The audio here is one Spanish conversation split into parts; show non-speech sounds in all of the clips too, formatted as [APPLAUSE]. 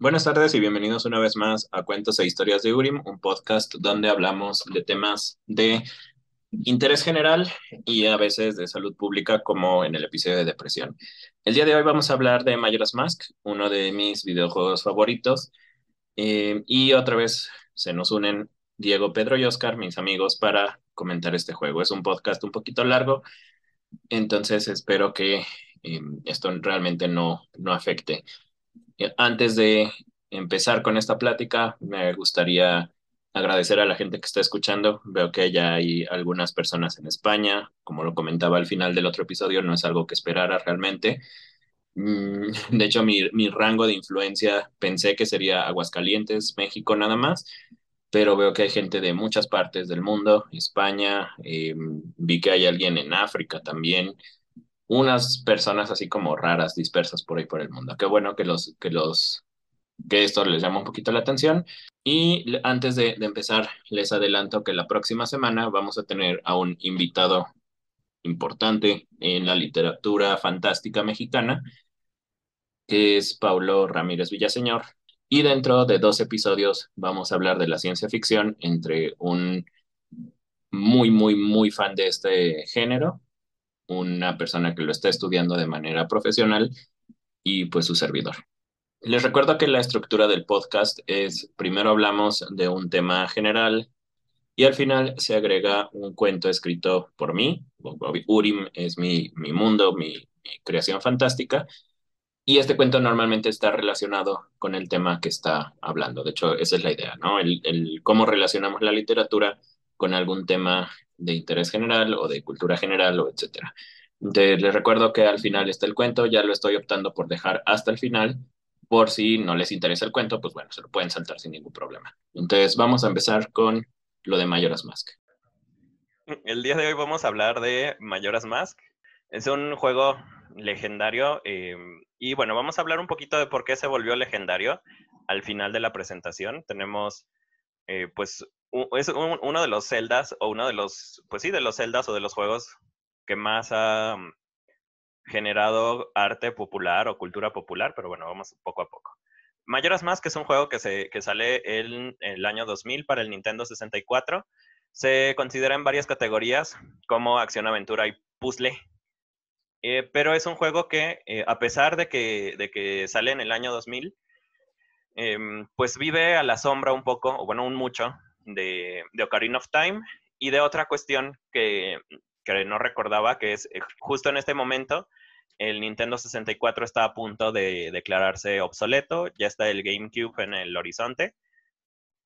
Buenas tardes y bienvenidos una vez más a Cuentos e Historias de Urim, un podcast donde hablamos de temas de interés general y a veces de salud pública, como en el episodio de depresión. El día de hoy vamos a hablar de Majora's Mask, uno de mis videojuegos favoritos. Eh, y otra vez se nos unen Diego, Pedro y Oscar, mis amigos, para comentar este juego. Es un podcast un poquito largo, entonces espero que eh, esto realmente no, no afecte antes de empezar con esta plática, me gustaría agradecer a la gente que está escuchando. Veo que ya hay algunas personas en España. Como lo comentaba al final del otro episodio, no es algo que esperara realmente. Mm, [LAUGHS] de hecho, mi, mi rango de influencia pensé que sería Aguascalientes, México nada más, pero veo que hay gente de muchas partes del mundo, España, eh, vi que hay alguien en África también, unas personas así como raras dispersas por ahí por el mundo. Qué bueno que los, que los, que esto les llama un poquito la atención. Y antes de, de empezar, les adelanto que la próxima semana vamos a tener a un invitado importante en la literatura fantástica mexicana, que es Paulo Ramírez Villaseñor. Y dentro de dos episodios vamos a hablar de la ciencia ficción entre un muy, muy, muy fan de este género una persona que lo está estudiando de manera profesional y pues su servidor. Les recuerdo que la estructura del podcast es, primero hablamos de un tema general y al final se agrega un cuento escrito por mí. Urim es mi, mi mundo, mi, creación fantástica. Y este cuento normalmente está relacionado con el tema que está hablando. De hecho, esa es la idea, ¿no? El, el cómo relacionamos la literatura con algún tema de interés general o de cultura general o etcétera. les recuerdo que al final está el cuento, ya lo estoy optando por dejar hasta el final, por si no les interesa el cuento, pues bueno, se lo pueden saltar sin ningún problema. Entonces vamos a empezar con lo de Mayoras Mask. El día de hoy vamos a hablar de Mayoras Mask. Es un juego legendario em, y bueno, vamos a hablar un poquito de por qué se volvió legendario al final de la presentación. Tenemos eh, pues es uno de los celdas o uno de los, pues sí, de los celdas o de los juegos que más ha mm, generado arte popular o cultura popular, pero bueno, vamos poco a poco. Mayoras Más, que es un juego que, se, que sale en, el año 2000 para el Nintendo 64, se considera en varias categorías como acción, aventura y puzzle. Eh, pero es un juego que, eh, a pesar de que, de que sale en el año 2000, em, pues vive a la sombra un poco, o bueno, un mucho, de, Ocarina of Time y de otra cuestión que, no recordaba, que es eh, justo en este momento el Nintendo 64 está a punto de declararse obsoleto, ya está el GameCube en el horizonte.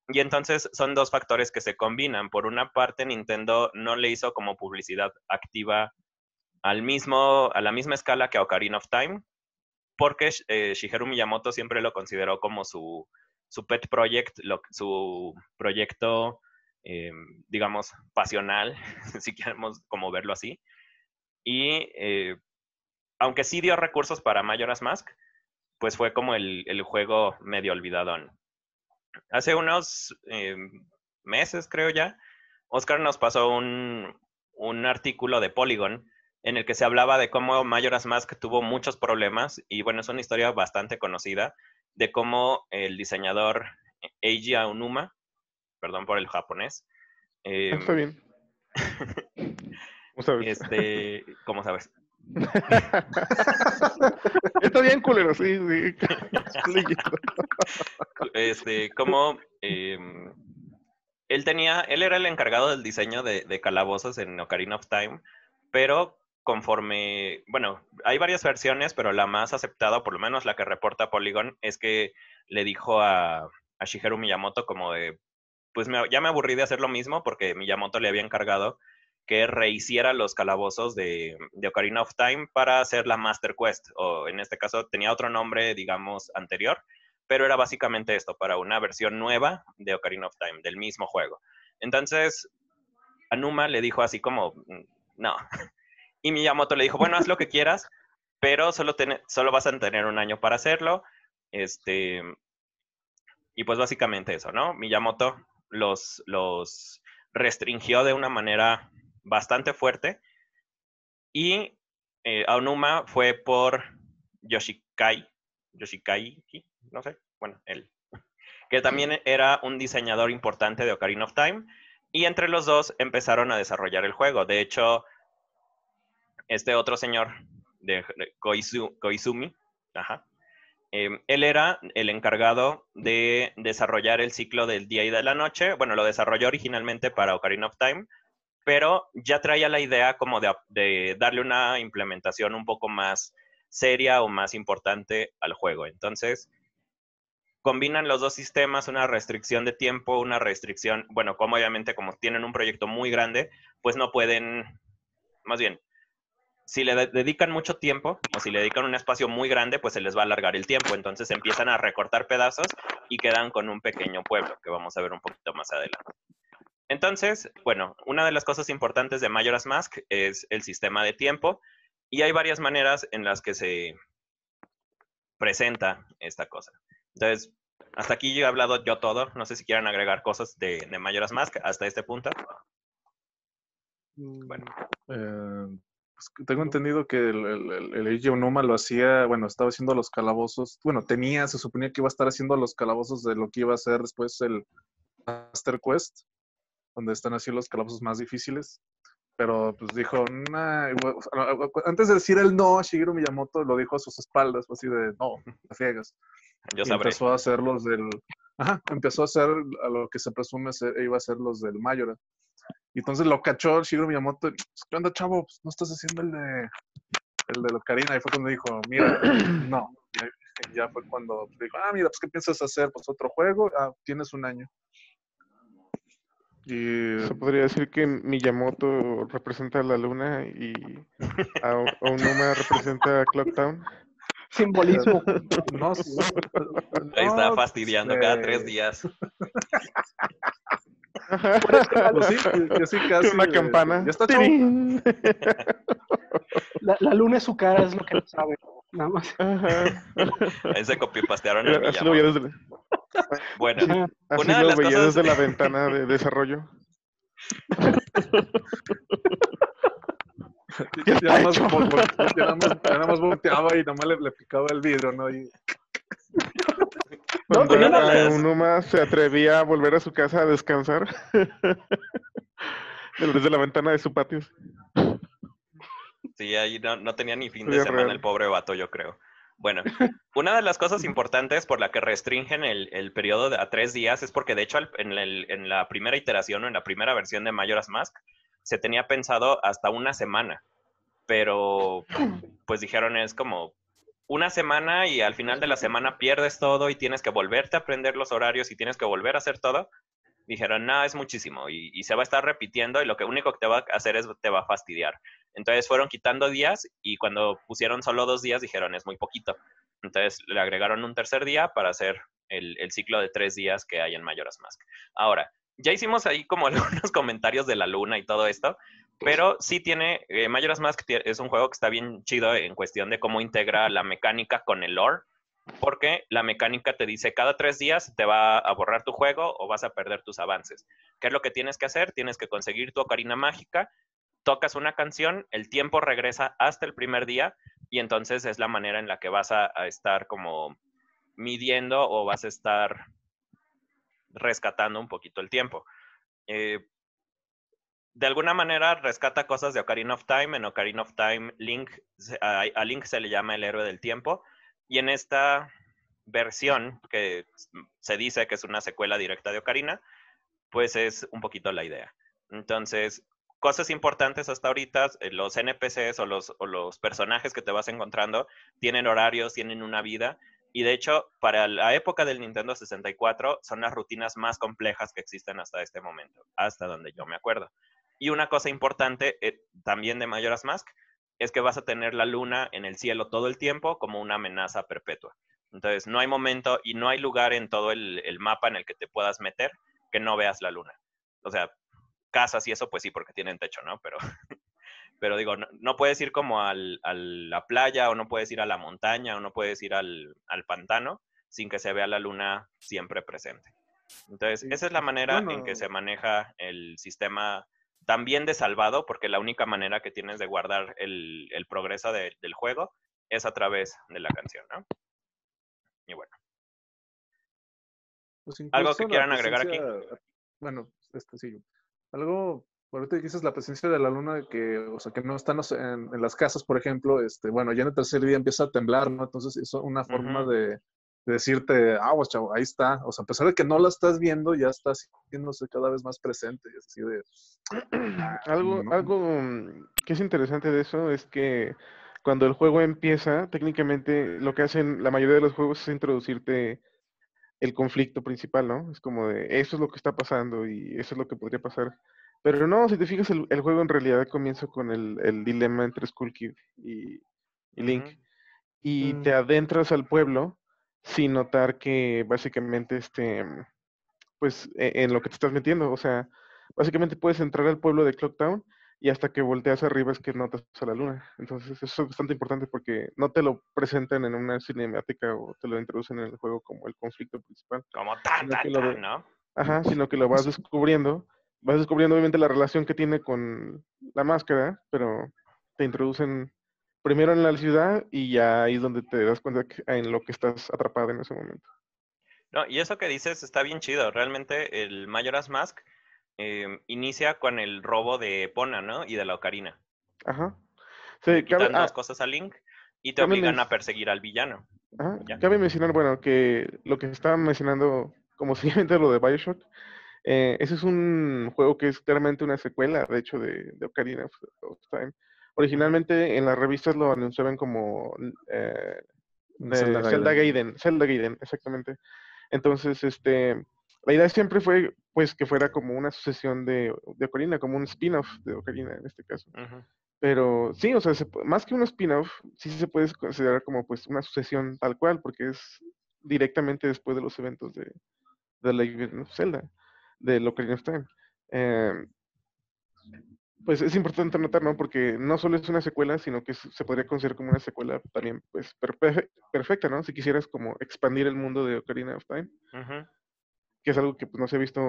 Y entonces son dos factores que se combinan. Por una parte, Nintendo no le hizo como publicidad activa al mismo, a la misma escala que Ocarina of Time, porque eh, Shigeru Miyamoto siempre lo consideró como su, su pet project, su proyecto, eh, digamos, pasional, [LAUGHS] si queremos como verlo así. Y eh, aunque sí dio recursos para Majora's Mask, pues fue como el, juego medio olvidadón. Hace unos eh, meses, creo ya, Oscar nos pasó un, un artículo de Polygon en el que se hablaba de cómo Majora's Mask tuvo muchos problemas y bueno, es una historia bastante conocida de cómo el diseñador Eiji Aonuma, perdón por el japonés. Eh, Está bien. [LAUGHS] ¿Cómo sabes? Este, ¿Cómo sabes? [LAUGHS] Está bien, culero, sí, sí. [LAUGHS] este, como em, él tenía, él era el encargado del diseño de, de, calabozos en Ocarina of Time, pero conforme, bueno, hay varias versiones, pero la más aceptada, por lo menos la que reporta Polygon, es que le dijo a, Shigeru Miyamoto como de, pues ya me aburrí de hacer lo mismo porque Miyamoto le había encargado que rehiciera los calabozos de, de, Ocarina of Time para hacer la Master Quest, o en este caso tenía otro nombre, digamos, anterior, pero era básicamente esto, para una versión nueva de Ocarina of Time, del mismo juego. Entonces, Anuma le dijo así como, mm, no, [LAUGHS] y Miyamoto le dijo, bueno, haz lo que quieras, pero solo, solo vas a tener un año para hacerlo. Este, y pues básicamente eso, ¿no? Miyamoto los, los restringió de una manera bastante fuerte. Y eh, Aonuma fue por Yoshikai, Yoshikai, no sé, bueno, él, que también era un diseñador importante de Ocarina of Time, y entre los dos empezaron a desarrollar el juego. De hecho, este otro señor, de Koizumi, em, él era el encargado de desarrollar el ciclo del día y de la noche. Bueno, lo desarrolló originalmente para Ocarina of Time, pero ya traía la idea como de, darle una implementación un poco más seria o más importante al juego. Entonces, combinan los dos sistemas, una restricción de tiempo, una restricción, bueno, como obviamente como tienen un proyecto muy grande, pues no pueden, más bien, si le dedican mucho tiempo o si le dedican un espacio muy grande, pues se les va a alargar el tiempo. Entonces empiezan a recortar pedazos y quedan con un pequeño pueblo, que vamos a ver un poquito más adelante. Entonces, bueno, una de las cosas importantes de Majora's Mask es el sistema de tiempo y hay varias maneras en las que se presenta esta cosa. Entonces, hasta aquí he hablado yo todo. No sé si quieran agregar cosas de, de Majora's Mask hasta este punto. Bueno. Eh, tengo entendido que el, el, el, Onuma lo hacía, bueno, estaba haciendo los calabozos, bueno, tenía, se suponía que iba a estar haciendo los calabozos de lo que iba a ser después el Master Quest, donde están así los calabozos más difíciles. Pero pues dijo, nah, antes de decir el no, Shigeru Miyamoto lo dijo a sus espaldas, así de, no, te ciegas. Yo sabré. empezó a hacer los del, ajá, empezó a hacer a lo que se presume iba a ser los del Mayora. Y entonces lo cachó Shigeru Miyamoto, ¿qué onda, chavo? Pues no estás haciendo el de el de Ocarina. Y fue cuando dijo, mira, [COUGHS] no. Y ya fue cuando dijo, ah, mira, pues ¿qué piensas hacer? Pues otro juego, ah, tienes un año. Y se podría decir que Miyamoto representa a la luna y a, Onuma representa a Clocktown. Simbolismo. [LAUGHS] No, Ahí está fastidiando cada tres días. pues sí, yo sí casi. Una campana. Ya está la, la, luna es su cara, es lo que no sabe. Nada más. Ahí se copipastearon el Así lo desde... Bueno, Así una de las veía cosas... desde la ventana de desarrollo. ya, nada más, ya, nada más, ya nada más volteaba y nada más le, le picaba el vidrio, ¿no? Y... Cuando no, uno más se atrevía a volver a su casa a descansar [LAUGHS] desde la ventana de su patio. Sí, ahí no, tenía ni fin de semana el pobre vato, yo creo. Bueno, [LAUGHS] una de las cosas importantes por la que restringen el, periodo de, a tres días es porque, de hecho, en, en, la primera iteración o en la primera versión de Majora's Mask se tenía pensado hasta una semana, pero [LAUGHS] pues dijeron es como una semana y al final de la semana pierdes todo y tienes que volverte a aprender los horarios y tienes que volver a hacer todo. Dijeron, no, es muchísimo y, se va a estar repitiendo y lo que único que te va a hacer es te va a fastidiar. Entonces fueron quitando días y cuando pusieron solo dos días dijeron, es muy poquito. Entonces le agregaron un tercer día para hacer el, el ciclo de tres días que hay en Majora's Mask. Ahora, ya hicimos ahí como [LAUGHS] algunos comentarios de la luna y todo esto, pero sí tiene, eh, Majora's Mask es un juego que está bien chido en cuestión de cómo integra la mecánica con el lore, porque la mecánica te dice cada tres días te va a borrar tu juego o vas a perder tus avances. ¿Qué es lo que tienes que hacer? Tienes que conseguir tu ocarina mágica, tocas una canción, el tiempo regresa hasta el primer día y entonces es la manera en la que vas a, estar como midiendo o vas a estar rescatando un poquito el tiempo. Eh, de alguna manera rescata cosas de Ocarina of Time. En Ocarina of Time, Link, a, Link se le llama el héroe del tiempo. Y en esta versión, que se dice que es una secuela directa de Ocarina, pues es un poquito la idea. Entonces, cosas importantes hasta ahorita, eh, los NPCs o los, personajes que te vas encontrando tienen horarios, tienen una vida. Y de hecho, para la época del Nintendo 64, son las rutinas más complejas que existen hasta este momento, hasta donde yo me acuerdo. Y una cosa importante eh, también de Majora's Mask es que vas a tener la luna en el cielo todo el tiempo como una amenaza perpetua. Entonces, no hay momento y no hay lugar en todo el, mapa en el que te puedas meter que no veas la luna. O sea, casas y eso, pues sí, porque tienen techo, ¿no? Pero, [LAUGHS] pero digo, no, puedes ir como a la playa o no puedes ir a la montaña o no puedes ir al, pantano sin que se vea la luna siempre presente. Entonces, esa es la manera en que se maneja el sistema también de salvado, porque la única manera que tienes de guardar el, progreso del juego es a través de la canción, ¿no? Y bueno. Pues ¿Algo que quieran agregar aquí? Bueno, este sí. Algo, ahorita dices la presencia de la luna, de que, o sea, que no están en, en las casas, por ejemplo, este, bueno, ya en el tercer día empieza a temblar, ¿no? Entonces, es una forma de, de decirte, ah, pues, chavo, ahí está. O sea, a pesar de que no la estás viendo, ya está haciéndose cada vez más presente. Es así de, [CLEARS THROAT] [CLEARS THROAT] Algo, no. algo mm, que es interesante de eso es que cuando el juego empieza, técnicamente lo que hacen la mayoría de los juegos es introducirte el conflicto principal, ¿no? Es como de, eso es lo que está pasando y eso es lo que podría pasar. Pero no, si te fijas, el, el juego en realidad comienza con el, el dilema entre Skull Kid y, y Link. Y Mm. te adentras al pueblo sin notar que básicamente, este, pues, e- en lo que te estás metiendo. O sea, básicamente puedes entrar al pueblo de Clocktown y hasta que volteas arriba es que notas a la luna. Entonces, eso es bastante importante porque no te lo presentan en una cinemática o te lo introducen en el juego como el conflicto principal. Como tan, de- ¿no? Ajá, sino que lo vas descubriendo. Vas descubriendo obviamente la relación que tiene con la máscara, pero te introducen primero en la ciudad y ya ahí es donde te das cuenta que- en lo que estás atrapada en ese momento. No, y eso que dices está bien chido. Realmente el Majora's Mask eh, inicia con el robo de Epona, ¿no? Y de la Ocarina. Ajá. Sí, cabe, quitan ah, cosas a Link y te obligan a perseguir al villano. ajá, ya. cabe mencionar, bueno, que lo que estaba mencionando como [LAUGHS] siguiente lo de Bioshock, eh, ese es un juego que es claramente una secuela, de hecho, de, de Ocarina of Time. Originalmente en las revistas lo anunciaban como eh, de Zelda Zelda, Gaiden. Gaiden, Zelda Gaiden, exactamente. Entonces, este, la idea siempre fue, pues, que fuera como una sucesión de, de Ocarina, como un spin-off de Ocarina en este caso. Pero sí, o sea, se más que un spin-off, sí se puede considerar como, pues, una sucesión tal cual, porque es directamente después de los eventos de, de of Zelda, de Ocarina of Time. Eh, pues es importante notar, ¿no? Porque no solo es una secuela, sino que se podría considerar como una secuela también, pues, perfe- perfecta, ¿no? Si quisieras como expandir el mundo de Ocarina of Time, que es algo que pues, no se ha visto,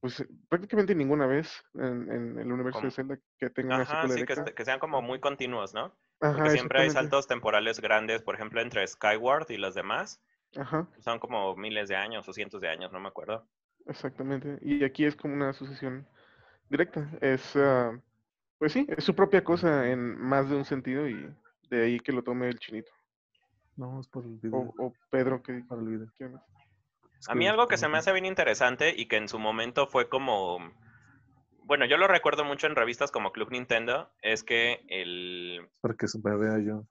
pues, prácticamente ninguna vez en, en el universo de Zelda que tenga una Ajá, secuela sí, que, directa. est- que sean como muy continuos, ¿no? Ajá, Porque siempre hay saltos temporales grandes, por ejemplo, entre Skyward y los demás. Ajá, Son como miles de años o cientos de años, no me acuerdo. exactamente. Y aquí es como una sucesión directa. Es, ah, pues sí, es su propia cosa en más de un sentido y de ahí que lo tome el chinito. No, es por el video. O, o Pedro, que Para el video. Es A mí algo que se me hace bien interesante y que en su momento fue como... Bueno, yo lo recuerdo mucho en revistas como Club Nintendo, es que el... Para que se me vea yo.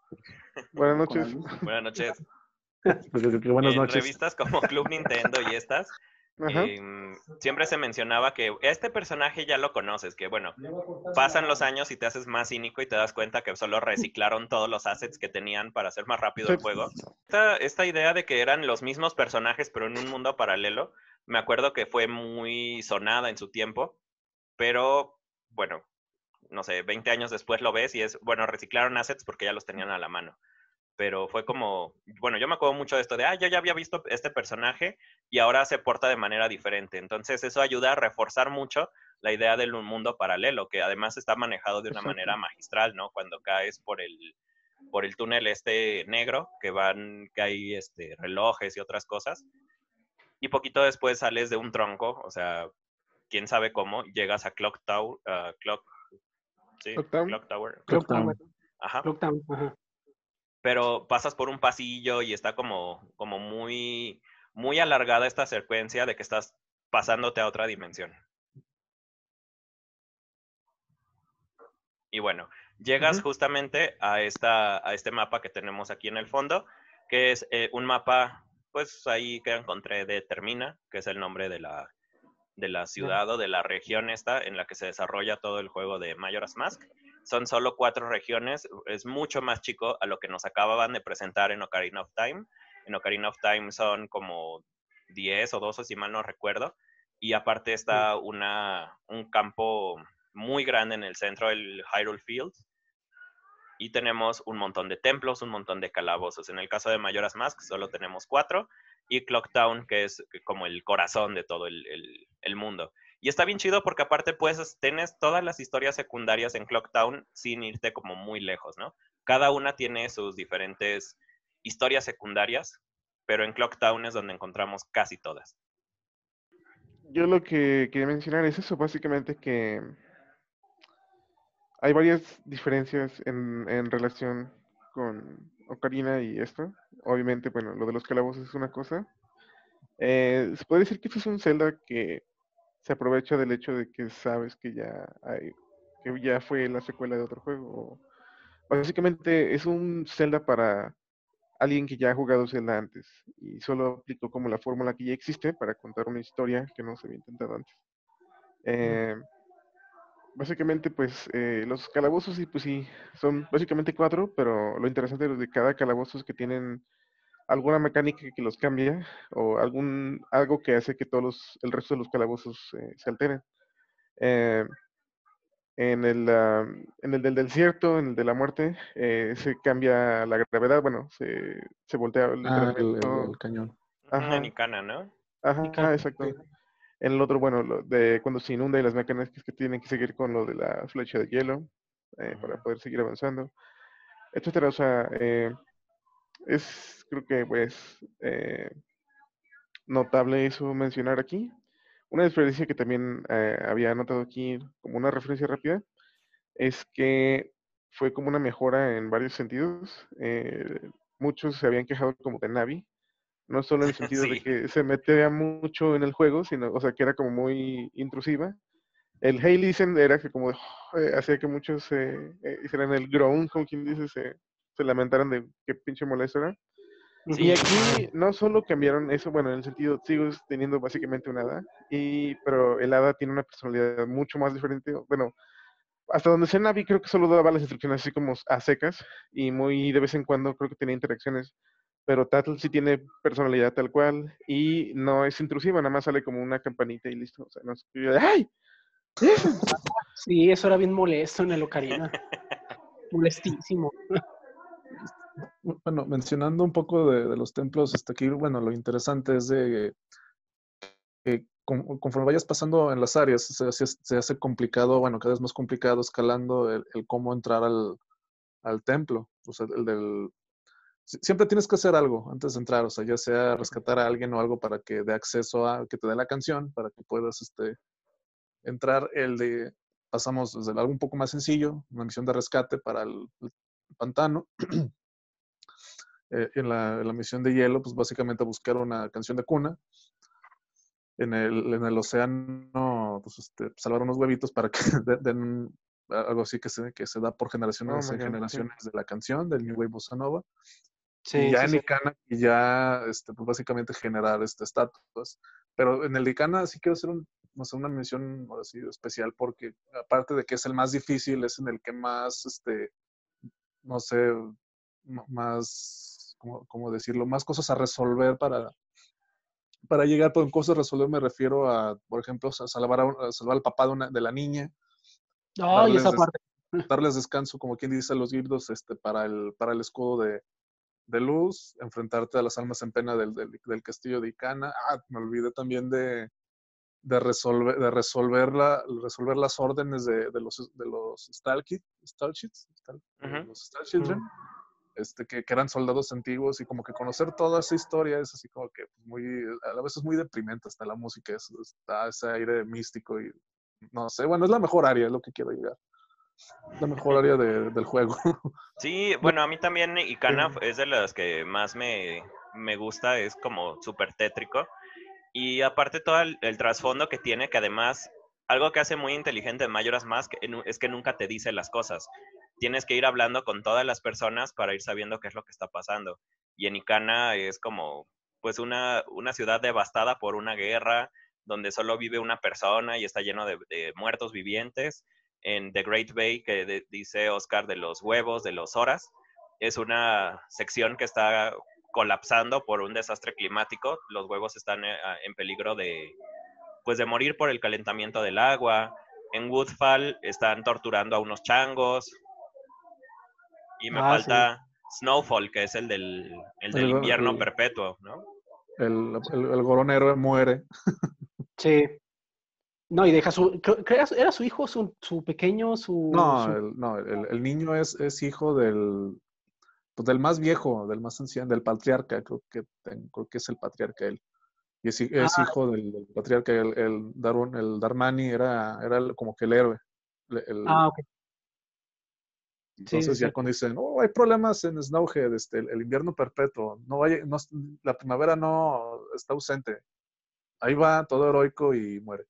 Buenas noches. luz. Buenas noches. [LAUGHS] Pues, buenas en noches. revistas como Club Nintendo y estas, Em, siempre se mencionaba que este personaje ya lo conoces, que bueno, pasan los años y te haces más cínico y te das cuenta que solo reciclaron todos los assets que tenían para hacer más rápido el juego. Esta, esta idea de que eran los mismos personajes pero en un mundo paralelo, me acuerdo que fue muy sonada en su tiempo, pero bueno, no sé, 20 años después lo ves y es, bueno, reciclaron assets porque ya los tenían a la mano. Pero fue como, bueno, yo me acuerdo mucho de esto de, ah, yo ya había visto este personaje y ahora se porta de manera diferente. Entonces eso ayuda a reforzar mucho la idea del un mundo paralelo, que además está manejado de una manera magistral, ¿no? Cuando caes por el, por el túnel este negro, que van, que hay este, relojes y otras cosas. Y poquito después sales de un tronco, o sea, quién sabe cómo, llegas a Clock Tower, ah, Clock, sí, Clock Town. Clock Tower, Clock Town. ajá Clocktown, ajá. Pero pasas por un pasillo y está como, como muy, muy alargada esta secuencia de que estás pasándote a otra dimensión. Y bueno, llegas justamente a, esta, a este mapa que tenemos aquí en el fondo, que es eh, un mapa, pues ahí que encontré de Termina, que es el nombre de la, de la ciudad o de la región esta en la que se desarrolla todo el juego de Majora's Mask. Son solo cuatro regiones, es mucho más chico a lo que nos acababan de presentar en Ocarina of Time. En Ocarina of Time son como 10 o 12, si mal no recuerdo. Y aparte está una, un campo muy grande en el centro, el Hyrule Field. Y tenemos un montón de templos, un montón de calabozos. En el caso de Majora's Mask solo tenemos cuatro. Y Clock Town, que es como el corazón de todo el, el- el mundo. Y está bien chido porque aparte pues tienes todas las historias secundarias en Clock Town sin irte como muy lejos, ¿no? Cada una tiene sus diferentes historias secundarias, pero en Clock Town es donde encontramos casi todas. yo lo que quería mencionar es eso, básicamente que hay varias diferencias en, relación con Ocarina y esto. Obviamente, bueno, lo de los calabozos es una cosa. Eh, se puede decir que este es un Zelda que se aprovecha del hecho de que sabes que ya hay, que ya fue la secuela de otro juego. Básicamente es un Zelda para alguien que ya ha jugado Zelda antes y solo aplicó como la fórmula que ya existe para contar una historia que no se había intentado antes. Eh, básicamente, pues eh, los calabozos, sí, pues sí, son básicamente cuatro, pero lo interesante de cada calabozo es que tienen alguna mecánica que los cambia o algún algo que hace que todos el resto de los calabozos eh, se alteren. Eh, en el, ah, en el del desierto, en el de la muerte, eh, se cambia la gravedad, bueno, se, se voltea Ah, el, cañón. Ajá. En Icana, ¿no? Ajá, exacto. En el otro, bueno, lo de cuando se inunda y las mecánicas que tienen que seguir con lo de la flecha de hielo eh, para poder seguir avanzando, etcétera. O sea, eh, es creo que pues eh, notable eso mencionar aquí. Una diferencia que también eh, había notado aquí como una referencia rápida es que fue como una mejora en varios sentidos. Eh, muchos se habían quejado como de Navi, no solo en el [LAUGHS] sentido Sí. de que se metía mucho en el juego, sino, o sea, que era como muy intrusiva. El Hey Listen era que como eh, hacía que muchos eh, eh, hicieran el groan, como quien dice, se, se lamentaran de qué pinche molesto era. Sí. Y aquí no solo cambiaron eso, bueno, en el sentido, sigo teniendo básicamente un hada, y, pero el hada tiene una personalidad mucho más diferente. Bueno, hasta donde sé Navi creo que solo daba las instrucciones así como a secas, y muy de vez en cuando creo que tenía interacciones, pero Tattle sí tiene personalidad tal cual, y no es intrusiva, nada más sale como una campanita y listo. O sea, no es de, ¡ay! Sí, eso era bien molesto en el Ocarina. [LAUGHS] Molestísimo. Bueno, mencionando un poco de, los templos, hasta aquí, bueno, lo interesante es de que con- conforme vayas pasando en las áreas, se, hace- se hace complicado, bueno, cada vez más complicado escalando el, cómo entrar al, al templo. O sea, el del... si- Siempre tienes que hacer algo antes de entrar, o sea, ya sea rescatar a alguien o algo para que dé acceso a, que te dé la canción, para que puedas este, entrar. El de, pasamos desde algo un poco más sencillo, una misión de rescate para el pantano. [CLEARS THROAT] Eh, en, la, en la misión de hielo, pues básicamente buscar una canción de cuna. En el, en el océano, pues este, salvar unos huevitos para que [LAUGHS] de- den algo así que se, que se da por generaciones Oh en sí. generaciones de la canción, del New Wave Bossa Nova. Sí, y ya sí, en. Icana, y ya este, pues básicamente generar este estatuas. Pero en el Icana sí quiero hacer un, no sé, una mención ahora sí, especial porque aparte de que es el más difícil, es en el que más, este, no sé, más, ¿cómo, cómo decirlo? Más cosas a resolver para, para llegar. Por cosas a resolver me refiero a, por ejemplo, sa- salvar, a, salvar al papá de, una, de la niña, Ay, esa darles- parte. darles descanso, como quien dice a los guildos, este, para, el, para el escudo de, de luz, enfrentarte a las almas en pena del, del, del castillo de Icana. Ah, me olvidé también de, de resolver, de resolver, la, resolver las órdenes de, de los, de los los Stalchildren, este, que, que eran soldados antiguos y como que conocer toda esa historia es así como que muy, a la vez es muy deprimente hasta la música, es, está ese aire místico y no sé, bueno, es la mejor área, es lo que quiero llegar. La mejor área de- del juego. [LAUGHS] Sí, bueno, a mí también Icana es de las que más me, me gusta, es como súper tétrico. Y aparte todo el, trasfondo que tiene, que además, algo que hace muy inteligente en Majora's Mask en- es que nunca te dice las cosas. Tienes que ir hablando con todas las personas para ir sabiendo qué es lo que está pasando. Y en Icana es como, pues, una, una ciudad devastada por una guerra, donde solo vive una persona y está lleno de, de muertos vivientes en The Great Bay que de- dice Oscar de los huevos, de los horas. Es una sección que está colapsando por un desastre climático. Los huevos están eh, en peligro de, pues, de morir por el calentamiento del agua. En Woodfall están torturando a unos changos. Y me Ah, sí. falta Snowfall, que es el del, el del El- invierno el- perpetuo, ¿no? El, el, el goronero muere. [LAUGHS] Sí. No, y deja su. ¿Era su hijo, su, su pequeño, su. No, su- el, no, el, el niño es, es hijo del, pues del más viejo, del más anciano, del patriarca, creo que, creo que es el patriarca él. Y es, es Ah. hijo del, del patriarca, el, el, Darun- el Darmani era, era el- como que el héroe. el- Ah, ok. Entonces sí, ya cuando dicen, oh, hay problemas en Snowhead, este, el, invierno perpetuo, no vaya, no, la primavera no está ausente. Ahí va, todo heroico y muere.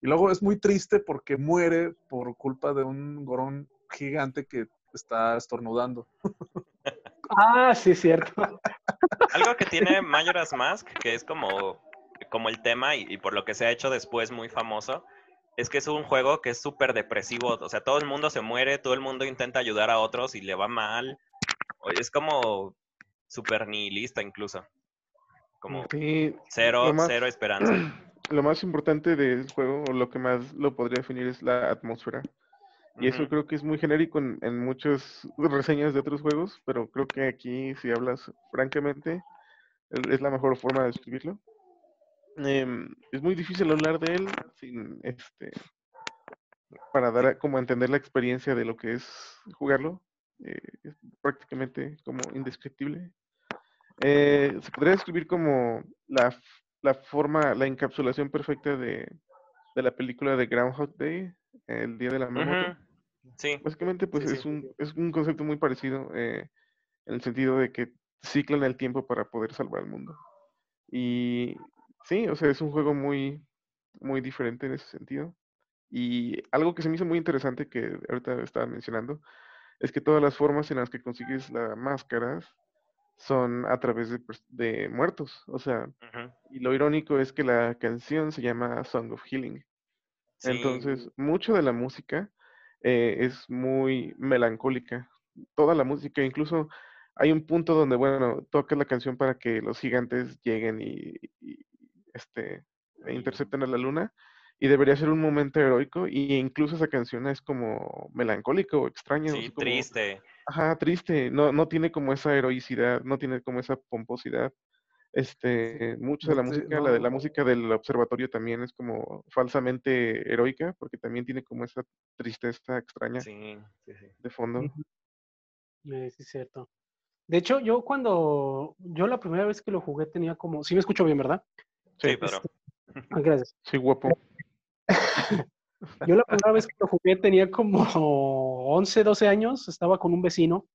Y luego es muy triste porque muere por culpa de un gorón gigante que está estornudando. Ah, sí, cierto. Algo que tiene Majora's Mask, que es como, como el tema y, y por lo que se ha hecho después muy famoso, es que es un juego que es súper depresivo. O sea, todo el mundo se muere, todo el mundo intenta ayudar a otros y le va mal. Es como súper nihilista incluso. Como Sí, cero, más- cero esperanza. [CLEARS THROAT] lo más importante del juego, o lo que más lo podría definir, es la atmósfera. Y eso creo que es muy genérico en, en muchas [LAUGHS] reseñas de otros juegos, pero creo que aquí, si hablas francamente, es, la mejor forma de describirlo. Em, es muy difícil hablar de él sin este para dar a- como a entender la experiencia de lo que es jugarlo. eh, es prácticamente como indescriptible. Eh, se podría describir como la, la forma, la encapsulación perfecta de, de la película de Groundhog Day, El Día de la. Ujú. Sí, Básicamente, pues Sí, es sí. un es un concepto muy parecido eh, en el sentido de que ciclan el tiempo para poder salvar al mundo. Y sí, o sea, es un juego muy, muy diferente en ese sentido. Y algo que se me hizo muy interesante que ahorita estaba mencionando es que todas las formas en las que consigues las máscaras son a través de, de muertos. O sea, y lo irónico es que la canción se llama Song of Healing. Sí. Entonces, mucho de la música eh, es muy melancólica. Toda la música, incluso hay un punto donde, bueno, toca la canción para que los gigantes lleguen y, y, este, e intercepten a la luna. Y debería ser un momento heroico. Y incluso esa canción es como melancólica o extraña. o sí, como- triste. Ajá, triste. No, no tiene como esa heroicidad, no tiene como esa pomposidad. Este, mucho de la te- música, la de la música del observatorio también es como falsamente heroica, porque también tiene como esa tristeza extraña Sí, sí, sí. de fondo. Eh, sí, es cierto. De hecho, yo cuando, yo la primera vez que lo jugué tenía como, sí me escucho bien, ¿verdad? Sí, Sí, Pedro. Ah, gracias. Sí, guapo. [LAUGHS] Yo la primera vez que lo jugué tenía como 11, 12 años, estaba con un vecino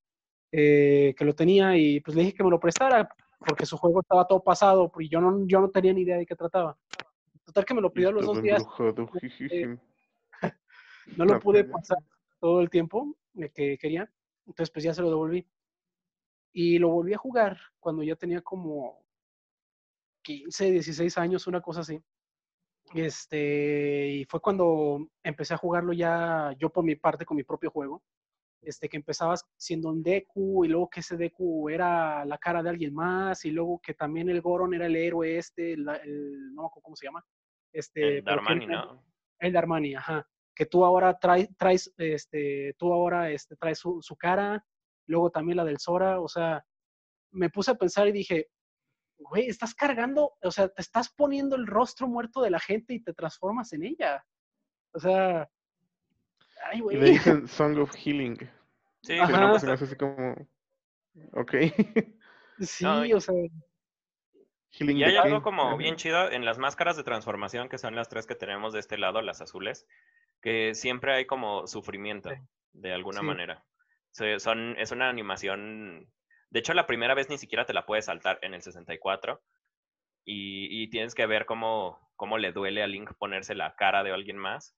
eh, que lo tenía y pues le dije que me lo prestara porque su juego estaba todo pasado y yo no, yo no tenía ni idea de qué trataba. Total que me lo pidió a los dos días, [LAUGHS] no lo pude pues, pasar todo el tiempo que quería, entonces pues ya se lo devolví. Y lo volví a jugar cuando ya tenía como 15, 16 años, una cosa así. Este, y fue cuando empecé a jugarlo ya yo por mi parte con mi propio juego. Este, que empezabas siendo un Deku y luego que ese Deku era la cara de alguien más y luego que también el Goron era el héroe este, la- el, no me acuerdo cómo se llama. Este, El Darmani, era- ¿no? el Darmani, ajá. Que tú ahora traes, traes este, tú ahora este, traes su, su cara, luego también la del Sora, o sea, me puse a pensar y dije, güey, estás cargando, o sea, te estás poniendo el rostro muerto de la gente y te transformas en ella. O sea, ay, Y le dicen Song of Healing. Sí, Ajá. pero no se me hace así como. Ok. Sí, No, y- o sea, Healing Y hay algo como bien chido en las máscaras de transformación, que son las tres que tenemos de este lado, las azules, que siempre hay como sufrimiento, de alguna Sí. manera. Son, es una animación. De hecho, la primera vez ni siquiera te la puedes saltar en el 64. Y, y tienes que ver cómo, cómo le duele a Link ponerse la cara de alguien más.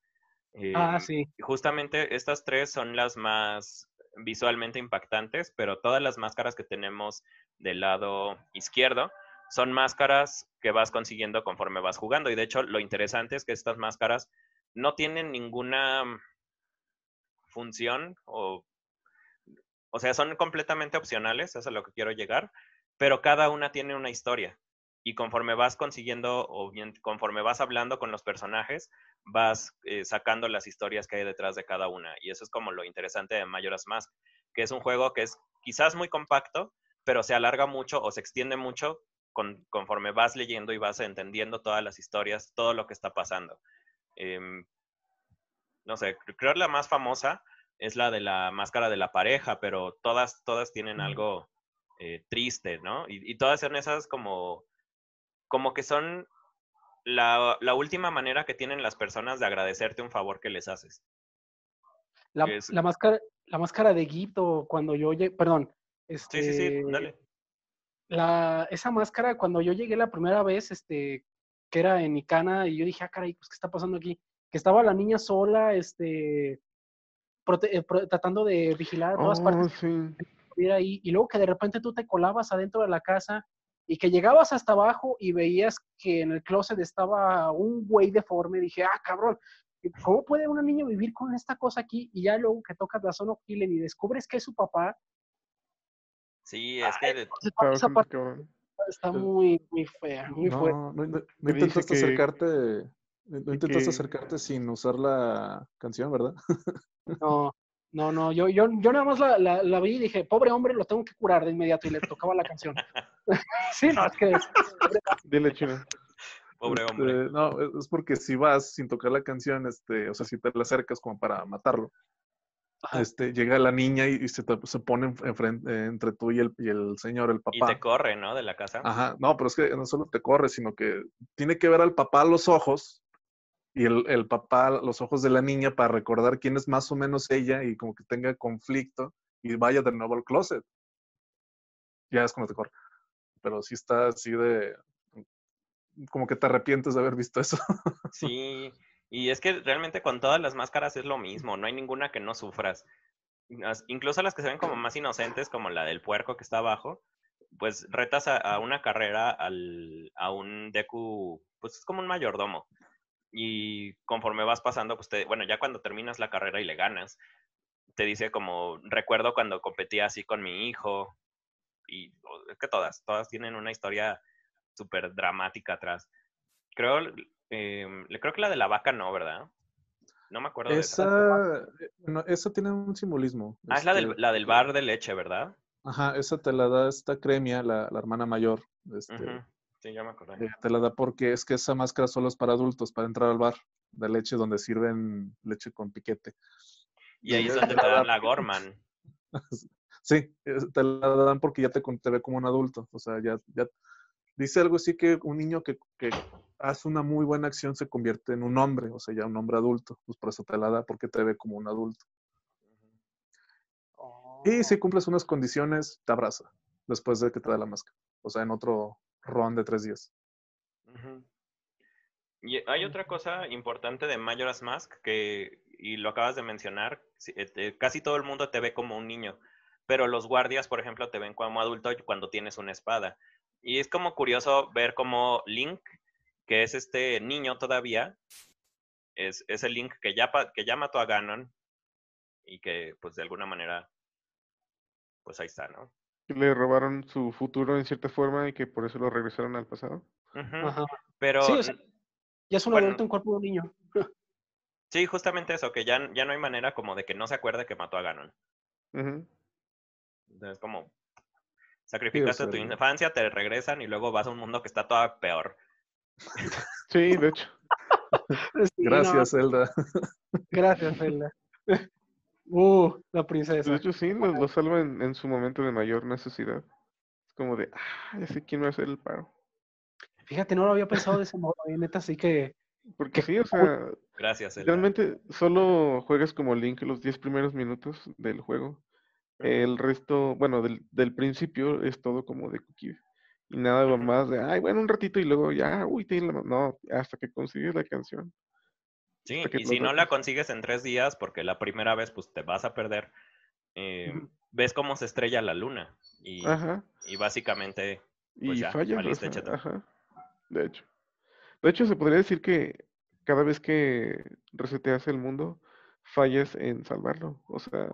Ah, Em, sí. justamente estas tres son las más visualmente impactantes, pero todas las máscaras que tenemos del lado izquierdo son máscaras que vas consiguiendo conforme vas jugando. Y de hecho, lo interesante es que estas máscaras no tienen ninguna función o, o sea, son completamente opcionales, eso es a lo que quiero llegar, pero cada una tiene una historia. Y conforme vas consiguiendo o bien conforme vas hablando con los personajes, vas eh, sacando las historias que hay detrás de cada una. Y eso es como lo interesante de Majora's Mask, que es un juego que es quizás muy compacto, pero se alarga mucho o se extiende mucho con, conforme vas leyendo y vas entendiendo todas las historias, todo lo que está pasando. Em, no sé, creo que la más famosa es la de la máscara de la pareja, pero todas, todas tienen algo eh, triste, ¿no? Y, y todas son esas como como que son la, la última manera que tienen las personas de agradecerte un favor que les haces. La, es- la máscara, la máscara de Guito, cuando yo llegué, perdón. Este, Sí, sí, sí, dale. La, esa máscara, cuando yo llegué la primera vez, este, que era en Icana, y yo dije, ah, caray, pues, ¿qué está pasando aquí? Que estaba la niña sola, este, prote- eh, pro- tratando de vigilar a todas Oh, partes sí. estuviera ahí, y luego que de repente tú te colabas adentro de la casa y que llegabas hasta abajo y veías que en el closet estaba un güey deforme, dije, ah, cabrón, ¿cómo puede una niña vivir con esta cosa aquí? Y ya luego que tocas la zona Killen y descubres que es su papá, Sí, es que Está esa parte está muy, muy fea, muy fuerte. No, no, no- intentaste que- acercarte, no que- intentaste acercarte sin usar la canción, ¿verdad? [LAUGHS] No, no, no, yo, yo, yo nada más la, la, la vi y dije, pobre hombre, lo tengo que curar de inmediato y le tocaba la canción. [LAUGHS] sí, no, es que Dile, chino. pobre hombre. Este, no, es- porque si vas sin tocar la canción, este, o sea, si te la acercas como para matarlo, este, llega la niña y, y se, te- se pone en- enfrente- eh, entre tú y el, y el señor, el Y papá. te corre, ¿no? De la casa. Ajá, no, pero es que no solo te corre, sino que tiene que ver al papá a los ojos y el, papá los ojos de la niña para recordar quién es más o menos ella y como que tenga conflicto y vaya de nuevo al closet. Ya es cuando te corre. Pero sí está así de... Como que te arrepientes de haber visto eso. [LAUGHS] Sí, y es que realmente con todas las máscaras es lo mismo, no hay ninguna que no sufras. As- Incluso las que se ven como más inocentes, como la del puerco que está abajo, pues retas a, a una carrera al, a un Deku, pues es como un mayordomo. Y conforme vas pasando, pues te, bueno, ya cuando terminas la carrera y le ganas, te dice como, recuerdo cuando competía así con mi hijo. Y es que todas, todas tienen una historia súper dramática atrás. Creo, le creo que la de la vaca no, ¿verdad? No me acuerdo de esa. Esa, eh, esa tiene un simbolismo. Ah, es la del, este, la del bar de leche, ¿verdad? Ajá, esa te la da esta Cremia, la, la hermana mayor. Este, Sí, ya me acordé. eh, te la da porque es que esa máscara solo es para adultos, para entrar al bar de leche donde sirven leche con piquete. Y ahí es donde te dan da. la Gorman. [LAUGHS] Sí, te la dan porque ya te, te ve como un adulto. O sea, ya, ya dice algo así que un niño que, que hace una muy buena acción se convierte en un hombre, o sea, ya un hombre adulto. Pues por eso te la da, porque te ve como un adulto. Y si cumples unas condiciones, te abraza después de que te da la máscara. O sea, en otro ron de tres días. Y hay otra cosa importante de Majora's Mask que, y lo acabas de mencionar, eh, te- casi todo el mundo te ve como un niño, pero los guardias, por ejemplo, te ven como adulto cuando tienes una espada. Y es como curioso ver cómo Link, que es este niño todavía, es, es el Link que ya, que ya mató a Ganon y que pues de alguna manera, pues ahí está, ¿no? Que Le robaron su futuro en cierta forma y que por eso lo regresaron al pasado. Ajá. Pero Sí, o sea, ya es un bueno. adulto en cuerpo de un niño. [LAUGHS] sí, justamente eso, que ya, ya no hay manera como de que no se acuerde que mató a Ganon. Entonces, como sacrificaste tu infancia, te regresan y luego vas a un mundo que está todavía peor. [LAUGHS] Sí, de hecho. [LAUGHS] Sí, no, Gracias, Zelda. gracias, Zelda. Uh, la princesa. De hecho, sí, lo, lo salva en, en su momento de mayor necesidad. Es como de, ah, ya sé quién va a hacer el paro. Fíjate, no lo había pensado de ese modo, eh, neta, así que Porque Qué sí, o sea, Gracias, Zelda. realmente solo juegas como Link los 10 primeros minutos del juego. El resto, bueno, del, del principio es todo como de cookie. Y nada Ujú. más de, ay, bueno, un ratito y luego ya, uy, tiene la... No, hasta que consigues la canción. Sí, y si no la consigues en tres días, porque la primera vez pues te vas a perder, eh, ves cómo se estrella la luna. Y, Ajá. y básicamente, Y Pues ya, fallas, o valiste cheto. ajá. De hecho. De hecho, se podría decir que cada vez que reseteas el mundo, fallas en salvarlo. O sea,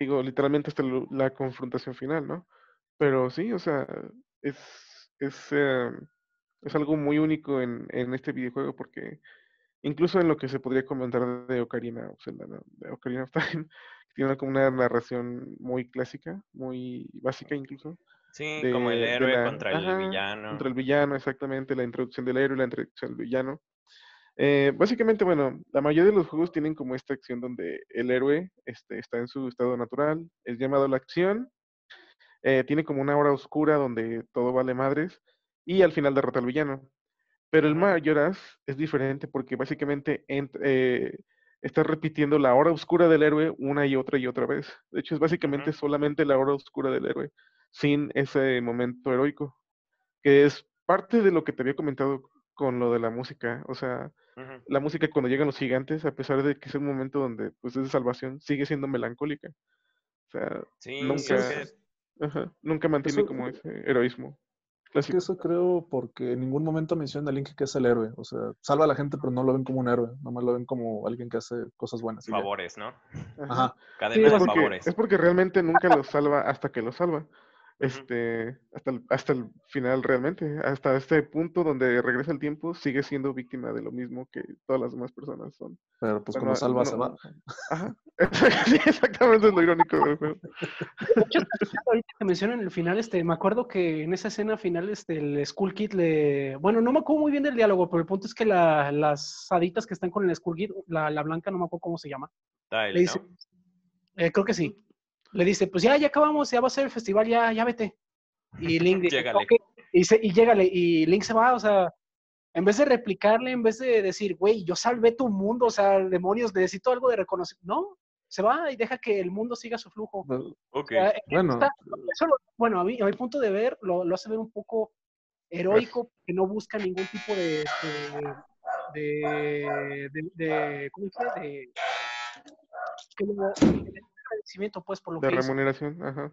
digo, literalmente hasta la confrontación final, ¿no? Pero sí, o sea, es, es, eh, es algo muy único en, en este videojuego porque incluso en lo que se podría comentar de Ocarina of Zelda, ¿no? De Ocarina of Time, [LAUGHS] que tiene como una narración muy clásica, muy básica incluso. sí, de- como el héroe la- contra el villano. Contra el villano, exactamente, la introducción del héroe, la introducción del villano. Eh, básicamente, bueno, la mayoría de los juegos tienen como esta acción donde el héroe este, está en su estado natural, es llamado a la acción, eh, tiene como una hora oscura donde todo vale madres, y al final derrota al villano. Pero el. Mayoras es diferente porque básicamente ent- eh, está repitiendo la hora oscura del héroe una y otra y otra vez. De hecho, es básicamente solamente la hora oscura del héroe, sin ese momento heroico, que es parte de lo que te había comentado con lo de la música. O sea, la música cuando llegan los gigantes, a pesar de que es un momento donde pues es de salvación, sigue siendo melancólica. O sea, Sí, nunca, sí, ajá, nunca mantiene Eso- como ese heroísmo. Es que eso creo porque en ningún momento menciona a Link que es el héroe. O sea, salva a la gente, pero no lo ven como un héroe. Nomás lo ven como alguien que hace cosas buenas. favores, ¿no? Ajá. Sí, Cadena es de porque, favores. es porque realmente nunca lo salva hasta que lo salva. Este, hasta el, hasta el final realmente, hasta este punto donde regresa el tiempo, sigue siendo víctima de lo mismo que todas las demás personas son. Pero pues Pero cuando no- salva no- se va. Ajá. [LAUGHS] Sí, exactamente es lo irónico. De hecho, ahorita que mencionan el final, este, me acuerdo que en esa escena final, este, el Skull Kid le. Bueno, no me acuerdo muy bien del diálogo, pero el punto es que la- las haditas que están con el Skull Kid, la, la blanca, no me acuerdo cómo se llama. Le dice, ¿no? eh, creo que sí. Le dice, pues ya, ya acabamos, ya va a ser el festival, ya, ya vete. Y [LAUGHS] Link dice. Y, se, y llégale, y Link se va, o sea, en vez de replicarle, en vez de decir, güey, yo salvé tu mundo, o sea, demonios, necesito algo de reconocimiento. No, se va y deja que el mundo siga su flujo. Pero, Ok. O sea, Bueno, está- eso lo- bueno, a mí, a mi punto de ver, lo, lo hace ver un poco heroico, que no busca ningún tipo de, de, de, de- de- ¿cómo se dice? De, que lo- de agradecimiento, pues, por lo De que hizo. remuneración, ajá.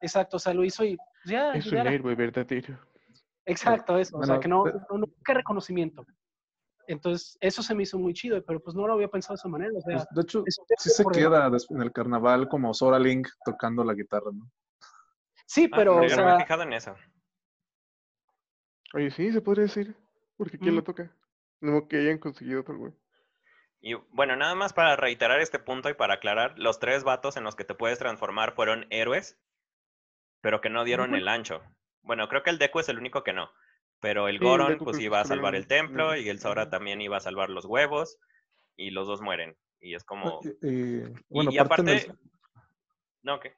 Exacto, o sea, lo hizo y pues, ya, Es un héroe verdadero. exacto, eso, o sea, que no, pe- no, no busca reconocimiento. Entonces, eso se me hizo muy chido, pero pues no lo había pensado de esa manera, o sea, pues, de hecho, sí se queda en el carnaval como Sora Link tocando la guitarra, ¿no? Sí, Ah, pero, no, o yo no me he sea, fijado en eso. Oye, sí, se podría decir. Porque ¿quién Mm. lo toca? No que hayan conseguido otro güey. Y bueno, nada más para reiterar este punto y para aclarar, los tres vatos en los que te puedes transformar fueron héroes, pero que no dieron el ancho. Bueno, creo que el Deku es el único que no. Pero el Sí, Goron, pues iba a salvar el templo y el Sora también iba a salvar los huevos y los dos mueren. Y es como... Y, y, bueno, y aparte el-. No, ¿qué?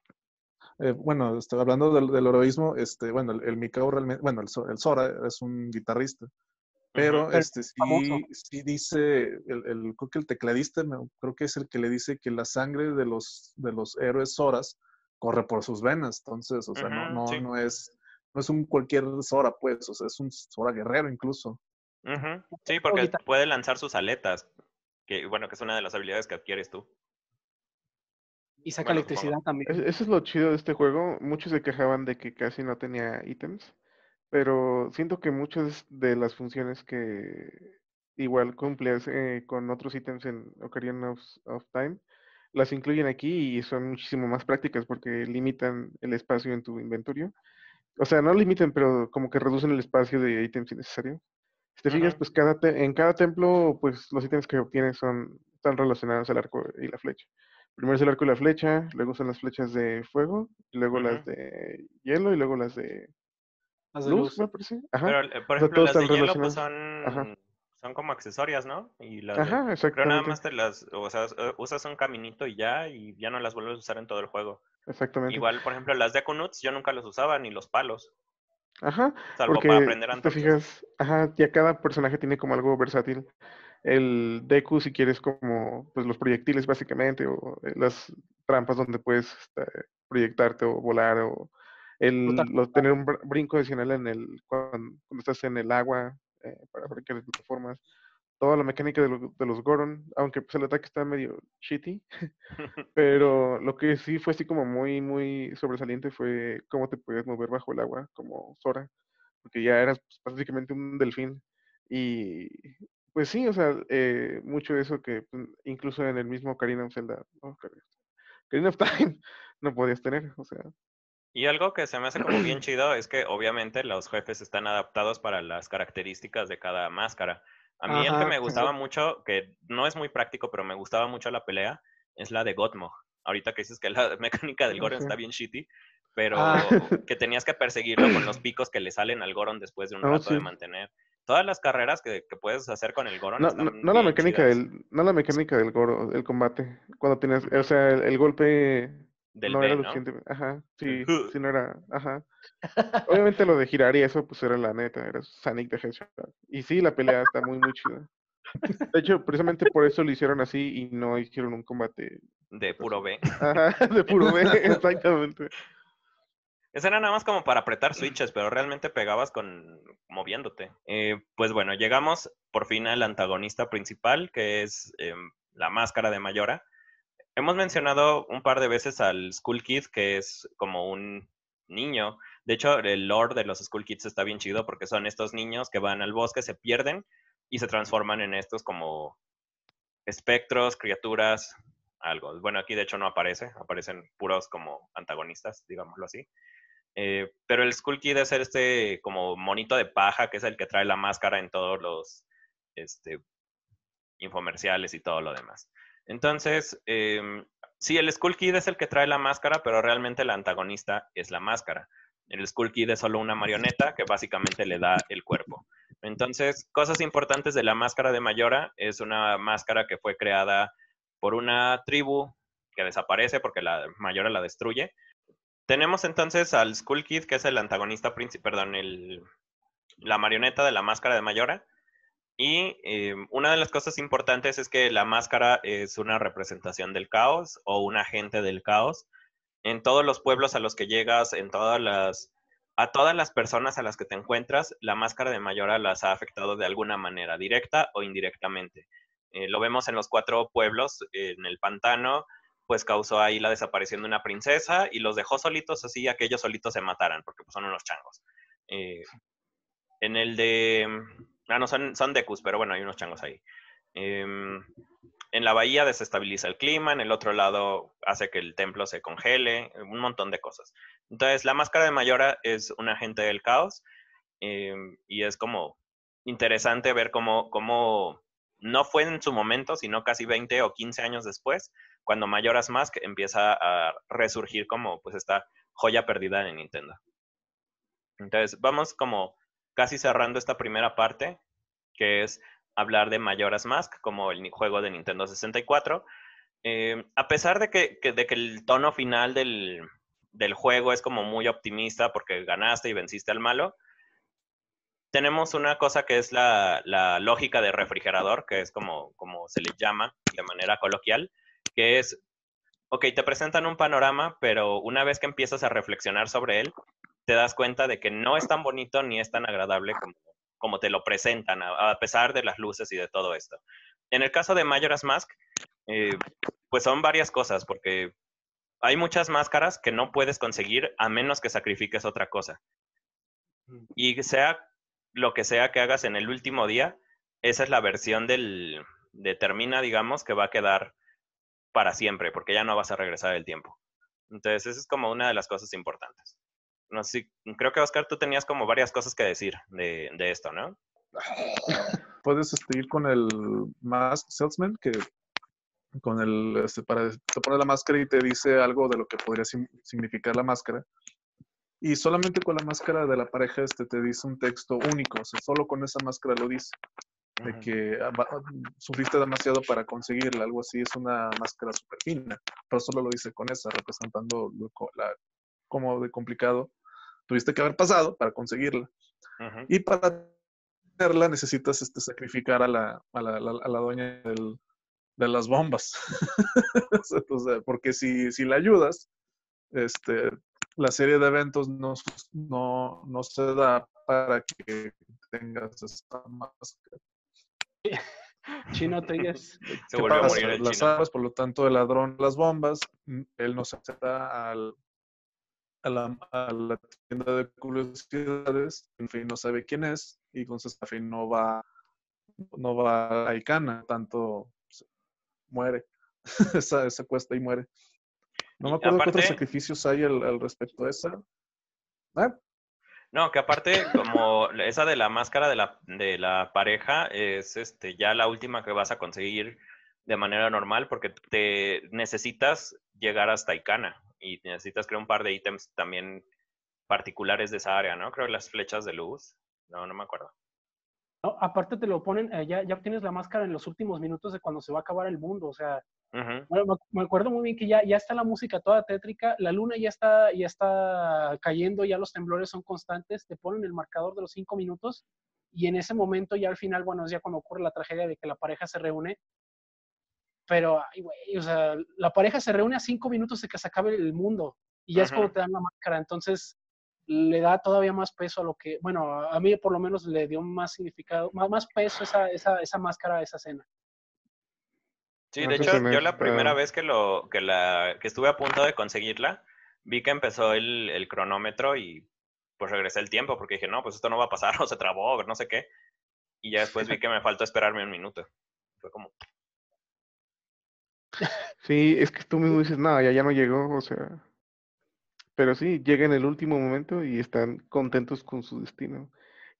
Eh, bueno, este, hablando del, del heroísmo, este, bueno, el, el Mikao realmente, bueno, el, el Sora es un guitarrista, pero este sí, dice, el, el- creo que el tecladista, creo que es el que le dice que la sangre de los, de los héroes Soras corre por sus venas, entonces, o sea, no, no, sí. no es, no es un cualquier Sora, pues, o sea, es un Sora guerrero incluso. Ujú. Sí, porque puede lanzar sus aletas, que bueno, que es una de las habilidades que adquieres tú. y saca bueno, electricidad también. Es- Eso es lo chido de este juego. Muchos se quejaban de que casi no tenía ítems, pero siento que muchas de las funciones que igual cumples eh, con otros ítems en Ocarina of, of Time, las incluyen aquí y son muchísimo más prácticas porque limitan el espacio en tu inventario. O sea, no limitan, pero como que reducen el espacio de ítems innecesarios. Si te fijas, pues cada te- en cada templo, pues los ítems que obtienes son, están relacionados al arco y la flecha. Primero es el arco y la flecha, luego son las flechas de fuego, y luego las de hielo y luego las de Las de luz, luz. me parece. Ajá, Pero, eh, por ejemplo, las de hielo pues. Ajá. son, son como accesorias, ¿no? Y las de- ajá, Pero nada más te las, o sea, eh, usas un caminito y ya, y ya no las vuelves a usar en todo el juego. Exactamente. Igual, por ejemplo, las de Kunuts yo nunca los usaba, ni los palos, Ajá, salvo porque para aprender si te fijas, ajá, ya cada personaje tiene como algo versátil. El Deku, si quieres, como pues los proyectiles básicamente, o eh, las trampas donde puedes este, proyectarte o volar, o el tener un br- brinco adicional en el cuando, cuando estás en el agua eh, para brincar de plataformas. Toda la mecánica de, lo- de los Goron, aunque pues el ataque está medio shitty, [LAUGHS] pero lo que sí fue así como muy, muy sobresaliente fue cómo te podías mover bajo el agua, como Sora, porque ya eras pues, básicamente un delfín. Y pues sí, o sea, eh, mucho de eso que pues, incluso en el mismo Ocarina of Zelda, Ocarina of Time, [LAUGHS] no podías tener, o sea, Y algo que se me hace como bien [CLEARS THROAT] chido es que obviamente los jefes están adaptados para las características de cada máscara. A mí el que Ajá, me sí. gustaba mucho, que no es muy práctico, pero me gustaba mucho la pelea, es la de Gotmo. Ahorita que dices que la [LAUGHS] mecánica del Goron sí. está bien shitty, pero Ah. [LAUGHS] que tenías que perseguirlo con los picos que le salen al Goron después de un Ah, rato de mantener. Todas las carreras que, que puedes hacer con el Goron no, están no, no la mecánica chidas. del, no la mecánica del Goro, el combate, cuando tienes, o sea, el, el golpe del no B, era lo ¿no? suficiente. Ajá, sí, [LAUGHS] sí, no era. Ajá. [LAUGHS] Obviamente lo de girar y eso, pues era la neta, era Sonic the Hedgehog. Y sí, la pelea está muy, muy chida. [LAUGHS] De hecho, precisamente por eso lo hicieron así y no hicieron un combate De puro B. ajá, de puro B, exactamente. Ese era nada más como para apretar [CLEARS THROAT] switches, pero realmente pegabas con moviéndote. Eh, pues bueno, llegamos por fin al antagonista principal, que es em, la máscara de Mayora. Hemos mencionado un par de veces al Skull Kid, que es como un niño. De hecho, el lore de los Skull Kids está bien chido porque son estos niños que van al bosque, se pierden y se transforman en estos como espectros, criaturas, algo. Bueno, aquí de hecho no aparece, aparecen puros como antagonistas, digámoslo así. Eh, pero el Skull Kid es este como monito de paja, que es el que trae la máscara en todos los este, infomerciales y todo lo demás. Entonces, em, sí, el Skull Kid es el que trae la máscara, pero realmente el antagonista es la máscara. El Skull Kid es solo una marioneta que básicamente le da el cuerpo. Entonces, cosas importantes de la máscara de Mayora es una máscara que fue creada por una tribu que desaparece porque la Mayora la destruye. Tenemos entonces al Skull Kid, que es el antagonista principal, perdón, el, la marioneta de la máscara de Mayora. Y eh, una de las cosas importantes es que la máscara es una representación del caos o un agente del caos. En todos los pueblos a los que llegas, en todas las, a todas las personas a las que te encuentras, la máscara de Mayora las ha afectado de alguna manera, directa o indirectamente. Eh, lo vemos en los cuatro pueblos, en el pantano, pues causó ahí la desaparición de una princesa y los dejó solitos así a que ellos solitos se mataran, porque pues, son unos changos. Eh, en el de... Ah, no, son, son Dekus, pero bueno, hay unos changos ahí. Em, en la bahía desestabiliza el clima, en el otro lado hace que el templo se congele, un montón de cosas. Entonces, la máscara de Mayora es un agente del caos em, y es como interesante ver cómo, cómo no fue en su momento, sino casi 20 o 15 años después, cuando Majora's Mask empieza a resurgir como pues esta joya perdida de Nintendo. Entonces, vamos como casi cerrando esta primera parte, que es hablar de Majora's Mask como el juego de Nintendo 64. Eh, a pesar de que, que, de que el tono final del, del, juego es como muy optimista porque ganaste y venciste al malo, tenemos una cosa que es la, la lógica de refrigerador, que es como, como se le llama de manera coloquial, que es, ok, te presentan un panorama, pero una vez que empiezas a reflexionar sobre él, te das cuenta de que no es tan bonito ni es tan agradable como, como te lo presentan, a, a, pesar de las luces y de todo esto. En el caso de Majora's Mask, eh, pues son varias cosas, porque hay muchas máscaras que no puedes conseguir a menos que sacrifiques otra cosa. Y sea lo que sea que hagas en el último día, esa es la versión del, de Termina, digamos, que va a quedar para siempre, porque ya no vas a regresar el tiempo. Entonces, esa es como una de las cosas importantes. No sé, creo que Oscar, tú tenías como varias cosas que decir de, de esto, ¿no? [LAUGHS] Puedes este, ir con el Mask Salesman, que con el, este, para, te pone la máscara y te dice algo de lo que podría significar la máscara. Y solamente con la máscara de la pareja este, te dice un texto único, o sea, solo con esa máscara lo dice. De que sufriste demasiado para conseguirla, algo así, es una máscara súper fina, pero solo lo dice con esa, representando lo, la, como de complicado tuviste que haber pasado para conseguirla. Uh -huh. Y para tenerla necesitas este, sacrificar a la, a la, a la, a la dueña del, de las bombas. [LAUGHS] porque si, si la ayudas, este, la serie de eventos no, no, no se da para que tengas esta máscara. [LAUGHS] Chino Telles. Se volvió a morir el las chino. armas, por lo tanto, el ladrón las bombas, él no se acerca al, a, la, a la tienda de curiosidades, en fin, no sabe quién es, y entonces en fin no va, no va a Icana, tanto muere, [LAUGHS] se, se cuesta y muere. No me acuerdo aparte, qué otros sacrificios hay al, al respecto a esa. ¿Ah? No, que aparte, como esa de la máscara de la, de la pareja es este ya la última que vas a conseguir de manera normal porque te necesitas llegar hasta Icana y necesitas crear un par de ítems también particulares de esa área, ¿no? Creo las flechas de luz. No, no me acuerdo. No, aparte te lo ponen, eh, ya, ya obtienes la máscara en los últimos minutos de cuando se va a acabar el mundo, o sea, bueno, me, me acuerdo muy bien que ya, ya está la música toda tétrica, la luna ya está, ya está cayendo, ya los temblores son constantes, te ponen el marcador de los cinco minutos y en ese momento ya al final, bueno, es ya cuando ocurre la tragedia de que la pareja se reúne, pero, ay, güey, o sea, la pareja se reúne a cinco minutos de que se acabe el mundo y ya es cuando te dan la máscara, entonces le da todavía más peso a lo que, bueno, a mí por lo menos le dio más significado, más, más peso esa, esa, esa máscara a esa escena. Sí, de hecho, yo la primera vez que lo, que la, que estuve a punto de conseguirla, vi que empezó el, el cronómetro y pues regresé el tiempo porque dije, no, pues esto no va a pasar, [LAUGHS] o se trabó, o no sé qué. Y ya después vi [LAUGHS] que me faltó esperarme un minuto. Fue como, Sí, es que tú mismo dices, no, ya, ya no llegó, o sea. Pero sí, llega en el último momento y están contentos con su destino.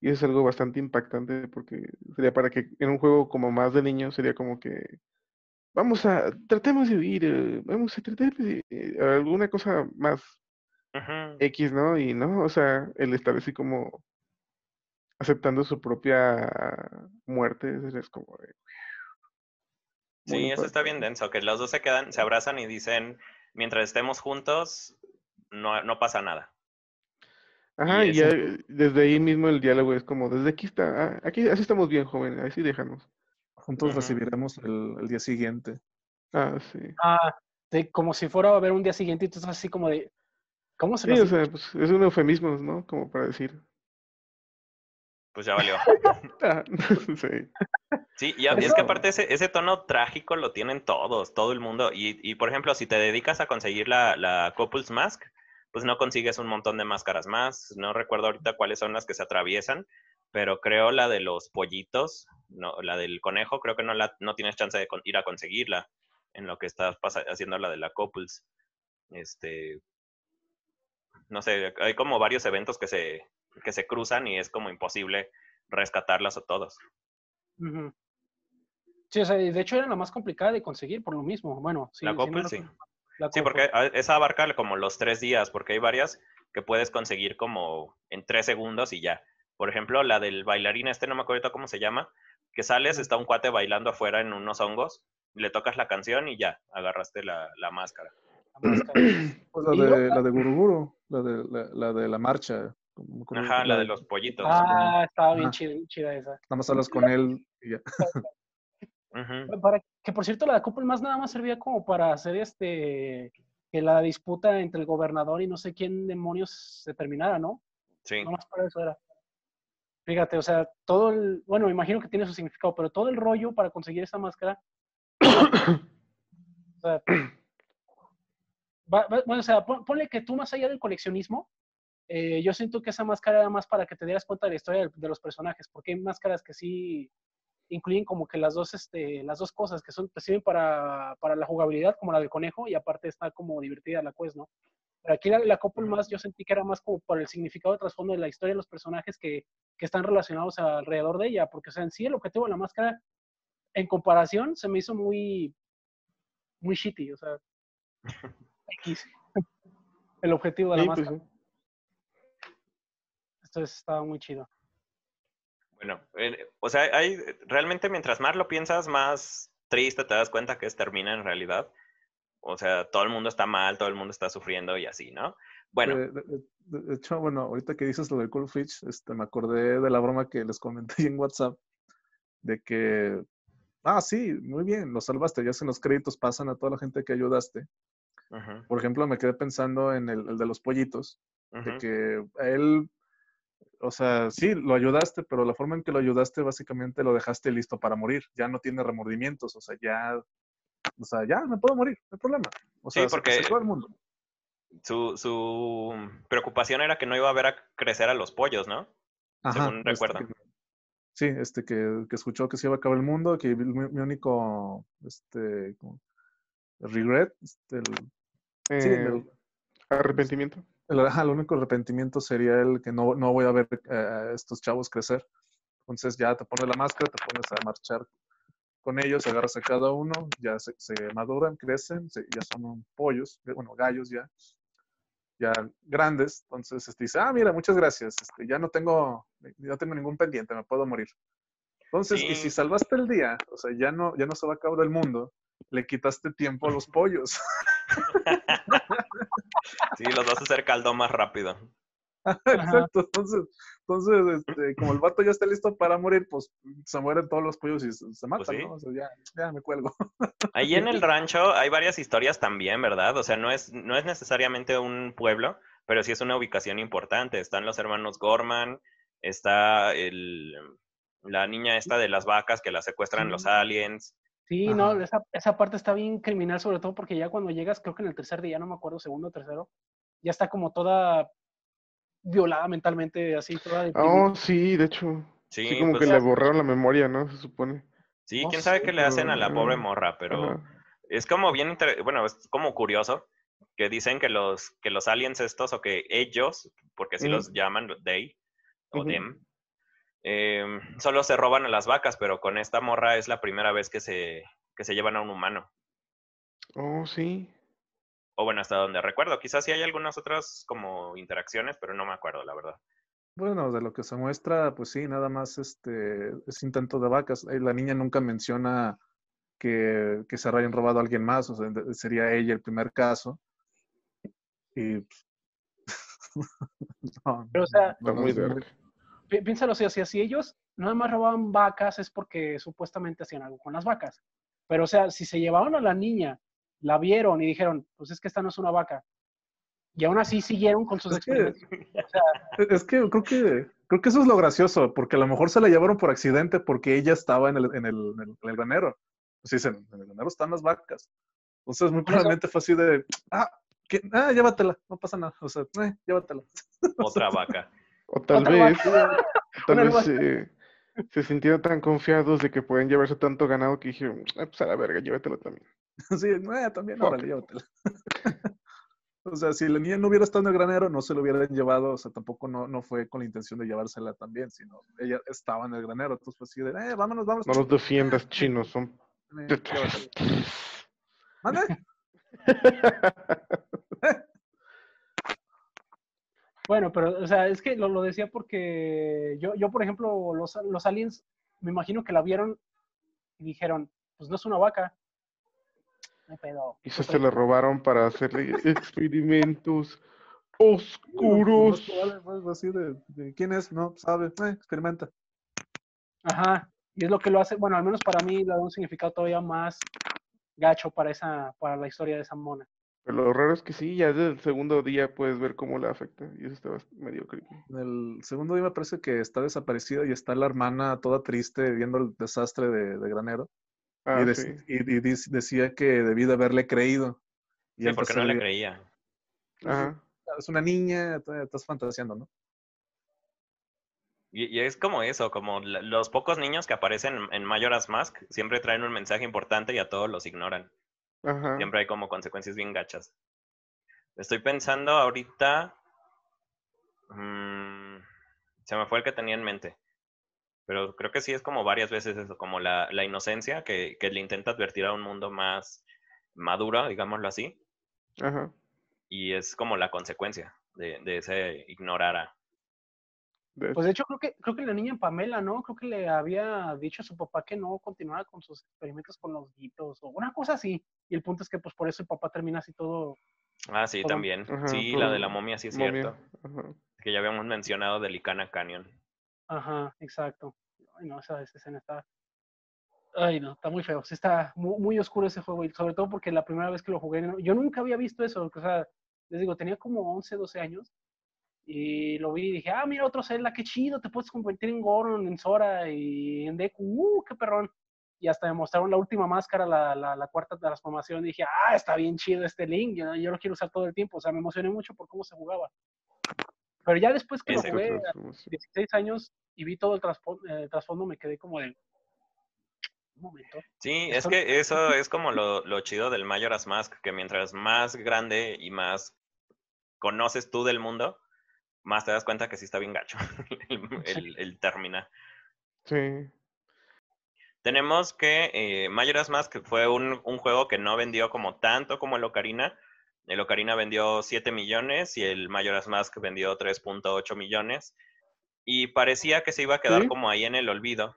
Y eso es algo bastante impactante porque sería para que en un juego como más de niños sería como que vamos a, tratemos de huir, eh, vamos a tratar de eh, alguna cosa más. X, ¿no? Y no, o sea, el estar así como aceptando su propia muerte, es como de, muy Sí, eso está bien denso, que los dos se quedan, se abrazan y dicen, mientras estemos juntos, no, no pasa nada. Ajá, y ya desde ahí mismo el diálogo es como, desde aquí está, aquí así estamos bien, joven, así déjanos. Juntos recibiremos el, el día siguiente. Ah, sí. Ah, de, como si fuera a haber un día siguiente y tú estás así como de, ¿cómo se Sí, o sea, pues es un eufemismo, ¿no? Como para decir. Pues ya valió. [LAUGHS] Sí. Sí, y, es que aparte ese, ese tono trágico lo tienen todos, todo el mundo. Y, y, por ejemplo, si te dedicas a conseguir la, la Couples Mask, pues no consigues un montón de máscaras más. No recuerdo ahorita cuáles son las que se atraviesan, pero creo la de los pollitos, no, la del conejo, creo que no, la, no tienes chance de ir a conseguirla en lo que estás haciendo la de la Couples. Este, no sé, hay como varios eventos que se, que se cruzan y es como imposible rescatarlas a todos. Sí, o sea, de hecho era la más complicada de conseguir por lo mismo. Bueno, sí, La sí, no Couples, sí. La Sí, porque esa abarca como los tres días, porque hay varias que puedes conseguir como en tres segundos y ya. Por ejemplo, la del bailarín, este no me acuerdo ahorita cómo se llama, que sales, está un cuate bailando afuera en unos hongos, le tocas la canción y ya, agarraste la, la máscara. La máscara. [CLEARS THROAT] Pues la de, la de Guruguru, la de la, la de la marcha. Ajá, la de los pollitos. Ah, estaba bien chida, chida esa. Nada más hablas con él y ya. [LAUGHS] Para, que por cierto, la Couple más nada más servía como para hacer este que la disputa entre el gobernador y no sé quién demonios se terminara, ¿no? Sí, No más para eso era. Fíjate, o sea, todo el, bueno, me imagino que tiene su significado, pero todo el rollo para conseguir esa máscara. [COUGHS] o sea, va- va- bueno, o sea, pon- ponle que tú más allá del coleccionismo, eh, yo siento que esa máscara era más para que te dieras cuenta de la historia de, de los personajes, porque hay máscaras que sí incluyen como que las dos, este, las dos cosas que son, te sirven para, para la jugabilidad, como la del conejo, y aparte está como divertida la quest, ¿no? Pero aquí la, la Couple más, yo sentí que era más como por el significado de trasfondo de la historia de los personajes que, que están relacionados alrededor de ella, porque o sea, en sí el objetivo de la máscara, en comparación, se me hizo muy, muy shitty, o sea, [LAUGHS] X. el objetivo de la Sí, pues, máscara. Entonces estaba muy chido. bueno, eh, o sea, hay, realmente mientras más lo piensas, más triste te das cuenta que es termina en realidad. O sea, todo el mundo está mal, todo el mundo está sufriendo y así, ¿no? Bueno, De, de- de- de hecho, bueno, ahorita que dices lo del Cool Fish, este, me acordé de la broma que les comenté [LAUGHS] en WhatsApp, de que, ah, sí, muy bien, lo salvaste, ya en los créditos pasan a toda la gente que ayudaste. Por ejemplo, me quedé pensando en el, el de los pollitos, de que a él, o sea, sí, lo ayudaste, pero la forma en que lo ayudaste, básicamente lo dejaste listo para morir, ya no tiene remordimientos, o sea, ya, o sea, ya me puedo morir, no hay problema. O Sí, sea, se- porque- se el mundo. su, su preocupación era que no iba a ver a crecer a los pollos, ¿no? Según este, que- sí, este, que, que escuchó que se iba a acabar el mundo, que mi, mi único, este, como, regret, este, el, sí, Eh, el- arrepentimiento. El, ajá, el único arrepentimiento sería el que no, no voy a ver eh, a estos chavos crecer. Entonces ya te pones la máscara, te pones a marchar con ellos, agarras a cada uno, ya se, se maduran, crecen, se- ya son pollos, eh, bueno, gallos ya, ya grandes. Entonces este, dice, ah, mira, muchas gracias, este, ya no tengo, ya tengo ningún pendiente, me puedo morir. Entonces, Sí. y si salvaste el día, o sea, ya no, ya no se va a acabar el mundo, le quitaste tiempo a los pollos. [LAUGHS] Sí, los vas a hacer caldo más rápido. [LAUGHS] Exacto. Entonces, entonces este, como el vato ya está listo para morir, pues se mueren todos los pollos y se, se matan, Pues sí. ¿no? O sea, ya, ya me cuelgo. Ahí en el [LAUGHS] rancho hay varias historias también, ¿verdad? O sea, no es, no es necesariamente un pueblo, pero sí es una ubicación importante. Están los hermanos Gorman, está el, la niña esta de las vacas que la secuestran los aliens. Sí, no, esa, esa parte está bien criminal, sobre todo porque ya cuando llegas, creo que en el tercer día, no me acuerdo, segundo o tercero, ya está como toda violada mentalmente, así, toda deprimida. Oh, sí, de hecho. Sí, Sí, como pues, que le borraron la memoria, ¿no? Se supone. sí, quién sabe qué le hacen a la pobre morra, pero Ajá. es como bien, inter- bueno, es como curioso que dicen que los, que los aliens estos, o que ellos, porque así Ujú. los llaman, they, o Ujú. them, em, solo se roban a las vacas, pero con esta morra es la primera vez que se, que se llevan a un humano. Oh, sí. O bueno, hasta donde recuerdo. Quizás sí hay algunas otras como interacciones, pero no me acuerdo, la verdad. Bueno, de lo que se muestra, pues sí, nada más este es intento de vacas. Eh, La niña nunca menciona que, que se hayan robado a alguien más, o sea, sería ella el primer caso. Y pues, [LAUGHS] no, Pero, o sea, Está no, muy. Pi- Piénsalo, o sea, si, si ellos nada más robaban vacas es porque supuestamente hacían algo con las vacas. Pero, o sea, si se llevaban a la niña, la vieron y dijeron, pues es que esta no es una vaca. Y aún así siguieron con sus Es que-. [LAUGHS] Es que creo que creo que eso es lo gracioso, porque a lo mejor se la llevaron por accidente porque ella estaba en el, en el, en el, en el granero. Pues dicen, en el granero están las vacas. Entonces, muy probablemente fue así de, ah, ¿qué? ah, llévatela, no pasa nada. O sea, eh, llévatela. [LAUGHS] Otra [LAUGHS] vaca. O tal Otra vez, [LAUGHS] tal Una vez se, sintieron tan confiados de que pueden llevarse tanto ganado que dijeron, "Ah, pues a la verga, llévatelo también. [LAUGHS] Sí, eh, también, órale, llévatela. [LAUGHS] O sea, si la niña no hubiera estado en el granero, no se lo hubieran llevado, o sea, tampoco no, no fue con la intención de llevársela también, sino ella estaba en el granero, entonces fue así de, eh, vámonos, vámonos. No los defiendas, chinos, son... Eh. ¿Mande? Bueno, pero, o sea, es que lo, lo decía porque yo, yo, por ejemplo, los, los aliens, me imagino que la vieron y dijeron, pues no es una vaca. No pedo. Quizás se la robaron para hacerle [LAUGHS] experimentos oscuros. Pues, pues, ¿quién es? No, sabe, eh, experimenta. Ajá. Y es lo que lo hace, bueno, al menos para mí le da un significado todavía más gacho para esa, para la historia de esa mona. Pero lo raro es que sí, ya desde el segundo día puedes ver cómo la afecta. Y eso está medio creepy. En el segundo día me parece que está desaparecida y está la hermana toda triste viendo el desastre de, de granero. Ah, y, sí. y- decía que debí de haberle creído. Y Sí, porque no le creía. Ajá. Es una niña, estás fantaseando, ¿no? Y, y es como eso, como los pocos niños que aparecen en- en Majora's Mask siempre traen un mensaje importante y a todos los ignoran. Ajá. Siempre hay como consecuencias bien gachas. Estoy pensando ahorita. mm, se me fue el que tenía en mente. Pero creo que sí es como varias veces eso, como la, la inocencia que, que le intenta advertir a un mundo más maduro, digámoslo así. Ajá. Y es como la consecuencia de, de ese ignorar a. De- Pues de hecho creo que, creo que la niña Pamela, ¿no? Creo que le había dicho a su papá que no continuara con sus experimentos con los guitos o una cosa así. Y el punto es que pues por eso el papá termina así todo. Ah, sí, Todo- también. Ajá, sí, la de la momia sí es momia. cierto. Ajá. Que ya habíamos mencionado de Licana Canyon. Ajá, exacto. Ay, no, esa, esa escena está. Ay, no, está muy feo. Sí, está muy, muy oscuro ese juego. Y sobre todo porque la primera vez que lo jugué, yo nunca había visto eso. O sea, les digo, tenía como 11, 12 años. Y lo vi y dije, ah, mira, otro Zelda, qué chido, te puedes convertir en Goron, en Sora y en Deku, uh, qué perrón. Y hasta me mostraron la última máscara, la, la, la cuarta transformación. Y dije, ah, está bien chido este Link, yo, yo lo quiero usar todo el tiempo. O sea, me emocioné mucho por cómo se jugaba. Pero ya después que lo jugué, transformación. 16 años y vi todo el eh, trasfondo, me quedé como de. Un momento. Sí, es que eso [LAUGHS] es como lo, lo chido del Majora's Mask, que mientras más grande y más conoces tú del mundo, más te das cuenta que sí está bien gacho [LAUGHS] el, el, el terminar. Sí. Tenemos que eh, Majora's Mask fue un, un juego que no vendió como tanto como el Ocarina. El Ocarina vendió 7 millones y el Majora's Mask vendió 3.8 millones. Y parecía que se iba a quedar Sí. como ahí en el olvido.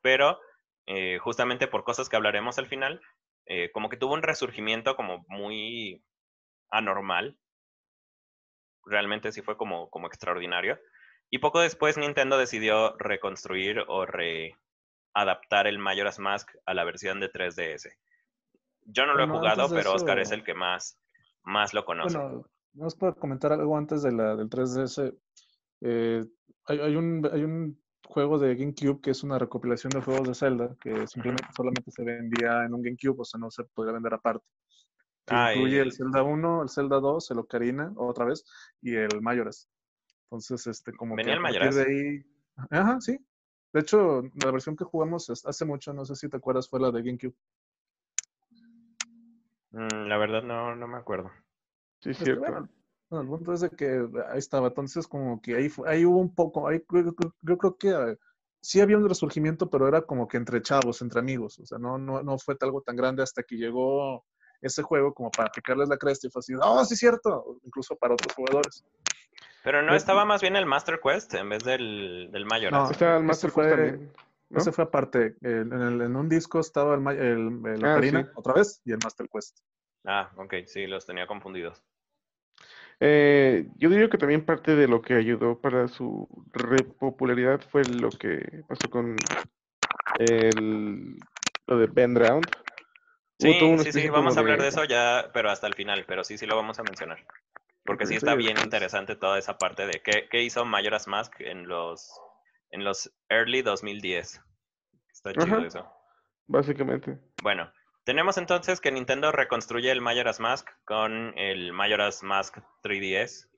pero eh, justamente por cosas que hablaremos al final, eh, como que tuvo un resurgimiento como muy anormal. Realmente sí fue como, como extraordinario. Y poco después Nintendo decidió reconstruir o readaptar el Majora's Mask a la versión de 3DS. Yo no lo he jugado, pero Oscar es el que más, más lo conoce. Bueno, vamos para comentar algo antes de la, del 3DS. Eh, hay, hay un, hay un juego de GameCube que es una recopilación de juegos de Zelda que simplemente solamente se vendía en un GameCube, o sea, no se podía vender aparte. Que Ah, incluye y- el Zelda 1, el Zelda 2, el Ocarina, otra vez, y el Majora's. Entonces, este, como ¿Venía que el a partir de ahí... Ajá, sí. De hecho, la versión que jugamos hace mucho, no sé si te acuerdas, fue la de GameCube. Mm, la verdad no, no me acuerdo. Sí, Este, cierto. bueno, bueno, el punto es de que ahí estaba. Entonces, como que ahí, fue- ahí hubo un poco, ahí, yo creo que eh, sí había un resurgimiento, pero era como que entre chavos, entre amigos. O sea, no, no, no fue algo tan grande hasta que llegó ese juego como para picarles la cresta y fue así, oh, sí, cierto, incluso para otros jugadores. Pero no Yo- estaba más bien el Master Quest en vez del, del Majora's. No, Está el Master Quest también. ¿no? Ese fue aparte. En, en el- en un disco estaba el, el, el Ah, Ocarina, sí. otra vez, y el Master Quest. Ah, ok, sí, los tenía confundidos. Eh, yo diría que también parte de lo que ayudó para su repopularidad fue lo que pasó con el, lo de Ben Round. Sí, sí, sí, vamos a hablar de- de eso ya, pero hasta el final, pero sí, sí lo vamos a mencionar. Porque sí está bien interesante toda esa parte de qué, qué hizo Majora's Mask en los, en los early 2010. Está chido Ajá. eso. Básicamente. Bueno, tenemos entonces que Nintendo reconstruye el Majora's Mask con el Majora's Mask 3DS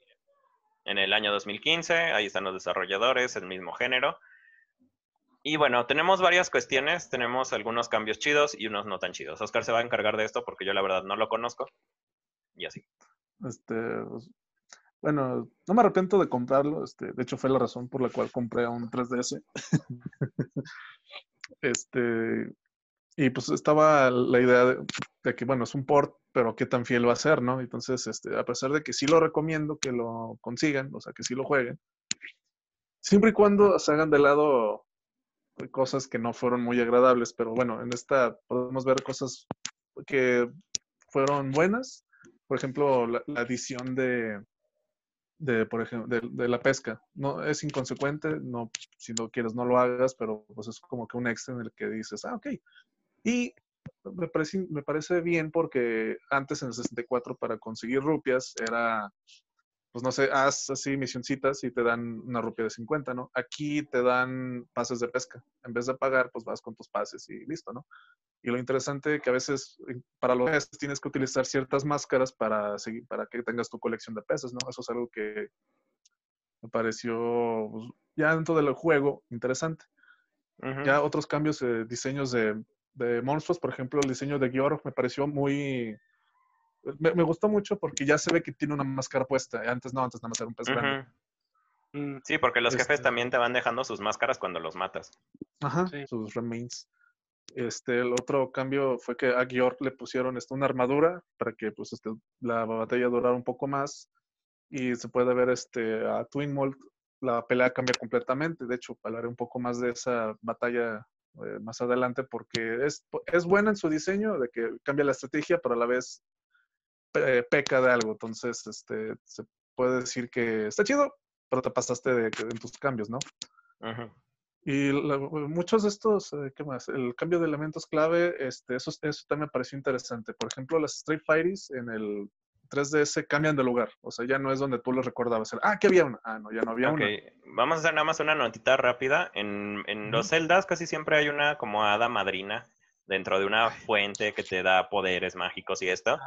en el año 2015. Ahí están los desarrolladores, el mismo género. Y bueno, tenemos varias cuestiones. Tenemos algunos cambios chidos y unos no tan chidos. Oscar se va a encargar de esto porque yo la verdad no lo conozco. Y así. Este, pues, bueno, no me arrepiento de comprarlo. Este, de hecho, fue la razón por la cual compré un 3DS. [LAUGHS] este, y pues estaba la idea de, de que, bueno, es un port, pero qué tan fiel va a ser, ¿no? Entonces, este, a pesar de que sí lo recomiendo que lo consigan, o sea, que sí lo jueguen, siempre y cuando se hagan de lado cosas que no fueron muy agradables, pero bueno, en esta podemos ver cosas que fueron buenas. Por ejemplo, la, la adición de, de, por ejemplo, de, de la pesca. No, es inconsecuente, no, si no quieres no lo hagas, pero pues es como que un extra en el que dices, ah, ok. Y me parece, me parece bien porque antes en el 64 para conseguir rupias era, pues no sé, haz así misioncitas y te dan una rupia de 50, ¿no? Aquí te dan pases de pesca. En vez de pagar, pues vas con tus pases y listo, ¿no? Y lo interesante que a veces para los peces tienes que utilizar ciertas máscaras para, seguir, para que tengas tu colección de peces, ¿no? Eso es algo que me pareció pues, ya dentro del juego interesante. Ya otros cambios, eh, diseños de, de monstruos, por ejemplo, el diseño de Gior me pareció muy... Me, me gustó mucho porque ya se ve que tiene una máscara puesta. Antes no, antes nada más era un pez grande. Ujú. Mm, Sí, porque los jefes Este- también te van dejando sus máscaras cuando los matas. Ajá, Sí. sus remains. Este, el otro cambio fue que a Gior le pusieron este, una armadura para que pues, este, la batalla durara un poco más. Y se puede ver este, a Twin Mold, la pelea cambia completamente. De hecho, hablaré un poco más de esa batalla eh, más adelante porque es, es buena en su diseño, de que cambia la estrategia, pero a la vez peca de algo. Entonces, este, se puede decir que está chido, pero te pasaste de, en tus cambios, ¿no? Ujú. Y la- muchos de estos, eh, ¿qué más? El cambio de elementos clave, este, eso, eso también me pareció interesante. Por ejemplo, las Street Fighters en el 3DS cambian de lugar. O sea, ya no es donde tú los recordabas. Ah, que había una. Ah, no, ya no había Ok, una. vamos a hacer nada más una notita rápida. En, en los celdas casi siempre hay una como hada madrina dentro de una fuente que te da poderes mágicos y esto.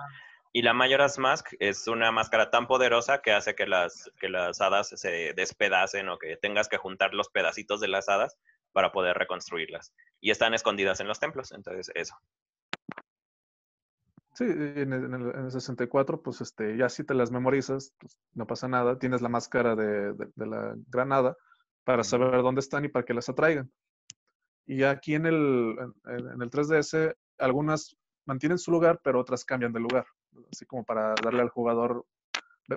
Y la Majora's Mask es una máscara tan poderosa que hace que las, que las hadas se despedacen o que tengas que juntar los pedacitos de las hadas para poder reconstruirlas. Y están escondidas en los templos, entonces eso. Sí, en el, en el- en el 64, pues este, ya si te las memorizas, pues no pasa nada. Tienes la máscara de, de- de la granada para saber dónde están y para que las atraigan. Y aquí en el, en, en el 3DS, algunas mantienen su lugar, pero otras cambian de lugar. Así como para darle al jugador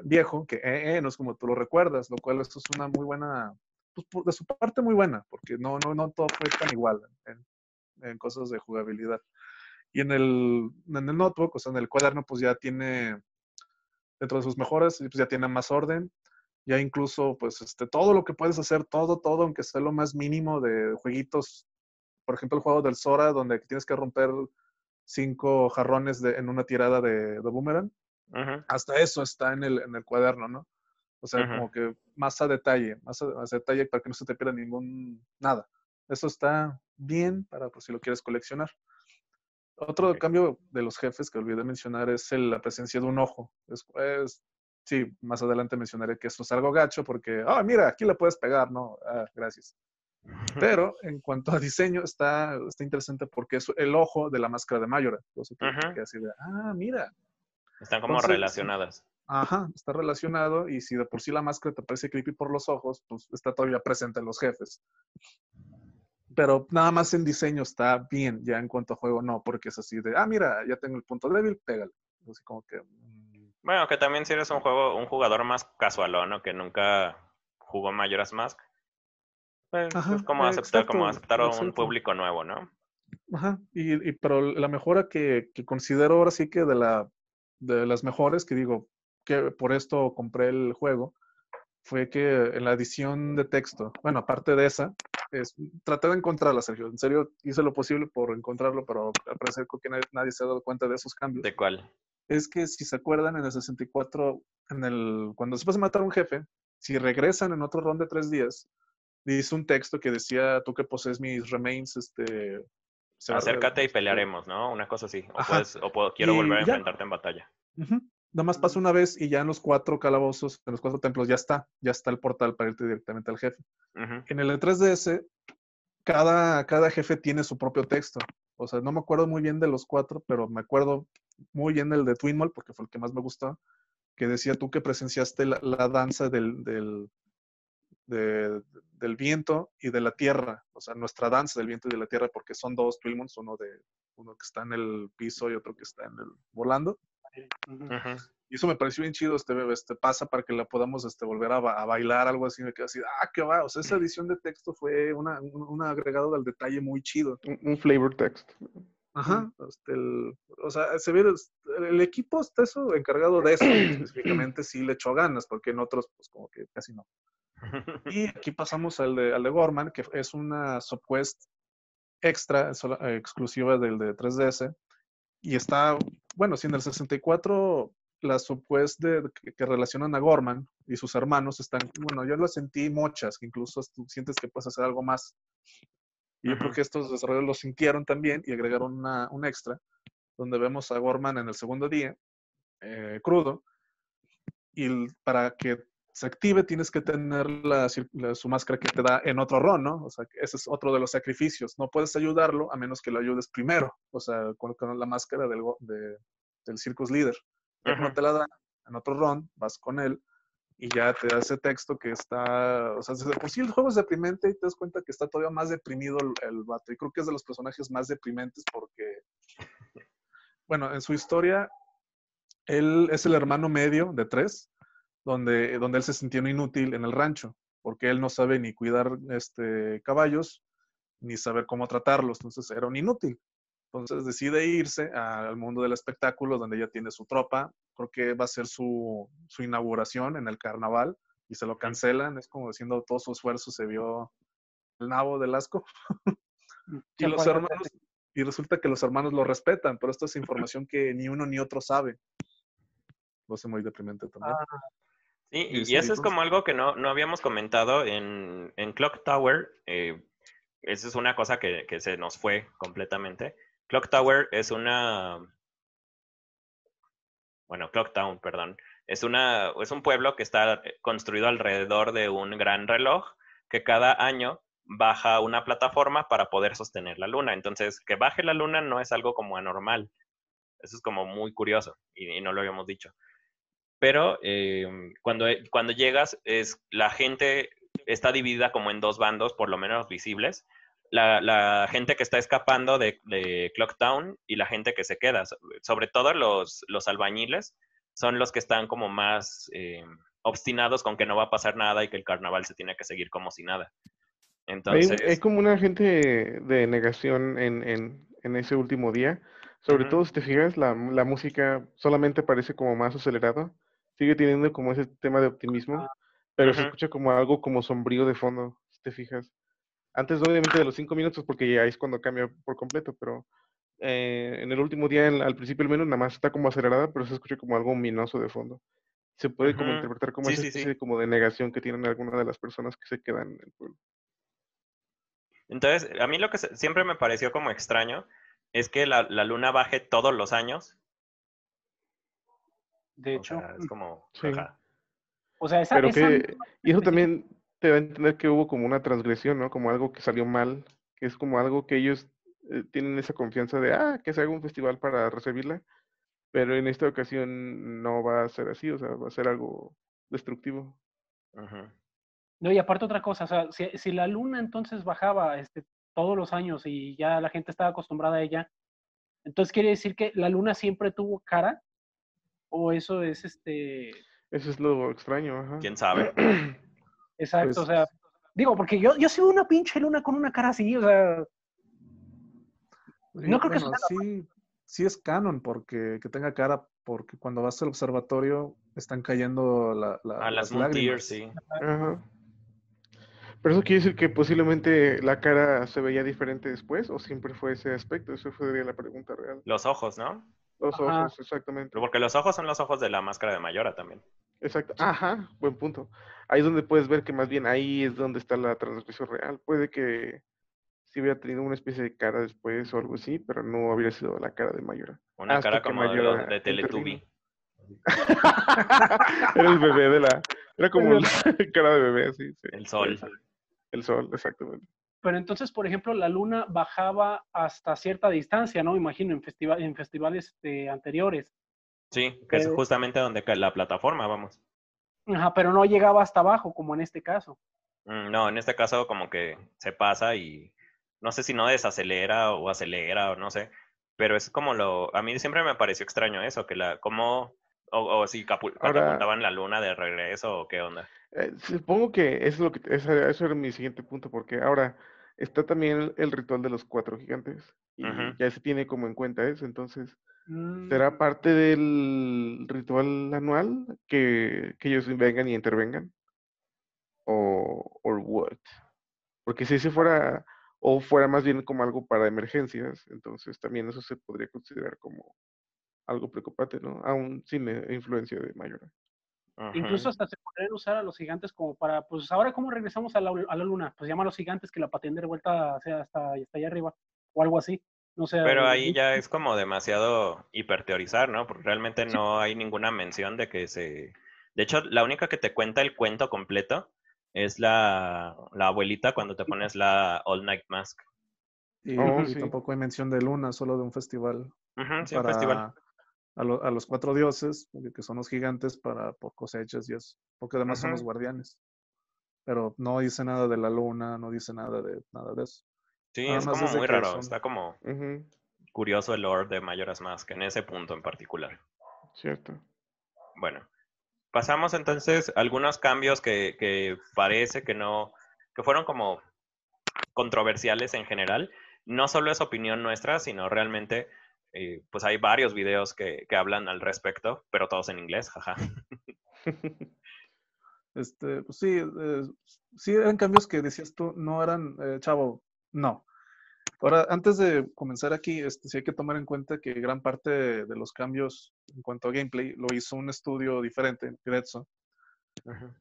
viejo que eh, eh, no es como tú lo recuerdas, lo cual esto es una muy buena pues, por- de su parte muy buena, porque no, no, no todo fue tan igual en, cosas de jugabilidad. Y en el, en el notebook, o sea, en el cuaderno, pues ya tiene, dentro de sus mejoras, pues ya tiene más orden, ya incluso, pues, este, todo lo que puedes hacer, todo, todo, aunque sea lo más mínimo de jueguitos, por ejemplo, el juego del Sora, donde tienes que romper cinco jarrones de, en una tirada de, de boomerang, hasta eso está en el, en el cuaderno, ¿no? O sea, como que más a detalle, más a, más a detalle para que no se te pierda ningún nada. Eso está bien para pues, si lo quieres coleccionar. Otro cambio de los jefes que olvidé mencionar es el- la presencia de un ojo. Es, es- sí, más adelante mencionaré que eso es algo gacho porque, ah, mira, aquí le puedes pegar, ¿no? Ah, gracias. Pero en cuanto a diseño, está, está interesante porque es el ojo de la máscara de Mayora. Entonces, quedas así de, ah, mira, Están como Entonces, relacionadas. Ajá, está relacionado y si de por sí la máscara te parece creepy por los ojos, pues está todavía presente en los jefes. Pero nada más en diseño está bien, ya en cuanto a juego no, porque es así de, ah, mira, ya tengo el punto débil, pégale. Así como que, mm, Bueno, que también si eres un juego, un jugador más casual, ¿no? Que nunca jugó Majora's Mask. Pues Ajá, es como aceptar, como aceptar a un exacto. público nuevo, ¿no? Ajá, y, y- pero la mejora que, que considero ahora sí que de, la, de las mejores, que digo, que por esto compré el juego, fue que en la edición de texto, bueno, aparte de esa, es, traté de encontrarla, Sergio. En serio, hice lo posible por encontrarlo, pero al parecer creo que nadie, nadie se ha dado cuenta de esos cambios. ¿De cuál? Es que si se acuerdan, en el 64, en el, cuando después de matar a un jefe, si regresan en otro round de tres días, dice un texto que decía, tú que posees mis remains, este... Acércate y pelearemos, ¿no? Una cosa así. O, puedes, o puedo- quiero Y volver a ya. enfrentarte en batalla. Ujú. Nada más pasa una vez y ya en los cuatro calabozos, en los cuatro templos, ya está. Ya está el portal para irte directamente al jefe. Ujú. En el 3DS, cada, cada jefe tiene su propio texto. O sea, no me acuerdo muy bien de los cuatro, pero me acuerdo muy bien del de Twin Mall, porque fue el que más me gustó, que decía tú que presenciaste la, la danza del, del, de- del viento y de la tierra. O sea, nuestra danza del viento y de la tierra, porque son dos Twin Malls, uno, de, uno que está en el piso y otro que está en el volando. Y eso me pareció bien chido, este, este pasa para que la podamos este, volver a, ba- a bailar, algo así. Me quedé así, ah, qué va. O sea, esa edición de texto fue una, un, un agregado del detalle muy chido. Un, un flavor text. Ajá. Este, el- o sea, se ve, el, el equipo está eso, encargado de eso, [CLEARS THROAT] específicamente sí le echó ganas, porque en otros, pues como que casi no. Y aquí pasamos al de, al de Gorman, que es una subquest extra, eh, exclusiva del de 3DS. Y está, bueno, si en el 64 las subquests de, que, que relacionan a Gorman y sus hermanos están, bueno, yo lo sentí muchas, que incluso tú sientes que puedes hacer algo más. Y yo creo que estos desarrolladores lo sintieron también y agregaron una, un extra, donde vemos a Gorman en el segundo día, eh, crudo, y para que se active tienes que tener la, su máscara que te da en otro ron, ¿no? O sea, ese es otro de los sacrificios. No puedes ayudarlo a menos que lo ayudes primero, o sea, con, con la máscara del, de- del Circus Leader. Que no te la da en otro ron, vas con él y ya te da ese texto que está, o sea, desde por sí el juego es deprimente y te das cuenta que está todavía más deprimido el, el vato. Y creo que es de los personajes más deprimentes porque, bueno, en su historia, él es el hermano medio de tres, donde, donde él se sintió inútil en el rancho, porque él no sabe ni cuidar este, caballos, ni saber cómo tratarlos, entonces era un inútil. Entonces decide irse al mundo del espectáculo, donde ya tiene su tropa, creo que va a ser su, su inauguración en el carnaval, y se lo cancelan, es como diciendo todo su esfuerzo se vio el nabo del asco. [LAUGHS] Y Ya los hermanos, y resulta que los hermanos lo respetan, pero esto es información que ni uno ni otro sabe. Lo hace muy deprimente también. Sí, Y y, es y eso es como algo que no, no habíamos comentado en, en Clock Tower. eh, esa es una cosa que, que se nos fue completamente. Clock Tower es una... Bueno, Clock Town, perdón. Es, una, es un pueblo que está construido alrededor de un gran reloj que cada año baja una plataforma para poder sostener la luna. Entonces, que baje la luna no es algo como anormal. Eso es como muy curioso y, y no lo habíamos dicho pero eh, cuando, cuando llegas, es, la gente está dividida como en dos bandos, por lo menos visibles. La, la gente que está escapando de, de Clocktown y la gente que se queda. So- Sobre todo los, los albañiles son los que están como más eh, obstinados con que no va a pasar nada y que el carnaval se tiene que seguir como si nada. Entonces, hay como una gente de negación en, en, en ese último día. Sobre Ujú. todo, si te fijas, la, la música solamente parece como más acelerada. Sigue teniendo como ese tema de optimismo, pero se escucha como algo como sombrío de fondo, si te fijas. Antes, obviamente, de los cinco minutos, porque ya es cuando cambia por completo, pero eh, en el último día, en- al principio al menos, nada más está como acelerada, pero se escucha como algo ominoso de fondo. Se puede como interpretar como Sí, esa sí, sí. especie como de negación que tienen algunas de las personas que se quedan en el pueblo. entonces, a mí lo que se- siempre me pareció como extraño es que la, la luna baje todos los años. De O hecho, sea, es como... Sí. ajá. o sea, esa, Pero esa que, misma y eso [LAUGHS] también te da a entender que hubo como una transgresión, ¿no? Como algo que salió mal, que es como algo que ellos eh, tienen esa confianza de, ah, que se haga un festival para recibirla, pero en esta ocasión no va a ser así, o sea, va a ser algo destructivo. Ujú. No, y aparte otra cosa, o sea, si, si la luna entonces bajaba este, todos los años y ya la gente estaba acostumbrada a ella, entonces quiere decir que la luna siempre tuvo cara, o eso es este, Eso es lo extraño, ajá. ¿Quién sabe? [CLEARS THROAT] exacto, o Pues- sea, digo, porque yo, yo veo una pinche luna con una cara así, o sea, Sí, No creo que bueno, eso sí, sí es canon porque que tenga cara, porque cuando vas al observatorio están cayendo la, la- A las las lágrimas. Tears, sí. Ajá. Pero eso quiere decir que posiblemente la cara se veía diferente después, o siempre fue ese aspecto, eso sería la pregunta real. Los ojos, ¿no? Los Ajá. ojos, exactamente. Pero Porque los ojos son los ojos de la máscara de Mayora también. Exacto. Ajá, buen punto. Ahí es donde puedes ver que más bien ahí es donde está la transgresión real. Puede que sí hubiera tenido una especie de cara después o algo así, pero no habría sido la cara de Mayora. Una Hasta cara como de, Mayora los de Teletubby. [LAUGHS] Era el bebé de la... Era como la [LAUGHS] cara de bebé, sí. sí, El sol. El sol, exactamente. Pero entonces, por ejemplo, la luna bajaba hasta cierta distancia, ¿no? Imagino, en, festival, en festivales este, anteriores. Sí, que es justamente donde cae la plataforma, vamos. Ajá, pero no llegaba hasta abajo, como en este caso. Mm, No, en este caso como que se pasa y no sé si no desacelera o acelera o no sé, pero es como lo, a mí siempre me pareció extraño eso, que la, como, o, o si catapultaban la luna de regreso o qué onda. Eh, supongo que eso es lo que era mi siguiente punto, porque ahora está también el, el ritual de los cuatro gigantes y ya se tiene como en cuenta eso, entonces Mm, será parte del ritual anual que, que ellos vengan y intervengan o or what, porque si ese fuera o fuera más bien como algo para emergencias, entonces también eso se podría considerar como algo preocupante, ¿no? Aún sin influencia de Mayora. Incluso hasta se podrían usar a los gigantes como para, pues ahora cómo regresamos a la, a la luna, pues llama a los gigantes que la pateen de vuelta hacia, hasta, hasta allá arriba, o algo así. No sé. Pero eh, ahí ya es como demasiado hiperteorizar, ¿no? Porque realmente no hay ninguna mención de que se... De hecho, la única que te cuenta el cuento completo es la, la abuelita cuando te pones la All Night Mask. Y, Oh, y sí. tampoco hay mención de luna, solo de un festival Ujú, sí, un para festival. A, lo- a los cuatro dioses, porque- que son los gigantes para por cosechas y eso, porque además son los guardianes. Pero no dice nada de la luna, no dice nada de nada de eso. Sí, Nada es más como muy raro. son- Está como curioso el lore de Majora's Mask en ese punto en particular. cierto. Bueno, pasamos entonces a algunos cambios que, que parece que no, que fueron como controversiales en general. No solo es opinión nuestra, sino realmente, eh, pues hay varios videos que, que hablan al respecto, pero todos en inglés, jaja. [LAUGHS] Este, pues sí, eh, sí eran cambios que decías tú, no eran, eh, chavo, no. Ahora, antes de comenzar aquí, este, sí hay que tomar en cuenta que gran parte de, los cambios en cuanto a gameplay lo hizo un estudio diferente, Grezzo.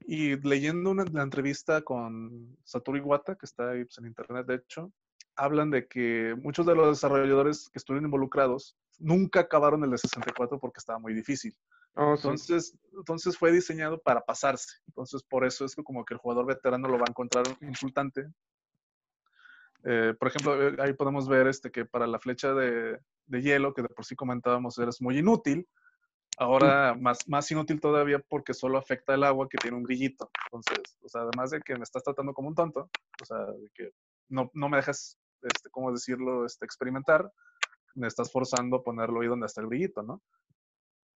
Y leyendo una, la entrevista con Satoru Iwata, que está ahí pues, en internet, de hecho, hablan de que muchos de los desarrolladores que estuvieron involucrados nunca acabaron el de 64 porque estaba muy difícil. Oh, sí. Entonces, entonces fue diseñado para pasarse. Entonces, por eso es que como que el jugador veterano lo va a encontrar insultante. Eh, por ejemplo, eh, ahí podemos ver este, que para la flecha de, de hielo, que de por sí comentábamos, es muy inútil. Ahora más, más inútil todavía porque solo afecta el agua que tiene un grillito. Entonces, o sea, además de que me estás tratando como un tonto, o sea, de que no, no me dejas, este, ¿cómo decirlo?, este, experimentar, me estás forzando a ponerlo ahí donde está el grillito, ¿no?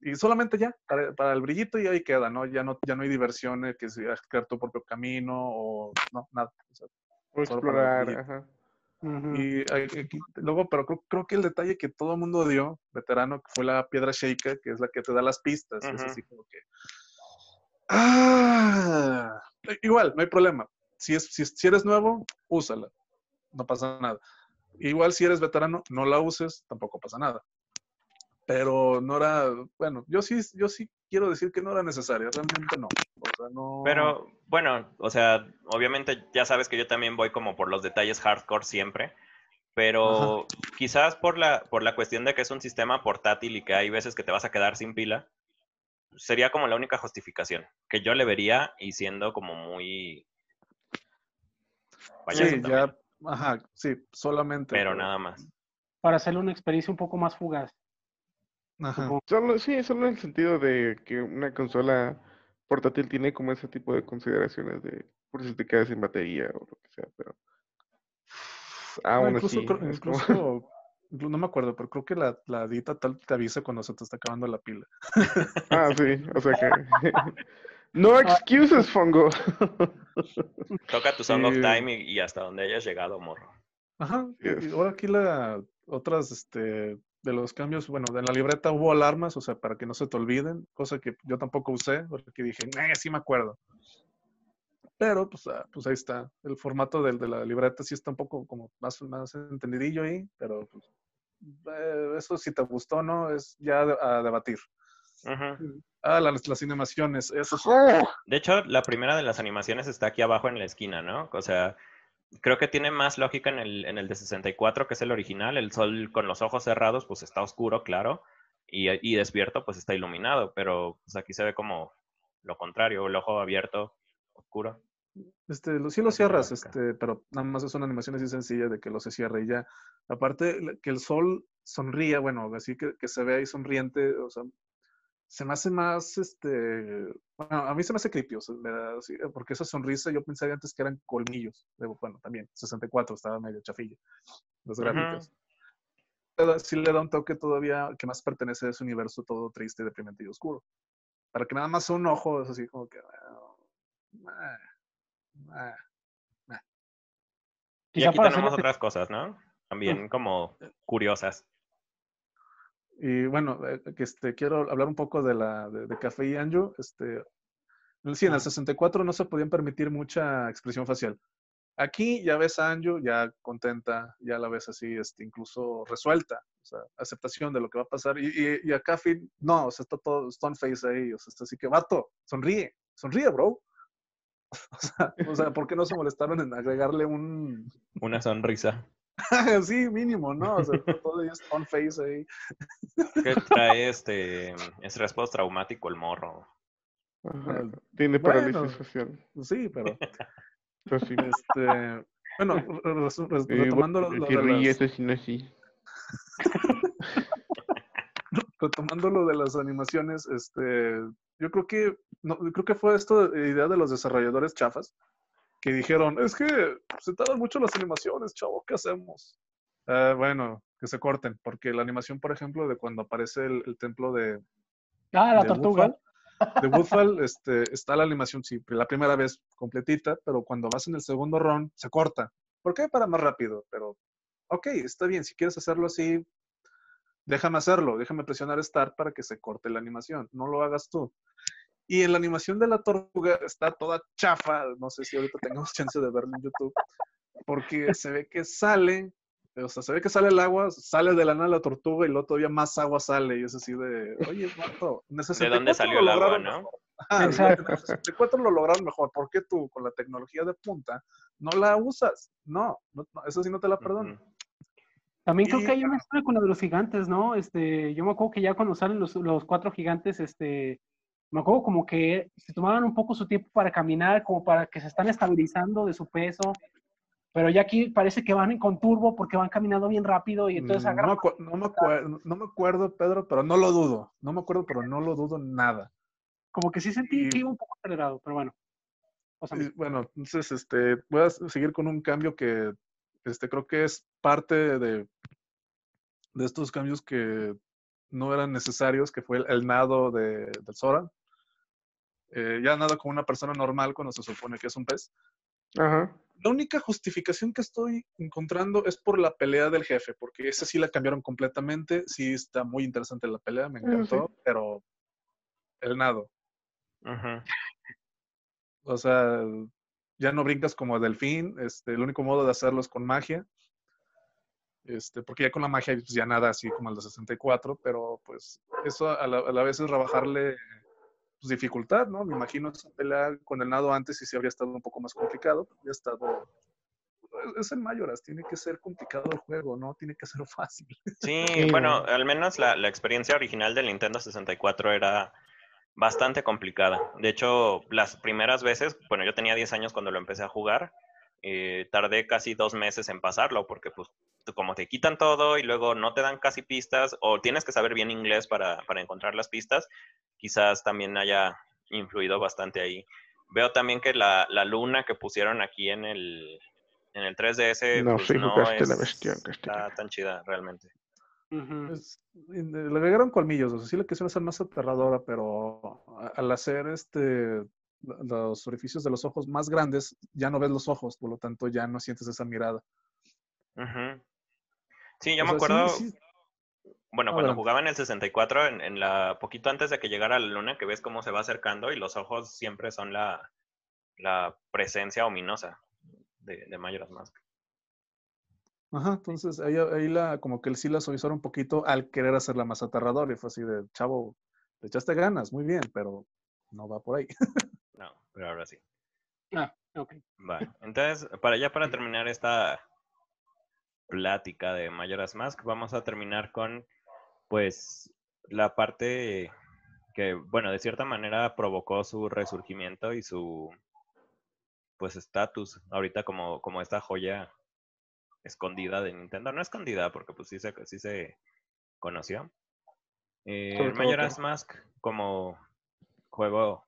y solamente ya, para, para, el brillito y ahí queda, ¿no? Ya no, ya no hay diversión, que sea crear tu propio camino o no, nada. O, sea, explorar, ajá. Y aquí, luego, pero creo, creo, que el detalle que todo el mundo dio, veterano, que fue la piedra shaker, que es la que te da las pistas. Es así como que. ¡Ah! Igual, no hay problema. Si, es, si, si eres nuevo, úsala. No pasa nada. Igual si eres veterano, no la uses, tampoco pasa nada. Pero no era, bueno, yo sí, yo sí quiero decir que no era necesaria, realmente no. O sea, no... Pero bueno, o sea, obviamente ya sabes que yo también voy como por los detalles hardcore siempre, pero quizás por la, por la cuestión de que es un sistema portátil y que hay veces que te vas a quedar sin pila, sería como la única justificación que yo le vería y siendo como muy... sí, ya, ajá, sí, solamente. Pero nada más. Para hacerle una experiencia un poco más fugaz. Solo, sí, solo en el sentido de que una consola portátil tiene como ese tipo de consideraciones de por si te quedas sin batería o lo que sea, pero aún incluso, incluso no me acuerdo, pero creo que la, la dita tal te avisa cuando se te está acabando la pila. ah, sí, o sea que [LAUGHS] [LAUGHS] no ah. excuses, Fongo. [LAUGHS] Toca tu Song of Time y, hasta donde hayas llegado, morro. Ajá. Y ahora aquí la otras este de los cambios, bueno, en la libreta hubo alarmas, o sea, para que no se te olviden, cosa que yo tampoco usé, porque dije, eh, sí me acuerdo. Pero, pues, ah, pues ahí está. El formato del, de la libreta sí está un poco como más, más entendidillo ahí, pero pues, eh, eso si te gustó no, es ya a debatir. Ah, las, las, animaciones, eso. De hecho, la primera de las animaciones está aquí abajo en la esquina, ¿no? O sea, creo que tiene más lógica en el, en el de 64, que es el original. El sol con los ojos cerrados, pues está oscuro, claro, y, y despierto, pues está iluminado, pero pues aquí se ve como lo contrario, el ojo abierto, oscuro. Este, sí lo cierras, este, pero nada más es una animación así sencilla de que lo se cierre y ya. Aparte, que el sol sonría, bueno, así que, que se ve ahí sonriente, o sea, se me hace más, este, bueno, a mí se me hace creepy, porque esa sonrisa yo pensaba antes que eran colmillos, bueno, también, 64 estaba medio chafilla, los gráficos. Sí le da un toque todavía que más pertenece a ese universo todo triste, deprimente y oscuro. Para que nada más un ojo es así como que... Ah, ah, ah, y aquí tenemos otras cosas, ¿no? También como curiosas. Y bueno, eh, que este, quiero hablar un poco de, la, de, Café y Anju. Este, sí, en el 64 no se podían permitir mucha expresión facial. Aquí ya ves a Anju ya contenta, ya la ves así, este, incluso resuelta, o sea, aceptación de lo que va a pasar. Y, y, a Café, no, o sea, está todo stone face ahí, o sea, está así que, vato, sonríe, sonríe, bro. [LAUGHS] O sea, o sea, ¿por qué no se molestaron en agregarle un... Una sonrisa. [LAUGHS] sí, mínimo, ¿no? O sea, todo es on face ahí. ¿Qué trae este estrés traumático el morro? Tiene parálisis social. Sí, pero. [LAUGHS] Pues sí. Este, bueno, retomando lo, de las... [LAUGHS] retomando lo de las animaciones, este, yo creo que no, creo que fue esto idea de los desarrolladores chafas que dijeron, es que se tardan mucho las animaciones, chavo, ¿qué hacemos? Ah, bueno, que se corten, porque la animación, por ejemplo, de cuando aparece el, templo de... Ah, la tortuga. de Woodfall, este, está la animación, sí, la primera vez completita, pero cuando vas en el segundo run, se corta. ¿Por qué? Para más rápido, pero ok, está bien, si quieres hacerlo así, déjame hacerlo, déjame presionar Start para que se corte la animación, no lo hagas tú. Y en la animación de la tortuga está toda chafa, no sé si ahorita tengamos [LAUGHS] chance de verlo en YouTube, porque se ve que sale, o sea, se ve que sale el agua, sale de la nada la tortuga y luego todavía más agua sale y es así de, oye, ¿cuánto? ¿De dónde salió el agua, no? Ah, en 64 lo lograron mejor, ¿por qué tú con la tecnología de punta no la usas? No, eso sí no te la perdono. También creo que hay una historia con lo de los gigantes, ¿no? Este, yo me acuerdo que ya cuando salen los, los cuatro gigantes, este, me acuerdo como que se tomaban un poco su tiempo para caminar, como para que se están estabilizando de su peso, pero ya aquí parece que van con turbo porque van caminando bien rápido y entonces mm, no, no, me acuerdo, no me acuerdo, Pedro, pero no lo dudo, no me acuerdo, pero no lo dudo nada. Como que sí sentí que iba un poco acelerado, pero bueno. bueno, entonces este, voy a seguir con un cambio que este, creo que es parte de, de estos cambios que no eran necesarios, que fue el, el nado de, del Sora. Eh, ya nado como una persona normal cuando se supone que es un pez. Ajá. La única justificación que estoy encontrando es por la pelea del jefe, porque esa sí la cambiaron completamente. Sí está muy interesante la pelea, me encantó, pero el nado. O sea, ya no brincas como delfín. Este, el único modo de hacerlo es con magia. Este, porque ya con la magia pues, ya nada así como el de 64, pero pues eso a la, a la vez es rebajarle pues, dificultad, ¿no? Me imagino esa pelea con el nado antes y sí habría estado un poco más complicado. Habría estado... es- en Mayoras, tiene que ser complicado el juego, ¿no? Tiene que ser [LAUGHS] fácil. Sí, bueno, no. al menos la, la experiencia original del Nintendo 64 era bastante complicada. De hecho, las primeras veces, bueno, yo tenía 10 años cuando lo empecé a jugar, eh, tardé casi dos meses en pasarlo, porque pues como te quitan todo y luego no te dan casi pistas, o tienes que saber bien inglés para, para encontrar las pistas, quizás también haya influido bastante ahí. Veo también que la, la luna que pusieron aquí en el, en el 3DS No, pues, sí, no jugaste la es- bestia está tan chida realmente. Ujú. Pues, y le agregaron colmillos, o sea, sí le quisieron hacer más aterradora, pero al hacer este los orificios de los ojos más grandes, ya no ves los ojos, por lo tanto ya no sientes esa mirada. Sí, yo O me sea, acuerdo, sí- bueno, cuando jugaba en el 64, en, en la poquito antes de que llegara la luna, que ves cómo se va acercando y los ojos siempre son la, la presencia ominosa de, de Majora's Mask. Ajá, entonces ahí, ahí la, como que sí la suavizaron un poquito al querer hacerla más aterradora y fue así de, chavo, le echaste ganas, muy bien, pero no va por ahí. [LAUGHS] No, pero ahora sí. Ah, ok. Va. Entonces, para ya para terminar esta plática de Majora's Mask, vamos a terminar con, pues, la parte que, bueno, de cierta manera provocó su resurgimiento y su, pues, estatus ahorita como, como esta joya escondida de Nintendo. No escondida, porque pues sí se, sí se conoció. Eh, que- Mask como juego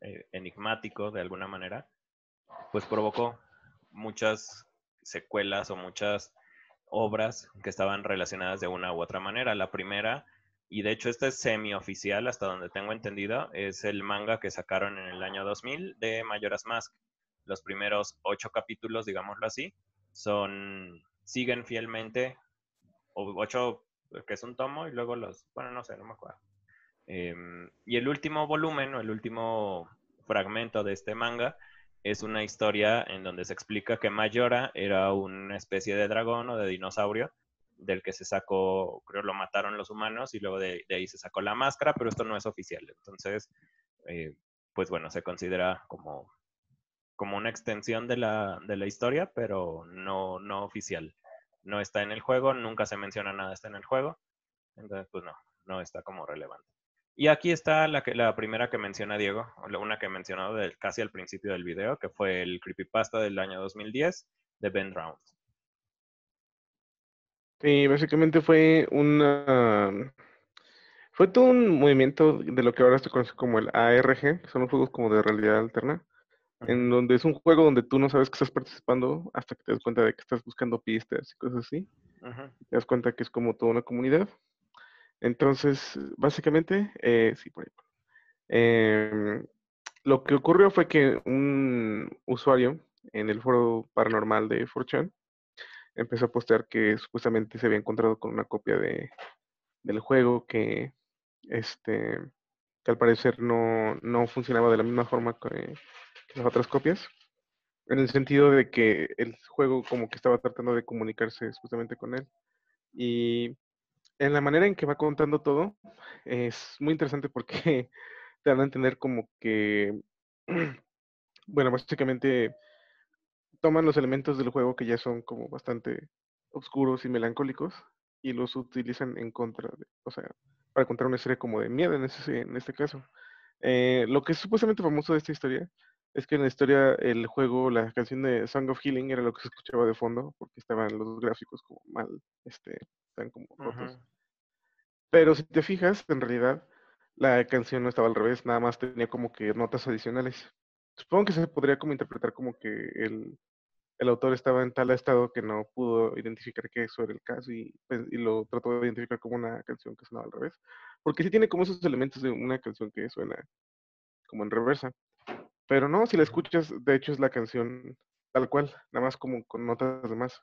eh, enigmático de alguna manera, pues provocó muchas secuelas o muchas obras que estaban relacionadas de una u otra manera. La primera, y de hecho este es semi-oficial hasta donde tengo entendido, es el manga que sacaron en el año 2000 de Majora's Mask. Los primeros ocho capítulos, digámoslo así, son, siguen fielmente, o ocho, que es un tomo, y luego los, bueno, no sé, no me acuerdo. Em, y el último volumen o el último fragmento de este manga es una historia en donde se explica que Mayora era una especie de dragón o de dinosaurio del que se sacó, creo lo mataron los humanos y luego de, de ahí se sacó la máscara, pero esto no es oficial. Entonces, eh, pues bueno, se considera como, como una extensión de la, de la historia, pero no, no oficial. No está en el juego, nunca se menciona nada está en el juego. Entonces, pues no, no está como relevante. Y aquí está la, que, la primera que menciona Diego, la- una que mencionó del, casi al principio del video, que fue el creepypasta del año 2010 de Ben Drowned. Sí, básicamente fue una... Fue todo un movimiento de lo que ahora se conoce como el ARG, que son los juegos como de realidad alterna, en donde es un juego donde tú no sabes que estás participando hasta que te das cuenta de que estás buscando pistas y cosas así. Te das cuenta que es como toda una comunidad. Entonces, básicamente, eh, sí, por ahí. Em, lo que ocurrió fue que un usuario en el foro paranormal de 4chan empezó a postear que supuestamente se había encontrado con una copia de, del juego que, este, que al parecer no, no funcionaba de la misma forma que, que las otras copias, en el sentido de que el juego como que estaba tratando de comunicarse supuestamente con él. Y en la manera en que va contando todo, es muy interesante porque [LAUGHS] te dan a entender como que, [CLEARS THROAT] bueno, básicamente toman los elementos del juego que ya son como bastante oscuros y melancólicos y los utilizan en contra de, o sea, para contar una historia como de miedo en, ese, en este caso. Eh, lo que es supuestamente famoso de esta historia es que en la historia el juego, la canción de Song of Healing era lo que se escuchaba de fondo porque estaban los gráficos como mal, este, están como rotos. Pero si te fijas, en realidad la canción no estaba al revés, nada más tenía como que notas adicionales. Supongo que se podría como interpretar como que el, el autor estaba en tal estado que no pudo identificar que eso era el caso y, pues, y lo trató de identificar como una canción que sonaba al revés. Porque sí tiene como esos elementos de una canción que suena como en reversa. Pero no, si la escuchas, de hecho es la canción tal cual, nada más como con notas de más.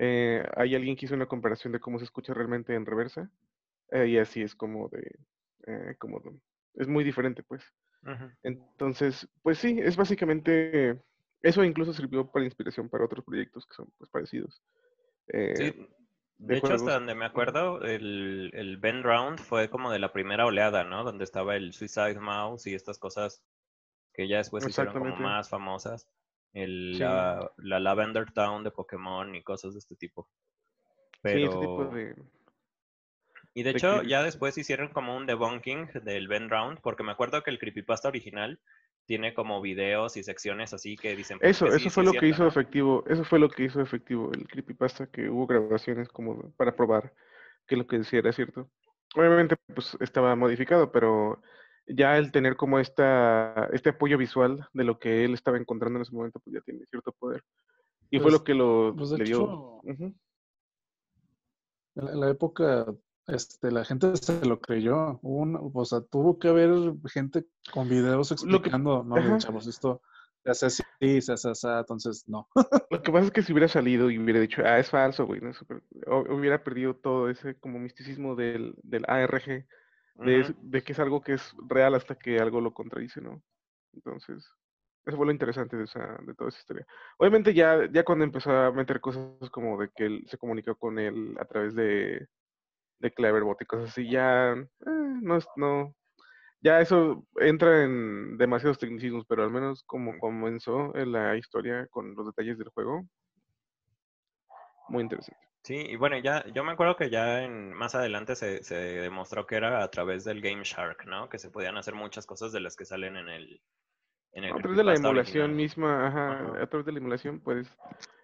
Eh, hay alguien que hizo una comparación de cómo se escucha realmente en reversa eh, y así es como de, eh, como de- es muy diferente pues. Entonces, pues sí, es básicamente, eso incluso sirvió para inspiración para otros proyectos que son pues parecidos. Eh, Sí, de de hecho, hasta donde me acuerdo, el, el Ben Round fue como de la primera oleada, ¿no? Donde estaba el Suicide Mouse y estas cosas que ya después se hicieron como más famosas. El, Sí. la, la Lavender Town de Pokémon y cosas de este tipo. Sí, ese tipo Pero, de... y de de hecho, que- ya después hicieron como un debunking del Ben Round, porque me acuerdo que el creepypasta original tiene como videos y secciones así que dicen pues, Eso, eso sí fue lo que hizo ¿no? efectivo, eso fue lo que hizo efectivo el creepypasta, que hubo grabaciones como para probar que lo que decía era cierto. Obviamente, pues estaba modificado, pero ya el tener como esta, este apoyo visual de lo que él estaba encontrando en ese momento, pues ya tiene cierto poder. Y fue Pues- lo que lo pues, le dio. hecho. En la, en la época, este, la gente se lo creyó. Un- o sea, tuvo que haber gente con videos Lo que- explicando, no, ajá. chavos, esto se hace así, se hace así, entonces no. Lo que pasa es que si hubiera salido y hubiera dicho, ah, es falso, güey, no hubiera perdido todo ese como misticismo del, del ARG, de, Ujú. de que es algo que es real hasta que algo lo contradice, ¿no? Entonces, eso fue lo interesante de, esa, de toda esa historia. Obviamente ya, ya cuando empezó a meter cosas como de que él se comunicó con él a través de, de Cleverbot y cosas así, ya eh, no, es- no, ya eso entra en demasiados tecnicismos, pero al menos como comenzó en la historia con los detalles del juego, muy interesante. Sí, y bueno, ya, yo me acuerdo que ya en, más adelante se, se demostró que era a través del Game Shark, ¿no? Que se podían hacer muchas cosas de las que salen en el, en el A través de la emulación original. misma, ajá, Ajá. a través de la emulación puedes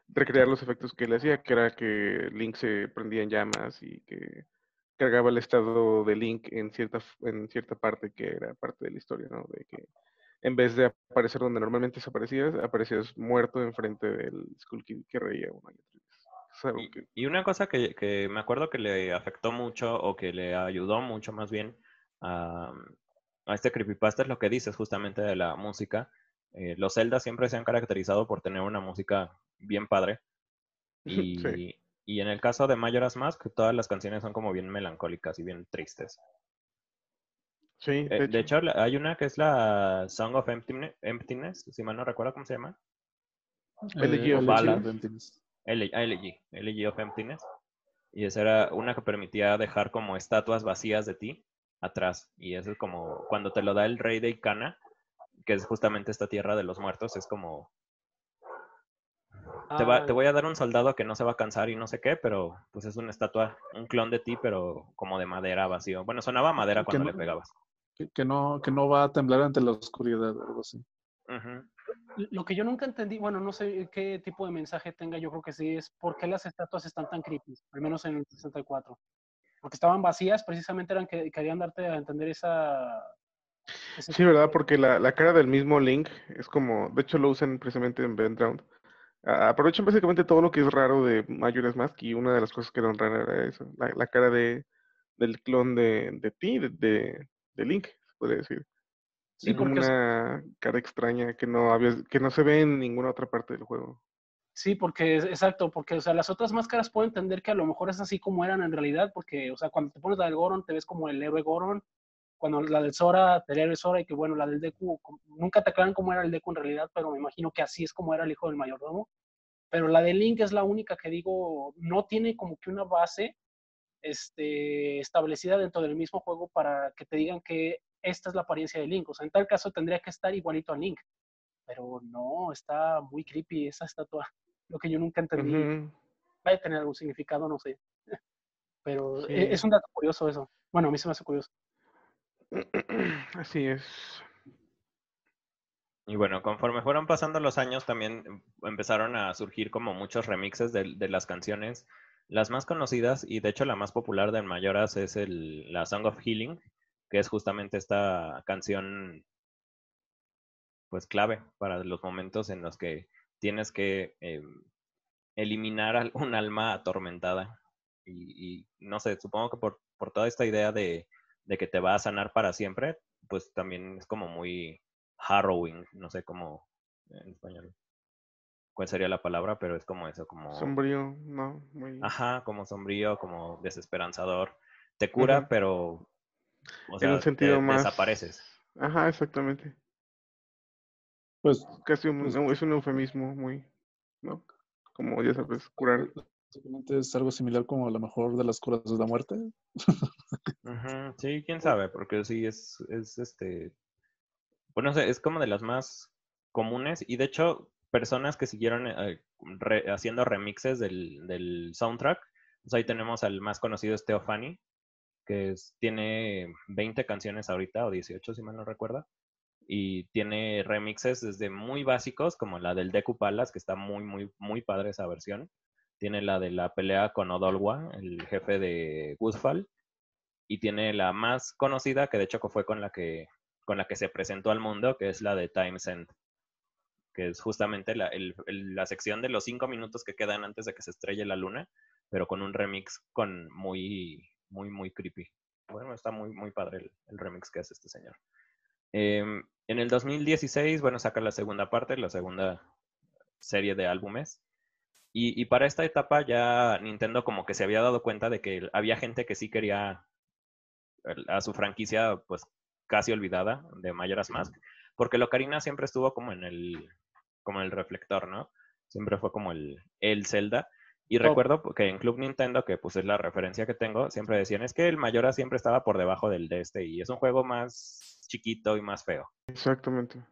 recrear los efectos que él hacía, que era que Link se prendía en llamas y que cargaba el estado de Link en cierta, en cierta parte que era parte de la historia, ¿no? De que en vez de aparecer donde normalmente desaparecías, aparecías muerto enfrente del Skull Kid que reía una y otra Y, una cosa que, que me acuerdo que le afectó mucho o que le ayudó mucho más bien a, a este creepypasta es lo que dices justamente de la música. Eh, los Zelda siempre se han caracterizado por tener una música bien padre. [LAUGHS] Y, Sí. y en el caso de Majora's Mask, todas las canciones son como bien melancólicas y bien tristes. Sí, Eh, de hecho, la- hay una que es la Song of Emptine- Emptiness, si mal no recuerdo cómo se llama. Elegy of Ballad. Emptiness. L- LG, LG of Emptiness. Y esa era una que permitía dejar como estatuas vacías de ti atrás. Y eso es como cuando te lo da el rey de Icana, que es justamente esta tierra de los muertos, es como te, va- te Ah, voy a dar un soldado que no se va a cansar y no sé qué, pero pues es una estatua, un clon de ti, pero como de madera vacío. Bueno, sonaba a madera Que cuando no- le pegabas. Que, que no, que no va a temblar ante la oscuridad, algo así. Ujú. Lo que yo nunca entendí, bueno, no sé qué tipo de mensaje tenga, yo creo que sí, es por qué las estatuas están tan creepy, al menos en el 64. Porque estaban vacías, precisamente eran que querían darte a entender esa... Sí, ¿verdad? Porque la, la cara del mismo Link es como, de hecho lo usan precisamente en Background. Aprovechan básicamente todo lo que es raro de Majora's Mask y una de las cosas que eran raras era eso, la, la cara de, del clon de, de ti, de, de, de Link, se podría decir. Sí, es como una cara extraña que no había, que no se ve en ninguna otra parte del juego. sí, porque, es- exacto, porque, o sea, las otras máscaras puedo entender que a lo mejor es así como eran en realidad, porque, o sea, cuando te pones la del Goron, te ves como el héroe Goron, cuando la del Sora, el héroe Sora, y que bueno, la del Deku, nunca te aclaran cómo era el Deku en realidad, pero me imagino que así es como era el hijo del mayordomo. Pero la de Link es la única que digo, no tiene como que una base este, establecida dentro del mismo juego para que te digan que esta es la apariencia de Link. O sea, en tal caso tendría que estar igualito a Link. Pero no, está muy creepy esa estatua. Lo que yo nunca entendí. Va a tener algún significado, no sé. [LAUGHS] Pero Sí. e- es un dato curioso eso. Bueno, a mí se me hace curioso. [CLEARS THROAT] Así es. Y bueno, conforme fueron pasando los años, también em- empezaron a surgir como muchos remixes de, de las canciones. Las más conocidas, y de hecho la más popular de Mayoras, es el, la Song of Healing, que es justamente esta canción, pues clave para los momentos en los que tienes que eh, eliminar un [LAUGHS] alma atormentada. Y, y no sé, supongo que por, por toda esta idea de, de que te va a sanar para siempre, pues también es como muy harrowing, no sé cómo en español. ¿Cuál sería la palabra? Pero es como eso, como... Sombrío, no, muy... Ajá, como sombrío, como desesperanzador. Te cura, pero... O en un te sentido más... desapareces. Ajá, exactamente. Pues Casi un, Pues- es un eufemismo muy, ¿no? Como ya sabes, curar. básicamente es algo similar como a lo mejor de las curas de la muerte. Ujú, Sí, quién sabe, porque sí es, es este, bueno, no sé, es como de las más comunes y de hecho personas que siguieron eh, re- haciendo remixes del, del soundtrack, pues ahí tenemos al más conocido es Teofani, que tiene 20 canciones ahorita o 18 si mal no recuerdo, y tiene remixes desde muy básicos como la del Deku Palace, que está muy, muy, muy padre esa versión. Tiene la de la pelea con Odolwa, el jefe de Goosefall y tiene la más conocida, que de hecho fue con la que, con la que se presentó al mundo, que es la de Time's End, que es justamente la, la sección de los cinco minutos que quedan antes de que se estrelle la luna, pero con un remix con muy, muy, muy creepy. Bueno, está muy, muy padre el, el remix que hace este señor. Em, en el 2016, bueno, saca la segunda parte, la segunda serie de álbumes. Y, y para esta etapa ya Nintendo como que se había dado cuenta de que había gente que sí quería a su franquicia pues casi olvidada de Majora's Mask, porque Locarina siempre estuvo como en el como en el reflector, ¿no? Siempre fue como el, el Zelda. Y recuerdo que en Club Nintendo, que pues es la referencia que tengo, siempre decían, es que el Majora siempre estaba por debajo del de este y es un juego más chiquito y más feo. Exactamente.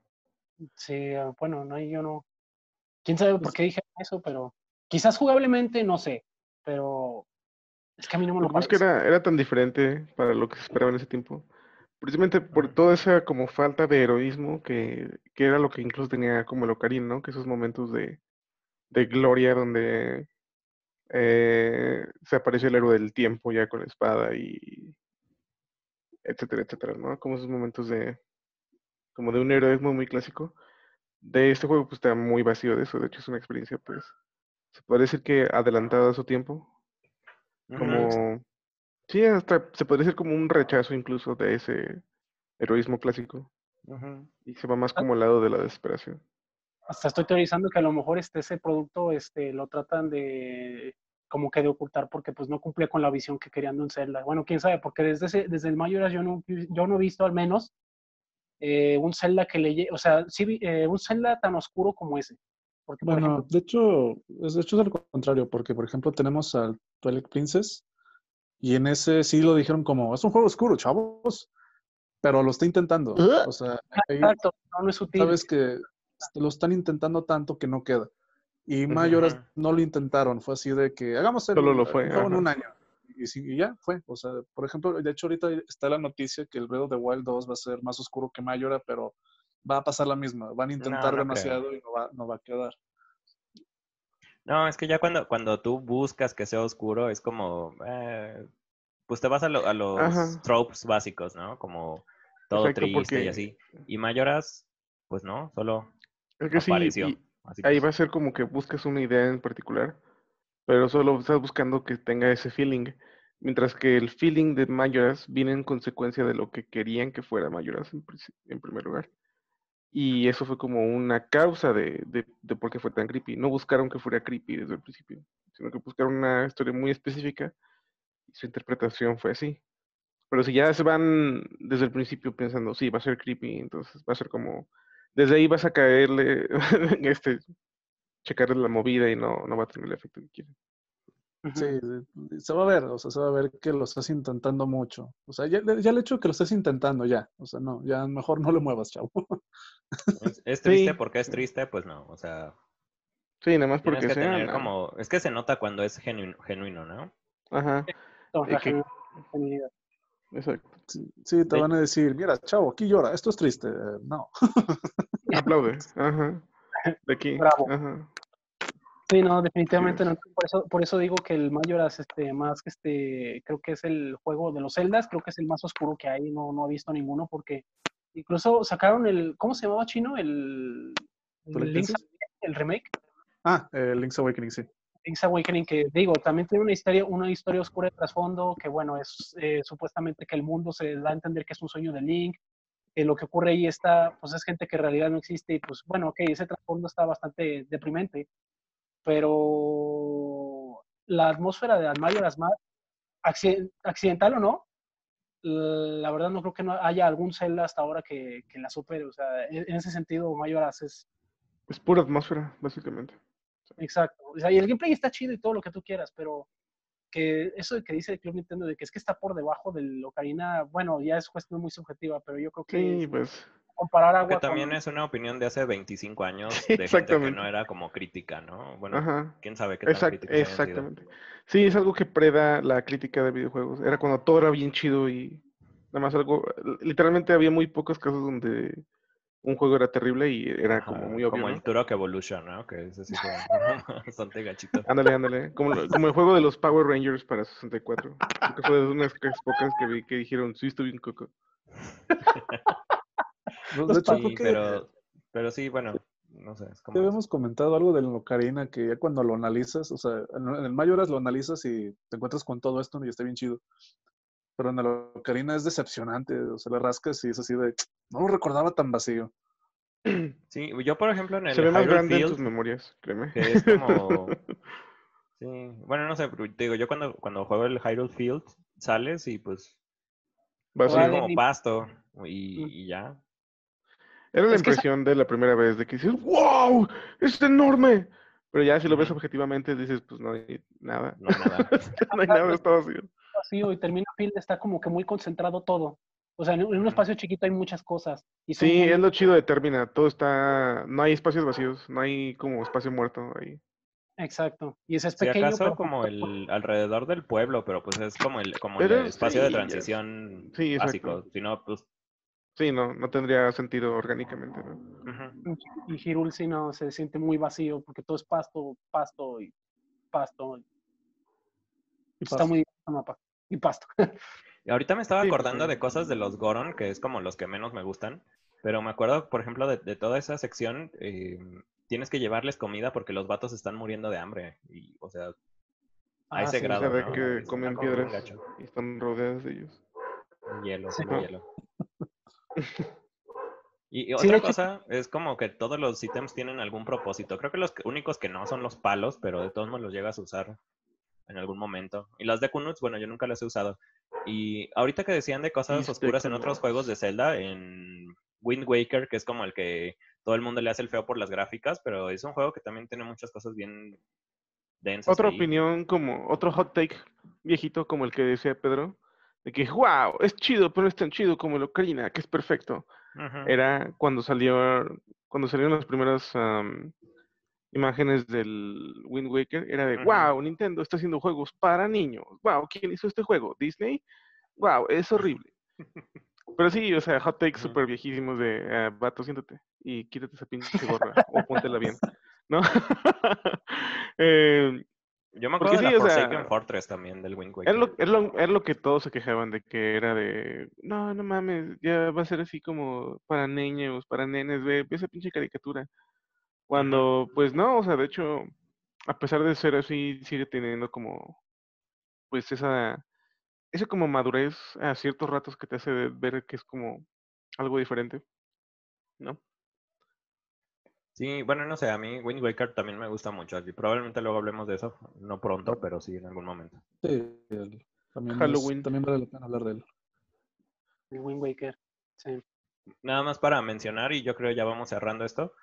Sí, ah, bueno, no, yo no. Quién sabe por qué dije eso, pero quizás jugablemente, no sé, pero es que a mí no me Lo lo que pasa es que parece. era, era tan diferente para lo que se esperaba en ese tiempo. Precisamente por toda esa como falta de heroísmo que, que era lo que incluso tenía como el Ocarina, ¿no? Que esos momentos de, de gloria donde eh, se apareció el héroe del tiempo ya con la espada y etcétera, etcétera, ¿no? Como esos momentos de como de un heroísmo muy clásico. De este juego pues está muy vacío de eso, de hecho es una experiencia pues se puede decir que adelantada a su tiempo, como sí, hasta se podría decir como un rechazo incluso de ese heroísmo clásico y se va más Ah. como al lado de la desesperación. Hasta estoy teorizando que a lo mejor este, ese producto este, lo tratan de como que de ocultar porque pues no cumple con la visión que querían de un Zelda. Bueno, quién sabe, porque desde, ese, desde el Majora's yo no, yo no he visto al menos eh, un Zelda que le o sea, sí, vi- eh, un Zelda tan oscuro como ese. Porque, por Bueno, ejemplo, de hecho, es, de hecho es al contrario, porque por ejemplo tenemos al Twilight Princess y en ese sí lo dijeron como, es un juego oscuro, chavos, pero lo está intentando. O sea, ahí exacto, no, no es sutil. sabes que lo están intentando tanto que no queda. Y. Mayoras no lo intentaron, fue así de que hagamos el, Solo lo fue, en un año. Y, sí, y ya fue. O sea, por ejemplo, de hecho ahorita está la noticia que el Breath of the Wild 2 va a ser más oscuro que Mayora, pero va a pasar la misma. Van a intentar no demasiado y no va, no va a quedar. No, es que ya cuando, cuando tú buscas que sea oscuro, es como, eh, pues te vas a, lo- a los Ajá. tropes básicos, ¿no? Como todo Exacto, triste y así. Y Mayoras, pues no, solo es que sí, apareció. y Así ahí pues. va a ser como que buscas una idea en particular, pero solo estás buscando que tenga ese feeling, mientras que el feeling de Majora's viene en consecuencia de lo que querían que fuera Majora's en, en primer lugar. Y eso fue como una causa de, de, de por qué fue tan creepy. No buscaron que fuera creepy desde el principio, sino que buscaron una historia muy específica y su interpretación fue así. Pero si ya se van desde el principio pensando, sí, va a ser creepy, entonces va a ser como, desde ahí vas a caerle, [LAUGHS] este, checarle la movida y no, no va a tener el efecto que quieren. Sí, se va a ver, o sea, se va a ver que lo estás intentando mucho. O sea, ya, ya el hecho de que lo estés intentando, ya. O sea, no, ya mejor no le muevas, chavo. [LAUGHS] Es, es triste Sí. porque es triste, pues no, o sea, Sí, nada más tienes porque que sean, tener como, es que se nota cuando es genuino, genuino ¿no? Ajá, No, la que- genu- genuinidad. Exacto. Sí, sí, te van a decir, mira, chavo, aquí llora, esto es triste. Eh, no. [LAUGHS] Aplaude, ajá. De aquí, Bravo. ajá. Sí, no, definitivamente no. Por eso, por eso digo que el Majora's, este, más que este, creo que es el juego de los Zeldas, creo que es el más oscuro que hay, no, no he visto ninguno, porque incluso sacaron el, ¿cómo se llamaba chino? El, el el remake. Ah, eh, Link's Awakening, sí. Link's Awakening, que digo, también tiene una historia, una historia oscura de trasfondo, que bueno, es eh, supuestamente que el mundo se da a entender que es un sueño de Link, que lo que ocurre ahí está, pues es gente que en realidad no existe, y pues bueno, ok, ese trasfondo está bastante deprimente, pero la atmósfera de Mask, acci- accidental o no, la verdad no creo que no haya algún Zelda hasta ahora que, que la supere, o sea, en, en ese sentido Majora's es Es pura atmósfera, básicamente. Exacto. O sea, y el gameplay está chido y todo lo que tú quieras, pero que eso de que dice el Club Nintendo de que es que está por debajo del Ocarina, bueno, ya es cuestión muy subjetiva, pero yo creo que Sí, es pues. comparar Que agua también con... es una opinión de hace 25 años Sí, [LAUGHS] de gente que exactamente. no era como crítica, ¿no? Bueno, Ajá. quién sabe qué tan Exact- sido. exactamente. Sí, es algo que preda la crítica de videojuegos. Era cuando todo era bien chido y nada más algo. Literalmente había muy pocos casos donde un juego era terrible y era como Ajá, muy obvio. Como ¿no? el Turok Evolution, ¿no? Que es así como [LAUGHS] [LAUGHS] bastante gachito. Ándale, ándale. Como, como el juego de los Power Rangers para 64. Creo que fue de unas pocas que vi que dijeron, sí, estoy bien coco. [LAUGHS] De hecho, Sí, pero, pero sí, bueno, no sé, es ya como... habíamos comentado algo del Ocarina que ya cuando lo analizas, o sea, en el Majora's lo analizas y te encuentras con todo esto y está bien chido. Pero en el Ocarina es decepcionante, o sea, le rascas y es así de, no lo recordaba tan vacío. [CLEARS THROAT] Sí, yo por ejemplo en el Se ve más Hyrule grande en Field, tus memorias, créeme. que es como... [LAUGHS] Sí, bueno, no sé, pero te digo, yo cuando, cuando juego el Hyrule Field, sales y pues Vas es a- como pasto Mm. y, y ya. Era la Es que esa- impresión de la primera vez de que dices, wow, es enorme. Pero ya si lo ves objetivamente dices, pues no hay nada. No hay nada. [LAUGHS] no hay nada, está vacío. Vacío y termina Field está como que muy concentrado todo. O sea, en un espacio chiquito hay muchas cosas. Y Sí, muy- es lo chido de Termina. Todo está. No hay espacios vacíos. No hay como espacio muerto ahí. Exacto. Y ese es Si pequeño, acaso pero como el alrededor del pueblo, pero pues es como el, como Pero el espacio de sí, transición Sí, básico. Si no, pues... Sí, no, no tendría sentido orgánicamente. y Hyrule sí no, se siente muy vacío porque todo es pasto, pasto y pasto. Y Está pasto. muy el mapa. Y pasto. [LAUGHS] Y ahorita me estaba Sí, acordando porque- de cosas de los Goron, que es como los que menos me gustan. Pero me acuerdo, por ejemplo, de, de toda esa sección, eh, tienes que llevarles comida porque los vatos están muriendo de hambre. Y, o sea, a Ah, ese sí, grado. de ¿no? que Es comen piedras y están rodeadas de ellos. Hielo, Sí. hielo. [LAUGHS] Y, otra cosa es como que todos los ítems tienen algún propósito. Creo que los únicos que no son los palos, pero de todos modos los llegas a usar en algún momento. Y las de Kunuts, bueno, yo nunca las he usado. Y ahorita que decían de cosas oscuras en otros juegos de Zelda, en Wind Waker, que es como el que todo el mundo le hace el feo por las gráficas, pero es un juego que también tiene muchas cosas bien densas. Otra ahí. opinión, como otro hot take viejito, como el que decía Pedro, de que, wow, es chido, pero no es tan chido como el Ocarina, que es perfecto. Ujú. Era cuando salió, cuando salieron las primeras am, imágenes del Wind Waker, era de, wow, Nintendo está haciendo juegos para niños. Wow, ¿quién hizo este juego? ¿Disney? Wow, es horrible. Pero sí, o sea, hot [LAUGHS] takes Ujú. súper viejísimos de, ah, vato, siéntate y quítate esa pinche gorra [LAUGHS] o póntela bien, ¿no? [LAUGHS] Eh, Yo me porque acuerdo de sí, o sea, Fortress también del Wind Waker. es lo, es, lo, es lo que todos se quejaban de que era de, no, no mames, ya va a ser así como para niños, para nenes, ve, ve esa pinche caricatura. Cuando, pues no, o sea, de hecho, a pesar de ser así, sigue teniendo como, pues esa, esa como madurez a ciertos ratos que te hace ver que es como algo diferente, ¿no? Sí, bueno, no sé, a mí Wind Waker también me gusta mucho. y probablemente luego hablemos de eso, no pronto, pero sí en algún momento. Sí, el- también, es- Halloween. también vale la pena hablar de él. Wind Waker. Sí. Nada más para mencionar, y yo creo ya vamos cerrando esto.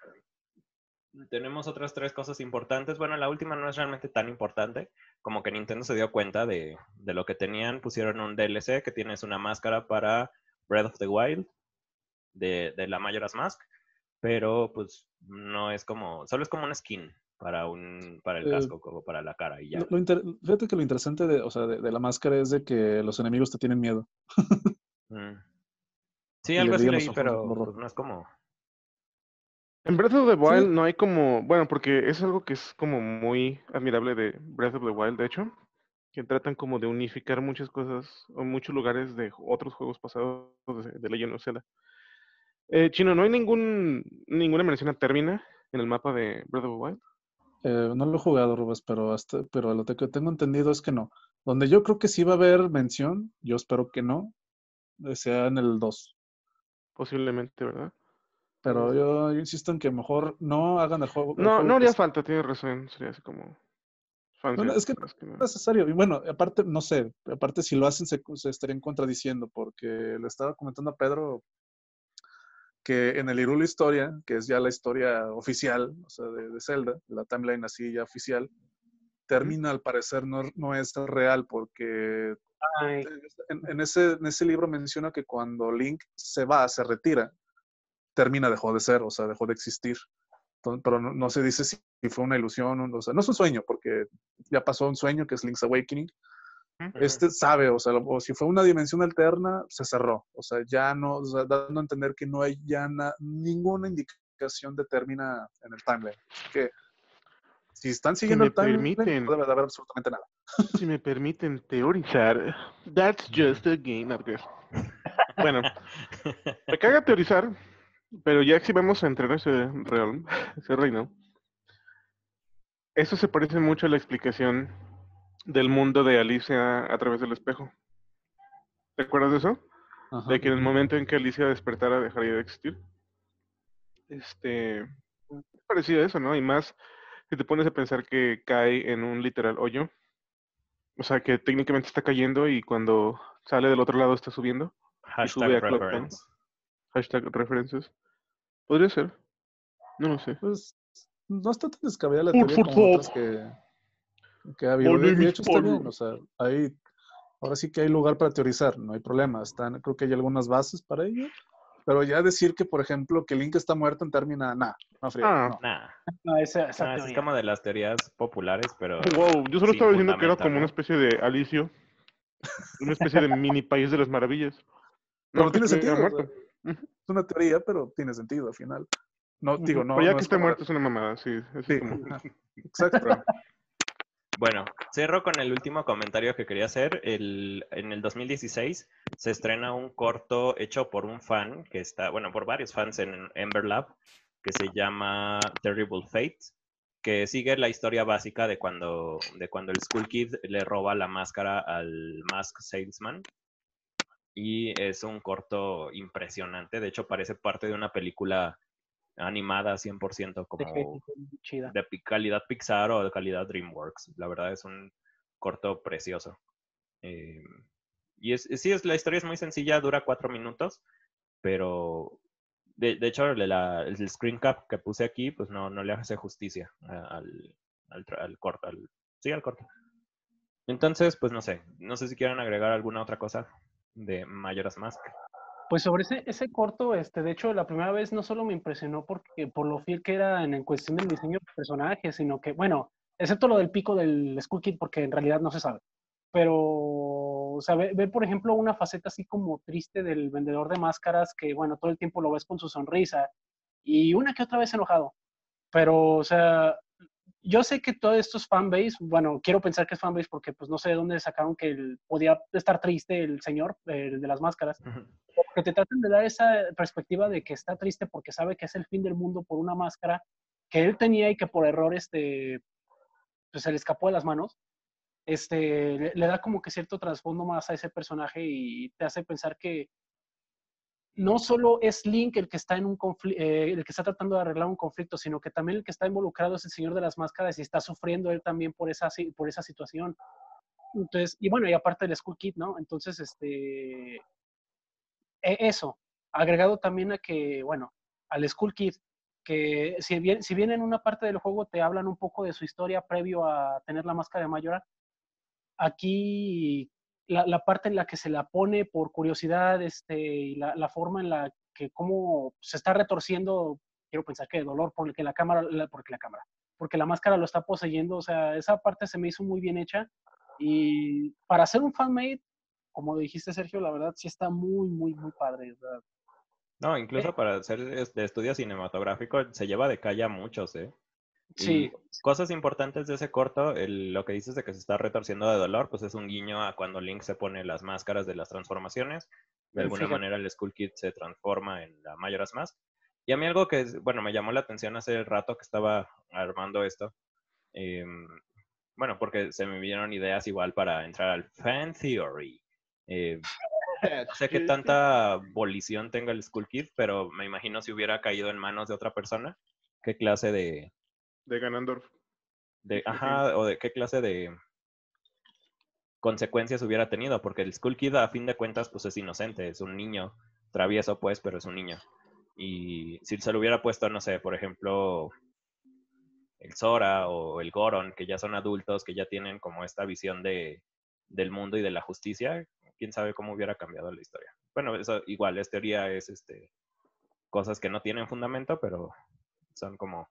Tenemos otras tres cosas importantes. Bueno, la última no es realmente tan importante, como que Nintendo se dio cuenta de, de lo que tenían. Pusieron un DLC que tienes una máscara para Breath of the Wild de, de la Majora's Mask, pero pues no es como, solo es como un skin para un para el Eh, casco, como para la cara y ya. Lo- lo inter- fíjate que lo interesante de, o sea, de, de la máscara es de que los enemigos te tienen miedo. Mm. Sí, Y algo así leí, pero no es como... En Breath of the Sí. Wild no hay como, bueno, porque es algo que es como muy admirable de Breath of the Wild, de hecho, que tratan como de unificar muchas cosas o muchos lugares de otros juegos pasados de, de Legend of Zelda. Eh, Chino, no hay ningún ninguna mención a Termina en el mapa de Breath of the Wild? Eh, no lo he jugado, Rubens, pero, hasta, pero lo que tengo entendido es que no. Donde yo creo que sí va a haber mención, yo espero que no, eh, sea en el 2. Posiblemente, ¿verdad? Pero yo, yo insisto en que mejor no hagan el juego. el No, juego no haría falta, tienes razón. Sería así como. Bueno, es que no es necesario. Y bueno, aparte, no sé, aparte si lo hacen se, se estarían contradiciendo, porque le estaba comentando a Pedro que en el Hyrule Historia, que es ya la historia oficial, o sea, de, de Zelda, la timeline así ya oficial, termina al parecer no, no es real, porque en ese, en ese libro menciona que cuando Link se va, se retira, termina, dejó de ser, o sea, dejó de existir. Entonces, pero no, no se dice si fue una ilusión, o sea, no es un sueño, porque ya pasó un sueño que es Link's Awakening. Este sabe, o sea, lo- o si fue una dimensión alterna, se cerró. O sea, ya no, o sea, dando a entender que no hay ya na- ninguna indicación determina en el timeline. Así que si están siguiendo me el timeline, permiten. no debe de haber absolutamente nada. Si me permiten teorizar, that's just a game, not good. Bueno, [LAUGHS] me caga teorizar, pero ya si vamos a entrar a ese realm, [LAUGHS] ese reino, eso se parece mucho a la explicación del mundo de Alicia a través del espejo. ¿Te acuerdas de eso? Ajá. De que en el momento en que Alicia despertara dejaría de existir. Este, es parecido a eso, ¿no? Y más si te pones a pensar que cae en un literal hoyo. O sea, que técnicamente está cayendo y cuando sale del otro lado está subiendo. sube Hashtag a. Hashtag references. Podría ser. No lo sé. Pues no está tan descabellada la Por teoría como favor. otras que, que ha habido. De, de hecho, está bien. O sea, hay, ahora sí que hay lugar para teorizar, no hay problema. Están, creo que hay algunas bases para ello. Pero ya decir que, por ejemplo, que Link está muerto en términos, nada, no, frío, Ah. no. Nah, no, esa, esa nah, es como de las teorías populares, pero Wow, yo solo estaba diciendo que era como una especie de Alicio. Una especie de mini país de las maravillas. Pero No, tiene que estuviera sentido. [LAUGHS] es una teoría, pero tiene sentido al final. No, digo, no. Ya no que es muerto es una mamada, sí. es Sí, como- ajá, [LAUGHS] exacto. [LAUGHS] Bueno, cierro con el último comentario que quería hacer. El, en el 2016 se estrena un corto hecho por un fan que está, bueno, por varios fans en Ember Lab, que se llama Terrible Fate, que sigue la historia básica de cuando, de cuando el Skull Kid le roba la máscara al Mask Salesman. Y es un corto impresionante. De hecho, parece parte de una película animada 100% De como chida. de calidad Pixar o de calidad DreamWorks. La verdad es un corto precioso. Eh, y es, sí, es, la historia es muy sencilla, dura cuatro minutos, pero de, de hecho la- el screen cap que puse aquí, pues no, no le hace justicia al, al, corto. al- sí, al corto. Entonces, pues no sé, no sé si quieren agregar alguna otra cosa de Majora's Mask. Pues sobre ese, ese corto, este, de hecho, la primera vez no solo me impresionó porque, por lo fiel que era en, cuestión del diseño de personajes, sino que, bueno, excepto lo del pico del Skull porque en realidad no se sabe. Pero, o sea, ve, ve, por ejemplo, una faceta así como triste del vendedor de máscaras que, bueno, todo el tiempo lo ves con su sonrisa y una que otra vez enojado. Pero, o sea, yo sé que todo esto es fanbase, bueno, quiero pensar que es fanbase porque pues no sé de dónde sacaron que él podía estar triste el señor, el de las máscaras que te traten de dar esa perspectiva de que está triste porque sabe que es el fin del mundo por una máscara que él tenía y que por error este, pues se le escapó de las manos, este, le, le da como que cierto trasfondo más a ese personaje y te hace pensar que no solo es Link el que está en un conflicto, el que está tratando de arreglar un conflicto, sino que también el que está involucrado es el Señor de las Máscaras y está sufriendo él también por esa, por esa situación. Entonces, y bueno, y aparte del Skull Kid, ¿no? Entonces, este, e- eso, agregado también a que, bueno, al Skull Kid, que si bien, si bien en una parte del juego te hablan un poco de su historia previo a tener la máscara de Mayora, aquí la, la parte en la que se la pone por curiosidad, este, y la, la forma en la que cómo se está retorciendo, quiero pensar que de dolor, porque la cámara, la- porque la cámara, porque la máscara lo está poseyendo, o sea, esa parte se me hizo muy bien hecha, y para hacer un fanmade, como dijiste Sergio, la verdad sí está muy, muy, muy padre. No, incluso para hacer es- de estudio cinematográfico se lleva de calle a muchos, ¿eh? Sí, Y cosas importantes de ese corto, el- lo que dices de que se está retorciendo de dolor, pues es un guiño a cuando Link se pone las máscaras de las transformaciones. De Mm, alguna fíjate. manera el Skull Kid se transforma en la Majora's Mask. Y a mí algo que, bueno, me llamó la atención hace rato que estaba armando esto, em, bueno, porque se me vieron ideas igual para entrar al fan theory. Eh, no sé qué tanta abolición tenga el Skull Kid, pero me imagino si hubiera caído en manos de otra persona, qué clase de... De Ganondorf. de ajá, o de qué clase de consecuencias hubiera tenido, porque el Skull Kid a fin de cuentas pues es inocente, es un niño, travieso pues, pero es un niño. Y si se lo hubiera puesto, no sé, por ejemplo, el Sora o el Goron, que ya son adultos, que ya tienen como esta visión de, del mundo y de la justicia, quién sabe cómo hubiera cambiado la historia. Bueno, eso igual es teoría, es este cosas que no tienen fundamento, pero son como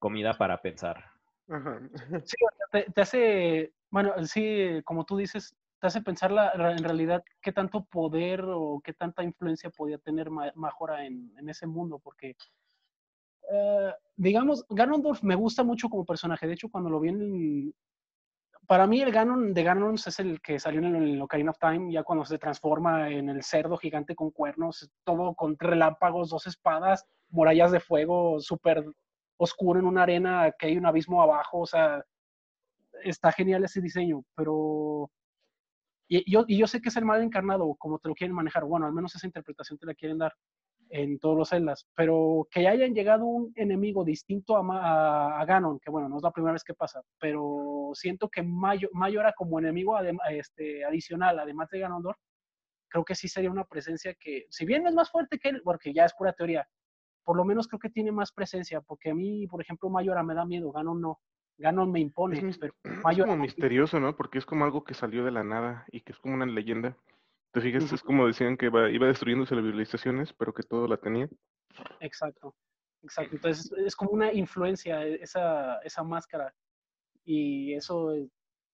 comida para pensar. Ajá. Sí, te, te hace, bueno, sí, como tú dices, te hace pensar la, en realidad qué tanto poder o qué tanta influencia podía tener Ma- Majora en, en ese mundo, porque, eh, digamos, Ganondorf me gusta mucho como personaje. De hecho, cuando lo vi en... Para mí el Ganon de Ganon es el que salió en el Ocarina of Time, ya cuando se transforma en el cerdo gigante con cuernos, todo con relámpagos, dos espadas, murallas de fuego, súper oscuro en una arena, que hay un abismo abajo, o sea, está genial ese diseño, pero... Y yo, y yo sé que es el mal encarnado, como te lo quieren manejar, bueno, al menos esa interpretación te la quieren dar en todos los celdas, pero que hayan llegado un enemigo distinto a, Ma- a, Ganon, que bueno, no es la primera vez que pasa, pero siento que Mayo, Mayora como enemigo adem- este, adicional, además de Ganondorf, creo que sí sería una presencia que, si bien es más fuerte que él, porque ya es pura teoría, por lo menos creo que tiene más presencia, porque a mí, por ejemplo, Mayora me da miedo, Ganon no. Ganon me impone, Es, pero [CLEARS THROAT] es Mayora como no. misterioso, ¿no? Porque es como algo que salió de la nada y que es como una leyenda. ¿Te fijas? Es como decían que iba, iba destruyéndose las civilizaciones, pero que todo la tenía. Exacto, exacto. Entonces es como una influencia e- esa, esa máscara y eso eh,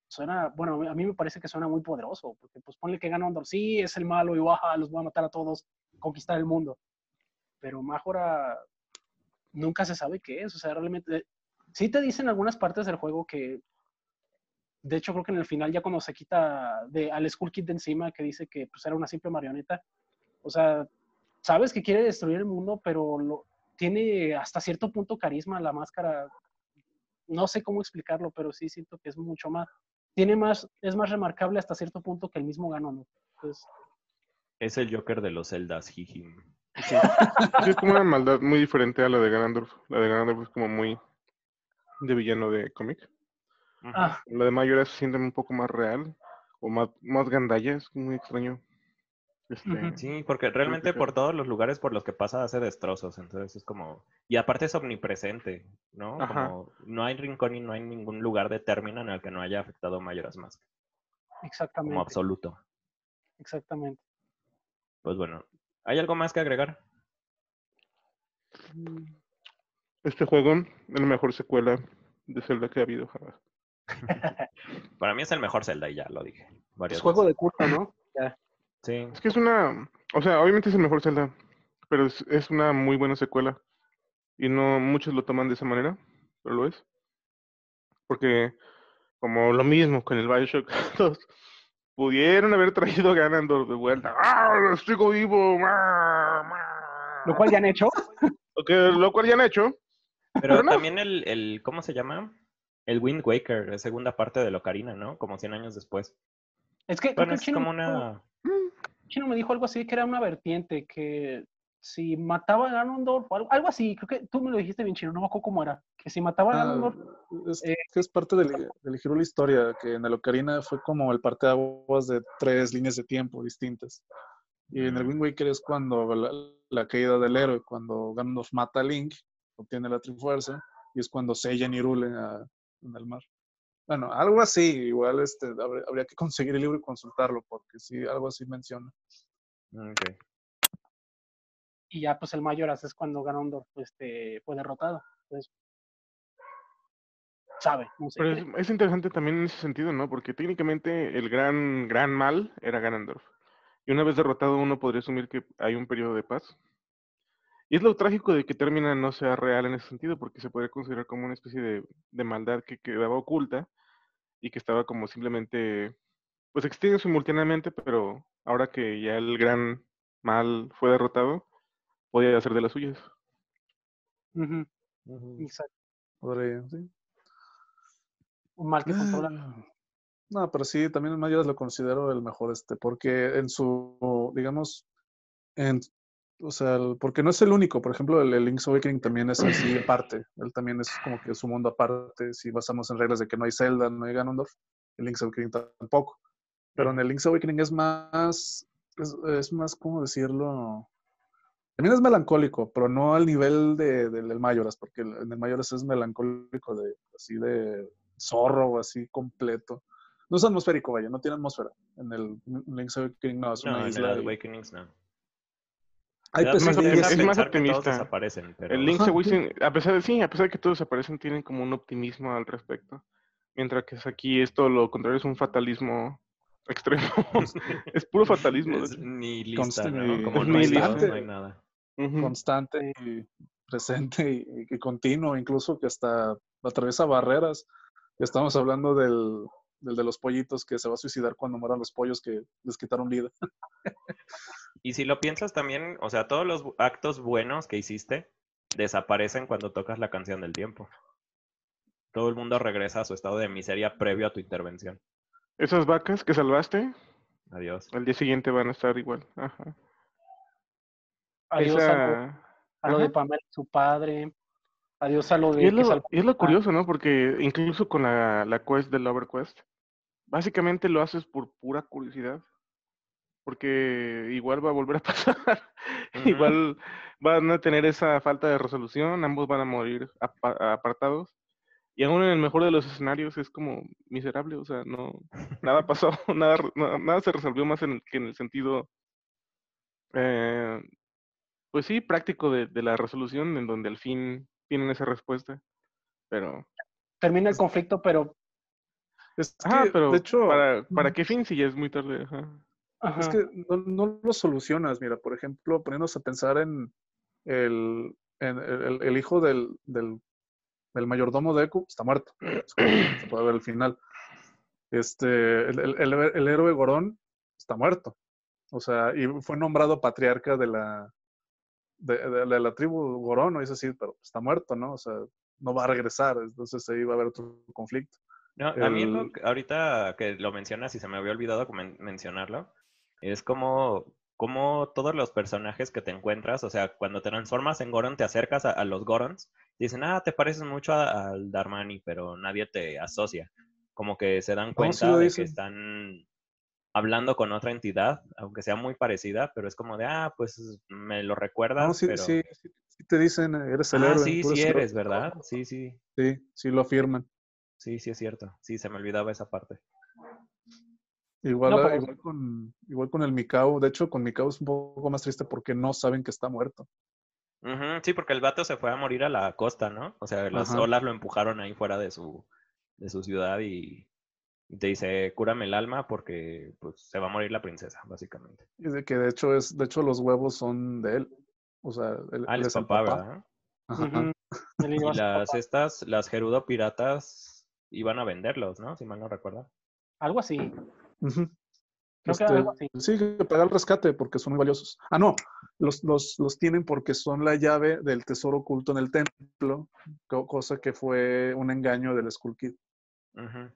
suena, bueno, a mí me parece que suena muy poderoso, porque pues ponle que Ganondorf, sí, es el malo y baja, los voy a matar a todos, conquistar el mundo, pero Majora nunca se sabe qué es, o sea, realmente, sí te dicen algunas partes del juego que, de hecho creo que en el final ya cuando se quita de, al Skull Kid de encima, que dice que pues era una simple marioneta, o sea, sabes que quiere destruir el mundo, pero tiene hasta cierto punto carisma la máscara. No sé cómo explicarlo, pero sí siento que es mucho más. Tiene más, es más remarcable hasta cierto punto que el mismo Ganon. ¿no? Entonces, Es el Joker de los celdas, jiji. Sí, sí, es como una maldad muy diferente a la de Ganondorf. La de Ganondorf es como muy de villano de cómic. Ah, La de Mayora se siente un poco más real o más, más gandalla, es muy extraño. Este. Sí, porque realmente por todos los lugares por los que pasa hace destrozos, entonces es como... Y aparte es omnipresente, ¿no? Ajá. Como no hay rincón y no hay ningún lugar de término en el que no haya afectado Mayoras Mask, como exactamente. absoluto. Exactamente. Pues bueno, ¿hay algo más que agregar? Mm, Este juego es la mejor secuela de Zelda que ha habido jamás. [LAUGHS] Para mí es el mejor Zelda y ya lo dije. Es juego veces. de culto, ¿no? [LAUGHS] Sí, Es que es una, o sea, obviamente es el mejor Zelda, pero es, es una muy buena secuela. Y no muchos lo toman de esa manera, pero lo es. Porque, como lo mismo con el Bioshock [LAUGHS] 2, pudieron haber traído a Ganondorf de vuelta. ¡Ah! ¡Sigo vivo! ¡Ah! ¡Ah! Lo cual ya han hecho. Ok, lo cual ya han hecho. pero no. también el, el, ¿cómo se llama? El Wind Waker, la segunda parte de Locarina, ¿no? Como 100 años después. Es que Bueno, que es Chino, como una... Chino me dijo algo así, que era una vertiente, que si mataba a Ganondorf, o algo, algo así, creo que tú me lo dijiste bien, Chino, no me acuerdo cómo era, que si mataba a Ah, Ganondorf, es, eh, que es parte del, del giro de la historia, que en el Ocarina fue como el parteaguas de tres líneas de tiempo distintas. Y en el Mm. Wind Waker es cuando la, la caída del héroe, cuando Ganondorf mata a Link, obtiene la Trifuerza, y es cuando sellan y rulen a- en el mar. Bueno, algo así, igual este, habría, habría que conseguir el libro y consultarlo, porque sí, algo así menciona. Ok. Y ya pues el Mayoras es cuando Ganondorf este, fue derrotado. Entonces, sabe, no sé. Pero es, es interesante también en ese sentido, ¿no? Porque técnicamente el gran, gran mal era Ganondorf. Y una vez derrotado uno podría asumir que hay un periodo de paz. Y es lo trágico de que Termina no sea real en ese sentido, porque se podría considerar como una especie de, de maldad que quedaba oculta y que estaba como simplemente, pues extingue simultáneamente, pero ahora que ya el gran mal fue derrotado, podía hacer de las suyas. Exacto. Podría, sí. Un mal que controla. Ah, No, pero sí, también el Mayoras lo considero el mejor, este, porque en su, digamos, en, o sea, el- porque no es el único, por ejemplo, el, el Link's Awakening también es así aparte, él también es como que su mundo aparte, si basamos en reglas de que no hay Zelda, no hay Ganondorf, el Link's Awakening tampoco, pero en el Link's Awakening es más, es, es más, ¿cómo decirlo? También es melancólico, pero no al nivel de, del del Mayoras, porque el- en el Mayoras es melancólico de, así de zorro o así completo. No es atmosférico, vaya, no tiene atmósfera. En el Link's Awakening no, es No, una en el isla. y- Awakenings no. Hay das más pena es más pensar que todos optimista. desaparecen, pero... El Link's Awakening, a pesar de sí, a pesar de que todos aparecen, tienen como un optimismo al respecto. Mientras que aquí esto lo contrario es un fatalismo [LAUGHS] extremo. [LAUGHS] es puro fatalismo. Es nihilista, ¿no? Como es no hay nihilista. Constante y presente y, y continuo, incluso que hasta atraviesa barreras. Estamos hablando del, del de los pollitos que se va a suicidar cuando mueran los pollos que les quitaron vida. Y si lo piensas también, o sea, todos los actos buenos que hiciste desaparecen cuando tocas la canción del tiempo. Todo el mundo regresa a su estado de miseria previo a tu intervención. Esas vacas que salvaste, Adiós. al día siguiente van a estar igual. Ajá. Adiós a, lo, Esa- a lo de. Pamela, su padre. Adiós a lo de Y es lo, salvó y es lo a- curioso, ¿no? Porque incluso con la, la quest del Lover Quest, básicamente lo haces por pura curiosidad. Porque igual va a volver a [LAUGHS] pasar. Igual van a tener esa falta de resolución, ambos van a morir apa- apartados. Y aún en el mejor de los escenarios es como miserable, o sea, no, nada pasó, [LAUGHS] nada, nada se resolvió más en que en el sentido, eh, pues sí, práctico de, de la resolución, en donde al fin tienen esa respuesta. Pero, Termina el conflicto, pero Es ajá, que, pero de hecho, ¿para, ¿para ujú. qué fin si ya es muy tarde? Ajá. ajá, Es que no, no lo solucionas. Mira, por ejemplo, poniéndose a pensar en el, en el, el- el hijo del, del, del mayordomo de Eku, está muerto. Se puede ver al final. Este, el, el- el- el héroe Gorón está muerto. O sea, y fue nombrado patriarca de la, de, de- de la tribu Gorón, o es así, pero está muerto, ¿no? O sea, no va a regresar. Entonces ahí va a haber otro conflicto. No, a mí lo ahorita que lo mencionas y se me había olvidado men- mencionarlo, es como, como todos los personajes que te encuentras, o sea, cuando te transformas en Goron, te acercas a, a los Gorons, dicen, ah, te pareces mucho al Darmani, pero nadie te asocia. Como que se dan cuenta de que están hablando con otra entidad, aunque sea muy parecida, pero es como de, ah, pues me lo recuerdas, No, sí, pero... sí, sí, sí te dicen, eres el ah, héroe. sí, sí el héroe". eres, ¿verdad? Sí, sí, Sí, sí lo afirman. sí, sí es cierto. Sí, se me olvidaba esa parte. Igual, No, a- pero- igual, con, igual con el Mikau. De hecho, con Mikau es un poco más triste porque no saben que está muerto. Sí, porque el vato se fue a morir a la costa, ¿no? O sea, las Ajá. olas lo empujaron ahí fuera de su, de su ciudad y, dice, cúrame el alma porque pues se va a morir la princesa, básicamente. Y de que de hecho es, de hecho los huevos son de él. O sea, él, Ah, él es papá, ¿verdad? Ajá. Y las papá. estas, las Gerudo piratas iban a venderlos, ¿no? Si mal no recuerdo. Algo así. Creo que Este, algo así. sí, que pagar el rescate porque son muy valiosos. Ah, no, los, los, los tienen porque son la llave del tesoro oculto en el templo, co- cosa que fue un engaño del Skull Kid. Ujú.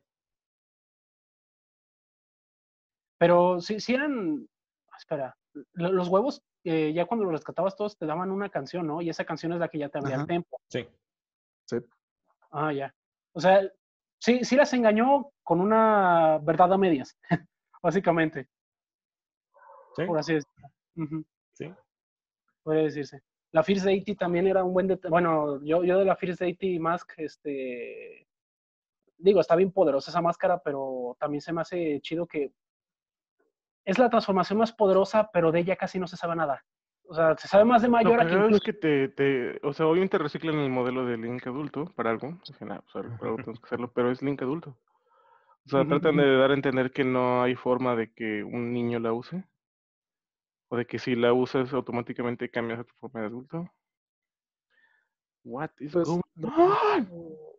Pero sí, sí eran. Espera. lo- Los huevos, eh, ya cuando los rescatabas todos, te daban una canción, ¿no? Y esa canción es la que ya te abría el Ajá. templo. Sí. Ah, ya. O sea, sí, sí las engañó con una verdad a medias, [LAUGHS] básicamente, Sí, por así decirlo. Sí. Puede decirse. La Fierce Deity también era un buen detalle. Bueno, yo, yo de la Fierce Deity Mask, este. Digo, está bien poderosa esa máscara, pero también se me hace chido que es la transformación más poderosa, pero de ella casi no se sabe nada. O sea, se sabe más de Lo Mayora que cagado es incluso. que te, te, o sea, obviamente reciclan el modelo de Link adulto para algo. Dicen, ah, pues algo- por algo tenemos que hacerlo, pero es Link adulto. O sea, tratan de dar a entender que no hay forma de que un niño la use. O de que si la usas automáticamente cambias a tu forma de adulto. What is Pues, going on?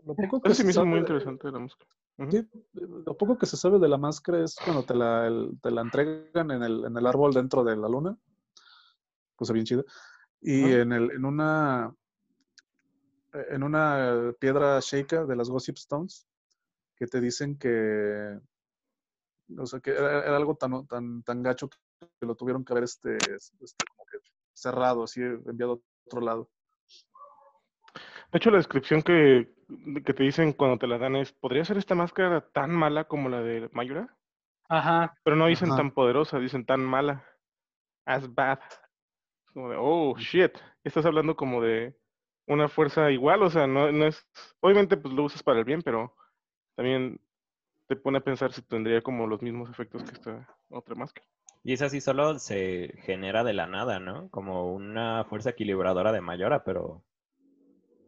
lo poco que Eso se me hizo sabe muy de- interesante de la música. Sí, lo poco que se sabe de la máscara es cuando te la, el- te la entregan en el, en el árbol dentro de la luna. Cosa bien chida. Y en, el, en una en una piedra sheikah de las Gossip Stones que te dicen que o sea que era, algo tan, tan, tan gacho que lo tuvieron que haber este, este como que cerrado, así enviado a otro lado. De hecho, la descripción que, que te dicen cuando te la dan es, ¿podría ser esta máscara tan mala como la de Mayura? Ajá. Pero no dicen Ajá. tan poderosa, dicen tan mala. As bad. Como de, oh, shit. Estás hablando como de una fuerza igual, o sea, no, no es... Obviamente, pues lo usas para el bien, pero también te pone a pensar si tendría como los mismos efectos que esta otra máscara. Y esa sí solo se genera de la nada, ¿no? Como una fuerza equilibradora de Mayora, pero,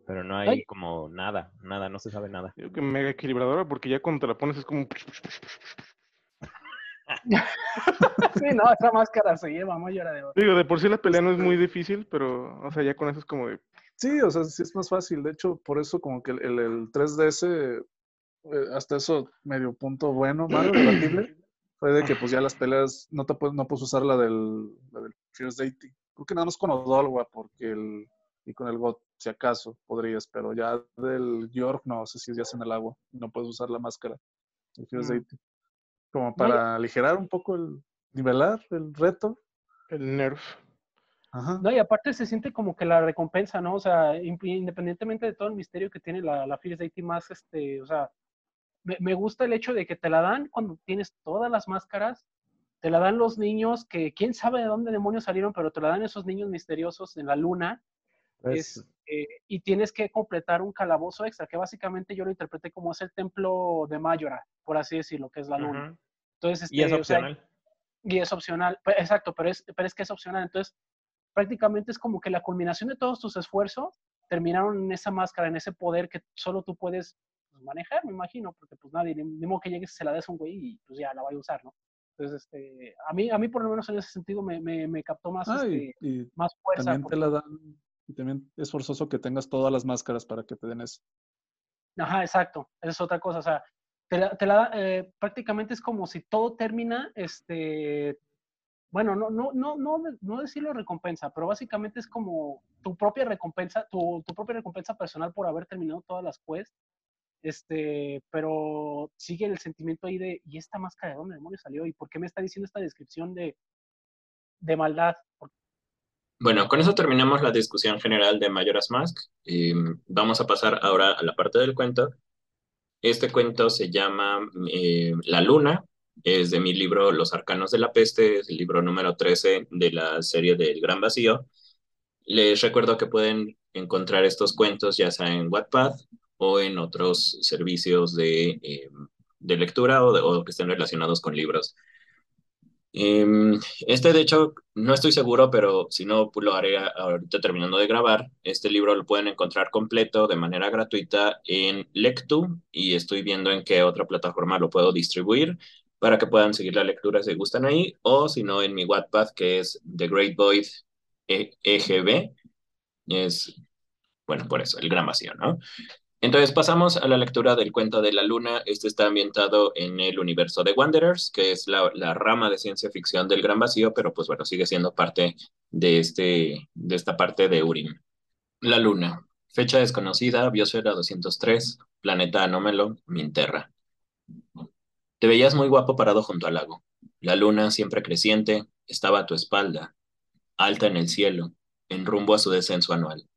pero no hay Ay. como nada, nada, no se sabe nada. Digo que mega equilibradora, porque ya cuando te la pones es como... [LAUGHS] Sí, no, esa máscara se lleva Mayora de oro. Digo, de por sí la pelea no es muy difícil, pero, o sea, ya con eso es como de... Sí, o sea, sí es más fácil. De hecho, por eso como que el, el, el 3DS, eh, hasta eso medio punto bueno, malo, [CLEARS THROAT] debatible, fue de que pues ya las peleas no te puedes, no puedes usar la del, la del Fierce Deity. Creo que nada más con Odolwa, porque el, y con el God, si acaso, podrías, pero ya del York no, sé si ya es en el agua, no puedes usar la máscara Fierce Mm. Como para aligerar un poco el, nivelar el reto. El nerf. Ajá. No, y aparte se siente como que la recompensa, ¿no? O sea, in- independientemente de todo el misterio que tiene la, la Fierce Deity más, este, o sea, me, me gusta el hecho de que te la dan cuando tienes todas las máscaras, te la dan los niños que quién sabe de dónde demonios salieron, pero te la dan esos niños misteriosos en la luna, es, eh, y tienes que completar un calabozo extra, que básicamente yo lo interpreté como es el templo de Mayora, por así decirlo, que es la luna. Entonces, Y es este, o sea, opcional. y es opcional, exacto, pero es, pero es que es opcional. Entonces, prácticamente es como que la culminación de todos tus esfuerzos terminaron en esa máscara, en ese poder que solo tú puedes pues, manejar, me imagino, porque pues nadie, ni, modo que llegues y se la des a un güey y pues ya la vaya a usar, ¿no? Entonces, este, a mí, a mí por lo menos en ese sentido me, me, me captó más, Ah, y- este, y más fuerza. también porque- te la dan, y también es forzoso que tengas todas las máscaras para que te den eso. Ajá, exacto. Esa es otra cosa. O sea, te la, eh, prácticamente es como si todo termina, este, bueno, no, no, no, no, no decirlo recompensa, pero básicamente es como tu propia recompensa, tu, tu propia recompensa personal por haber terminado todas las quests. Este, pero sigue el sentimiento ahí de, ¿y esta máscara de dónde demonios salió? ¿Y por qué me está diciendo esta descripción de, de maldad? Por- Bueno, con eso terminamos la discusión general de Majora's Mask. y vamos a pasar ahora a la parte del cuento. Este cuento se llama eh, La Luna, es de mi libro Los Arcanos de la Peste, es el libro número 13 de la serie del Gran Vacío. Les recuerdo que pueden encontrar estos cuentos ya sea en Wattpad o en otros servicios de, eh, de lectura o, de- o que estén relacionados con libros. Em, este, de hecho, no estoy seguro, pero si no, lo haré ahorita terminando de grabar. Este libro lo pueden encontrar completo de manera gratuita en Lectu y estoy viendo en qué otra plataforma lo puedo distribuir para que puedan seguir la lectura si gustan ahí, o si no, en mi Wattpad, que es The Great Void E- EGB. Es, bueno, por eso, el gran ¿no? Entonces pasamos a la lectura del cuento de la luna. Este está ambientado en el universo de Wanderers, que es la, rama de ciencia ficción del Gran Vacío, pero pues bueno, sigue siendo parte de, este, de esta parte de Urim. La luna. Fecha desconocida, biosfera 203, planeta anómalo, Minterra. Te veías muy guapo parado junto al lago. La luna, siempre creciente, estaba a tu espalda, alta en el cielo, en rumbo a su descenso anual.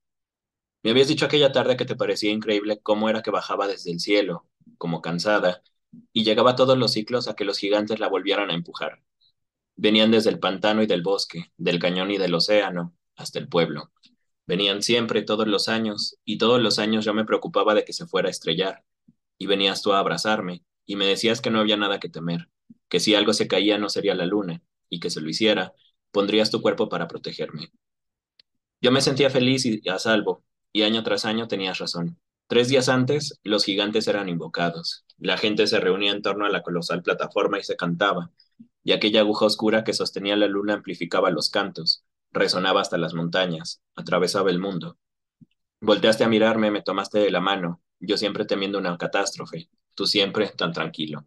Me habías dicho aquella tarde que te parecía increíble cómo era que bajaba desde el cielo, como cansada, y llegaba todos los ciclos a que los gigantes la volvieran a empujar. Venían desde el pantano y del bosque, del cañón y del océano, hasta el pueblo. Venían siempre, todos los años, y todos los años yo me preocupaba de que se fuera a estrellar. Y venías tú a abrazarme, y me decías que no había nada que temer, que si algo se caía no sería la luna, y que se lo hiciera, pondrías tu cuerpo para protegerme. Yo me sentía feliz y a salvo, y año tras año tenías razón. Tres días antes, los gigantes eran invocados. La gente se reunía en torno a la colosal plataforma y se cantaba, y aquella aguja oscura que sostenía la luna amplificaba los cantos, resonaba hasta las montañas, atravesaba el mundo. Volteaste a mirarme, me tomaste de la mano, yo siempre temiendo una catástrofe, tú siempre tan tranquilo.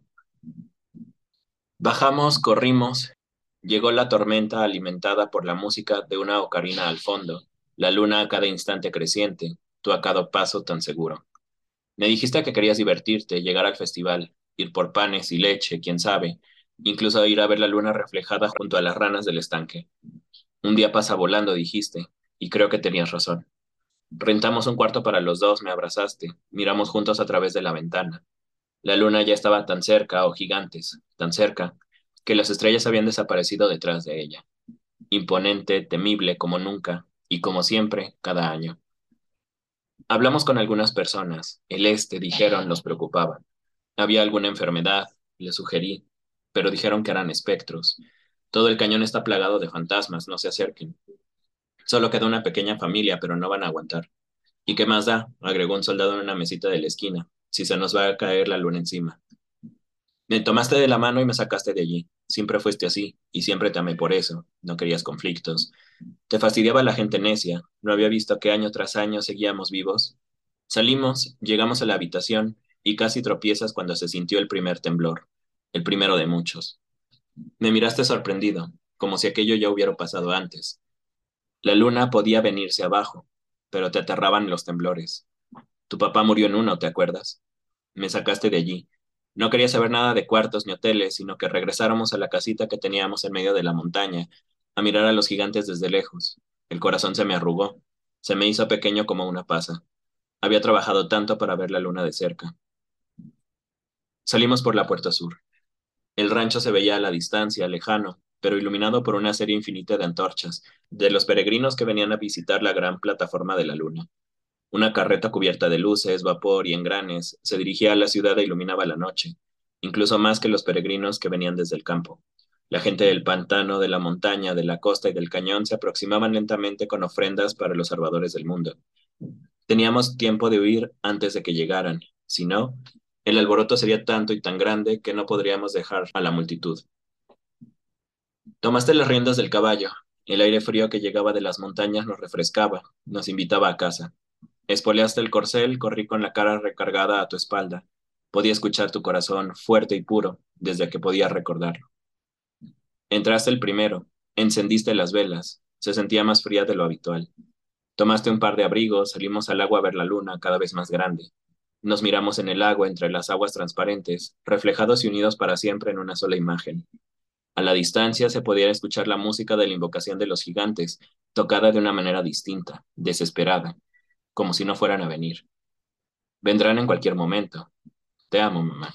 Bajamos, corrimos, llegó la tormenta alimentada por la música de una ocarina al fondo, la luna a cada instante creciente, tú a cada paso tan seguro. Me dijiste que querías divertirte, llegar al festival, ir por panes y leche, quién sabe, incluso ir a ver la luna reflejada junto a las ranas del estanque. Un día pasa volando, dijiste, y creo que tenías razón. Rentamos un cuarto para los dos, me abrazaste, miramos juntos a través de la ventana. La luna ya estaba tan cerca, o oh gigantes, tan cerca, que las estrellas habían desaparecido detrás de ella. Imponente, temible como nunca, y como siempre, cada año. Hablamos con algunas personas. El este, dijeron, los preocupaba. Había alguna enfermedad, le sugerí, pero dijeron que eran espectros. Todo el cañón está plagado de fantasmas, no se acerquen. Solo queda una pequeña familia, pero no van a aguantar. ¿Y qué más da? agregó un soldado en una mesita de la esquina, si se nos va a caer la luna encima. Me tomaste de la mano y me sacaste de allí. Siempre fuiste así, y siempre te amé por eso. No querías conflictos. Te fastidiaba la gente necia. No había visto que año tras año seguíamos vivos. Salimos, llegamos a la habitación, y casi tropiezas cuando se sintió el primer temblor el primero de muchos. Me miraste sorprendido, como si aquello ya hubiera pasado antes. La luna podía venirse abajo, pero te aterraban los temblores. Tu papá murió en uno, ¿te acuerdas? Me sacaste de allí. No quería saber nada de cuartos ni hoteles, sino que regresáramos a la casita que teníamos en medio de la montaña, a mirar a los gigantes desde lejos. El corazón se me arrugó, se me hizo pequeño como una pasa. Había trabajado tanto para ver la luna de cerca. Salimos por la puerta sur. El rancho se veía a la distancia, lejano, pero iluminado por una serie infinita de antorchas, de los peregrinos que venían a visitar la gran plataforma de la luna. Una carreta cubierta de luces, vapor y engranes se dirigía a la ciudad e iluminaba la noche, incluso más que los peregrinos que venían desde el campo. La gente del pantano, de la montaña, de la costa y del cañón se aproximaban lentamente con ofrendas para los salvadores del mundo. Teníamos tiempo de huir antes de que llegaran, si no, el alboroto sería tanto y tan grande que no podríamos dejar a la multitud. Tomaste las riendas del caballo. El aire frío que llegaba de las montañas nos refrescaba, nos invitaba a casa. Espoleaste el corcel, corrí con la cara recargada a tu espalda. Podía escuchar tu corazón fuerte y puro desde que podía recordarlo. Entraste el primero, encendiste las velas, se sentía más fría de lo habitual. Tomaste un par de abrigos, salimos al agua a ver la luna cada vez más grande. Nos miramos en el agua entre las aguas transparentes, reflejados y unidos para siempre en una sola imagen. A la distancia se podía escuchar la música de la invocación de los gigantes, tocada de una manera distinta, desesperada, como si no fueran a venir. Vendrán en cualquier momento. Te amo, mamá.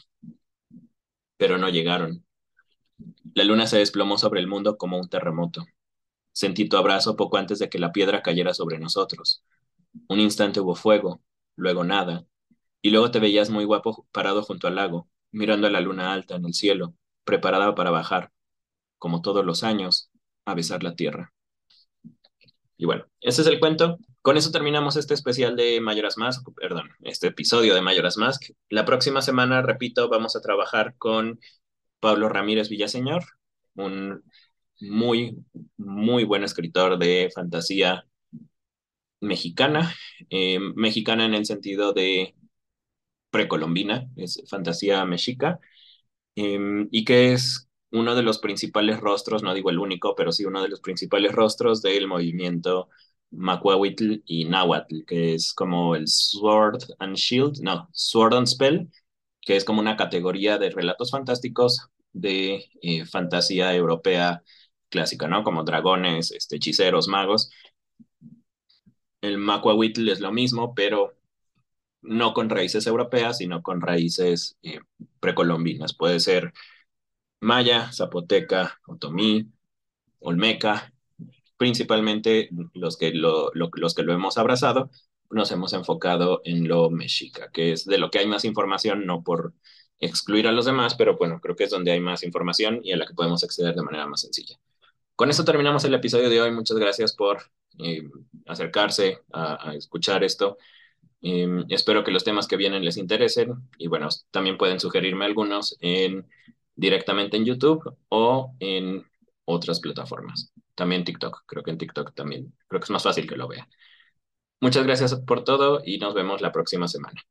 Pero no llegaron. La luna se desplomó sobre el mundo como un terremoto. Sentí tu abrazo poco antes de que la piedra cayera sobre nosotros. Un instante hubo fuego, luego nada, y luego te veías muy guapo parado junto al lago, mirando a la luna alta en el cielo, preparada para bajar, como todos los años, a besar la tierra. Y bueno, ese es el cuento. Con eso terminamos este especial de Mayoras Mask, perdón, este episodio de Mayoras Mask. La próxima semana, repito, vamos a trabajar con Pablo Ramírez Villaseñor, un muy, muy buen escritor de fantasía mexicana, eh, mexicana en el sentido de precolombina, es fantasía mexica, em, y que es uno de los principales rostros, no digo el único, pero sí uno de los principales rostros del movimiento Macuahuitl y Nahuatl, que es como el Sword and Shield, no, Sword and Spell, que es como una categoría de relatos fantásticos de eh, fantasía europea clásica, ¿no? Como dragones, este, hechiceros, magos. El Macuahuitl es lo mismo, pero no con raíces europeas, sino con raíces eh, precolombinas. Puede ser maya, zapoteca, otomí, olmeca, principalmente los que lo, los que lo hemos abrazado, nos hemos enfocado en lo mexica, que es de lo que hay más información, no por excluir a los demás, pero bueno, creo que es donde hay más información y a la que podemos acceder de manera más sencilla. Con eso terminamos el episodio de hoy. Muchas gracias por eh, acercarse a, a escuchar esto. Em, espero que los temas que vienen les interesen y bueno, también pueden sugerirme algunos en, directamente en YouTube o en otras plataformas. También TikTok, creo que en TikTok también, creo que es más fácil que lo vea. Muchas gracias por todo y nos vemos la próxima semana.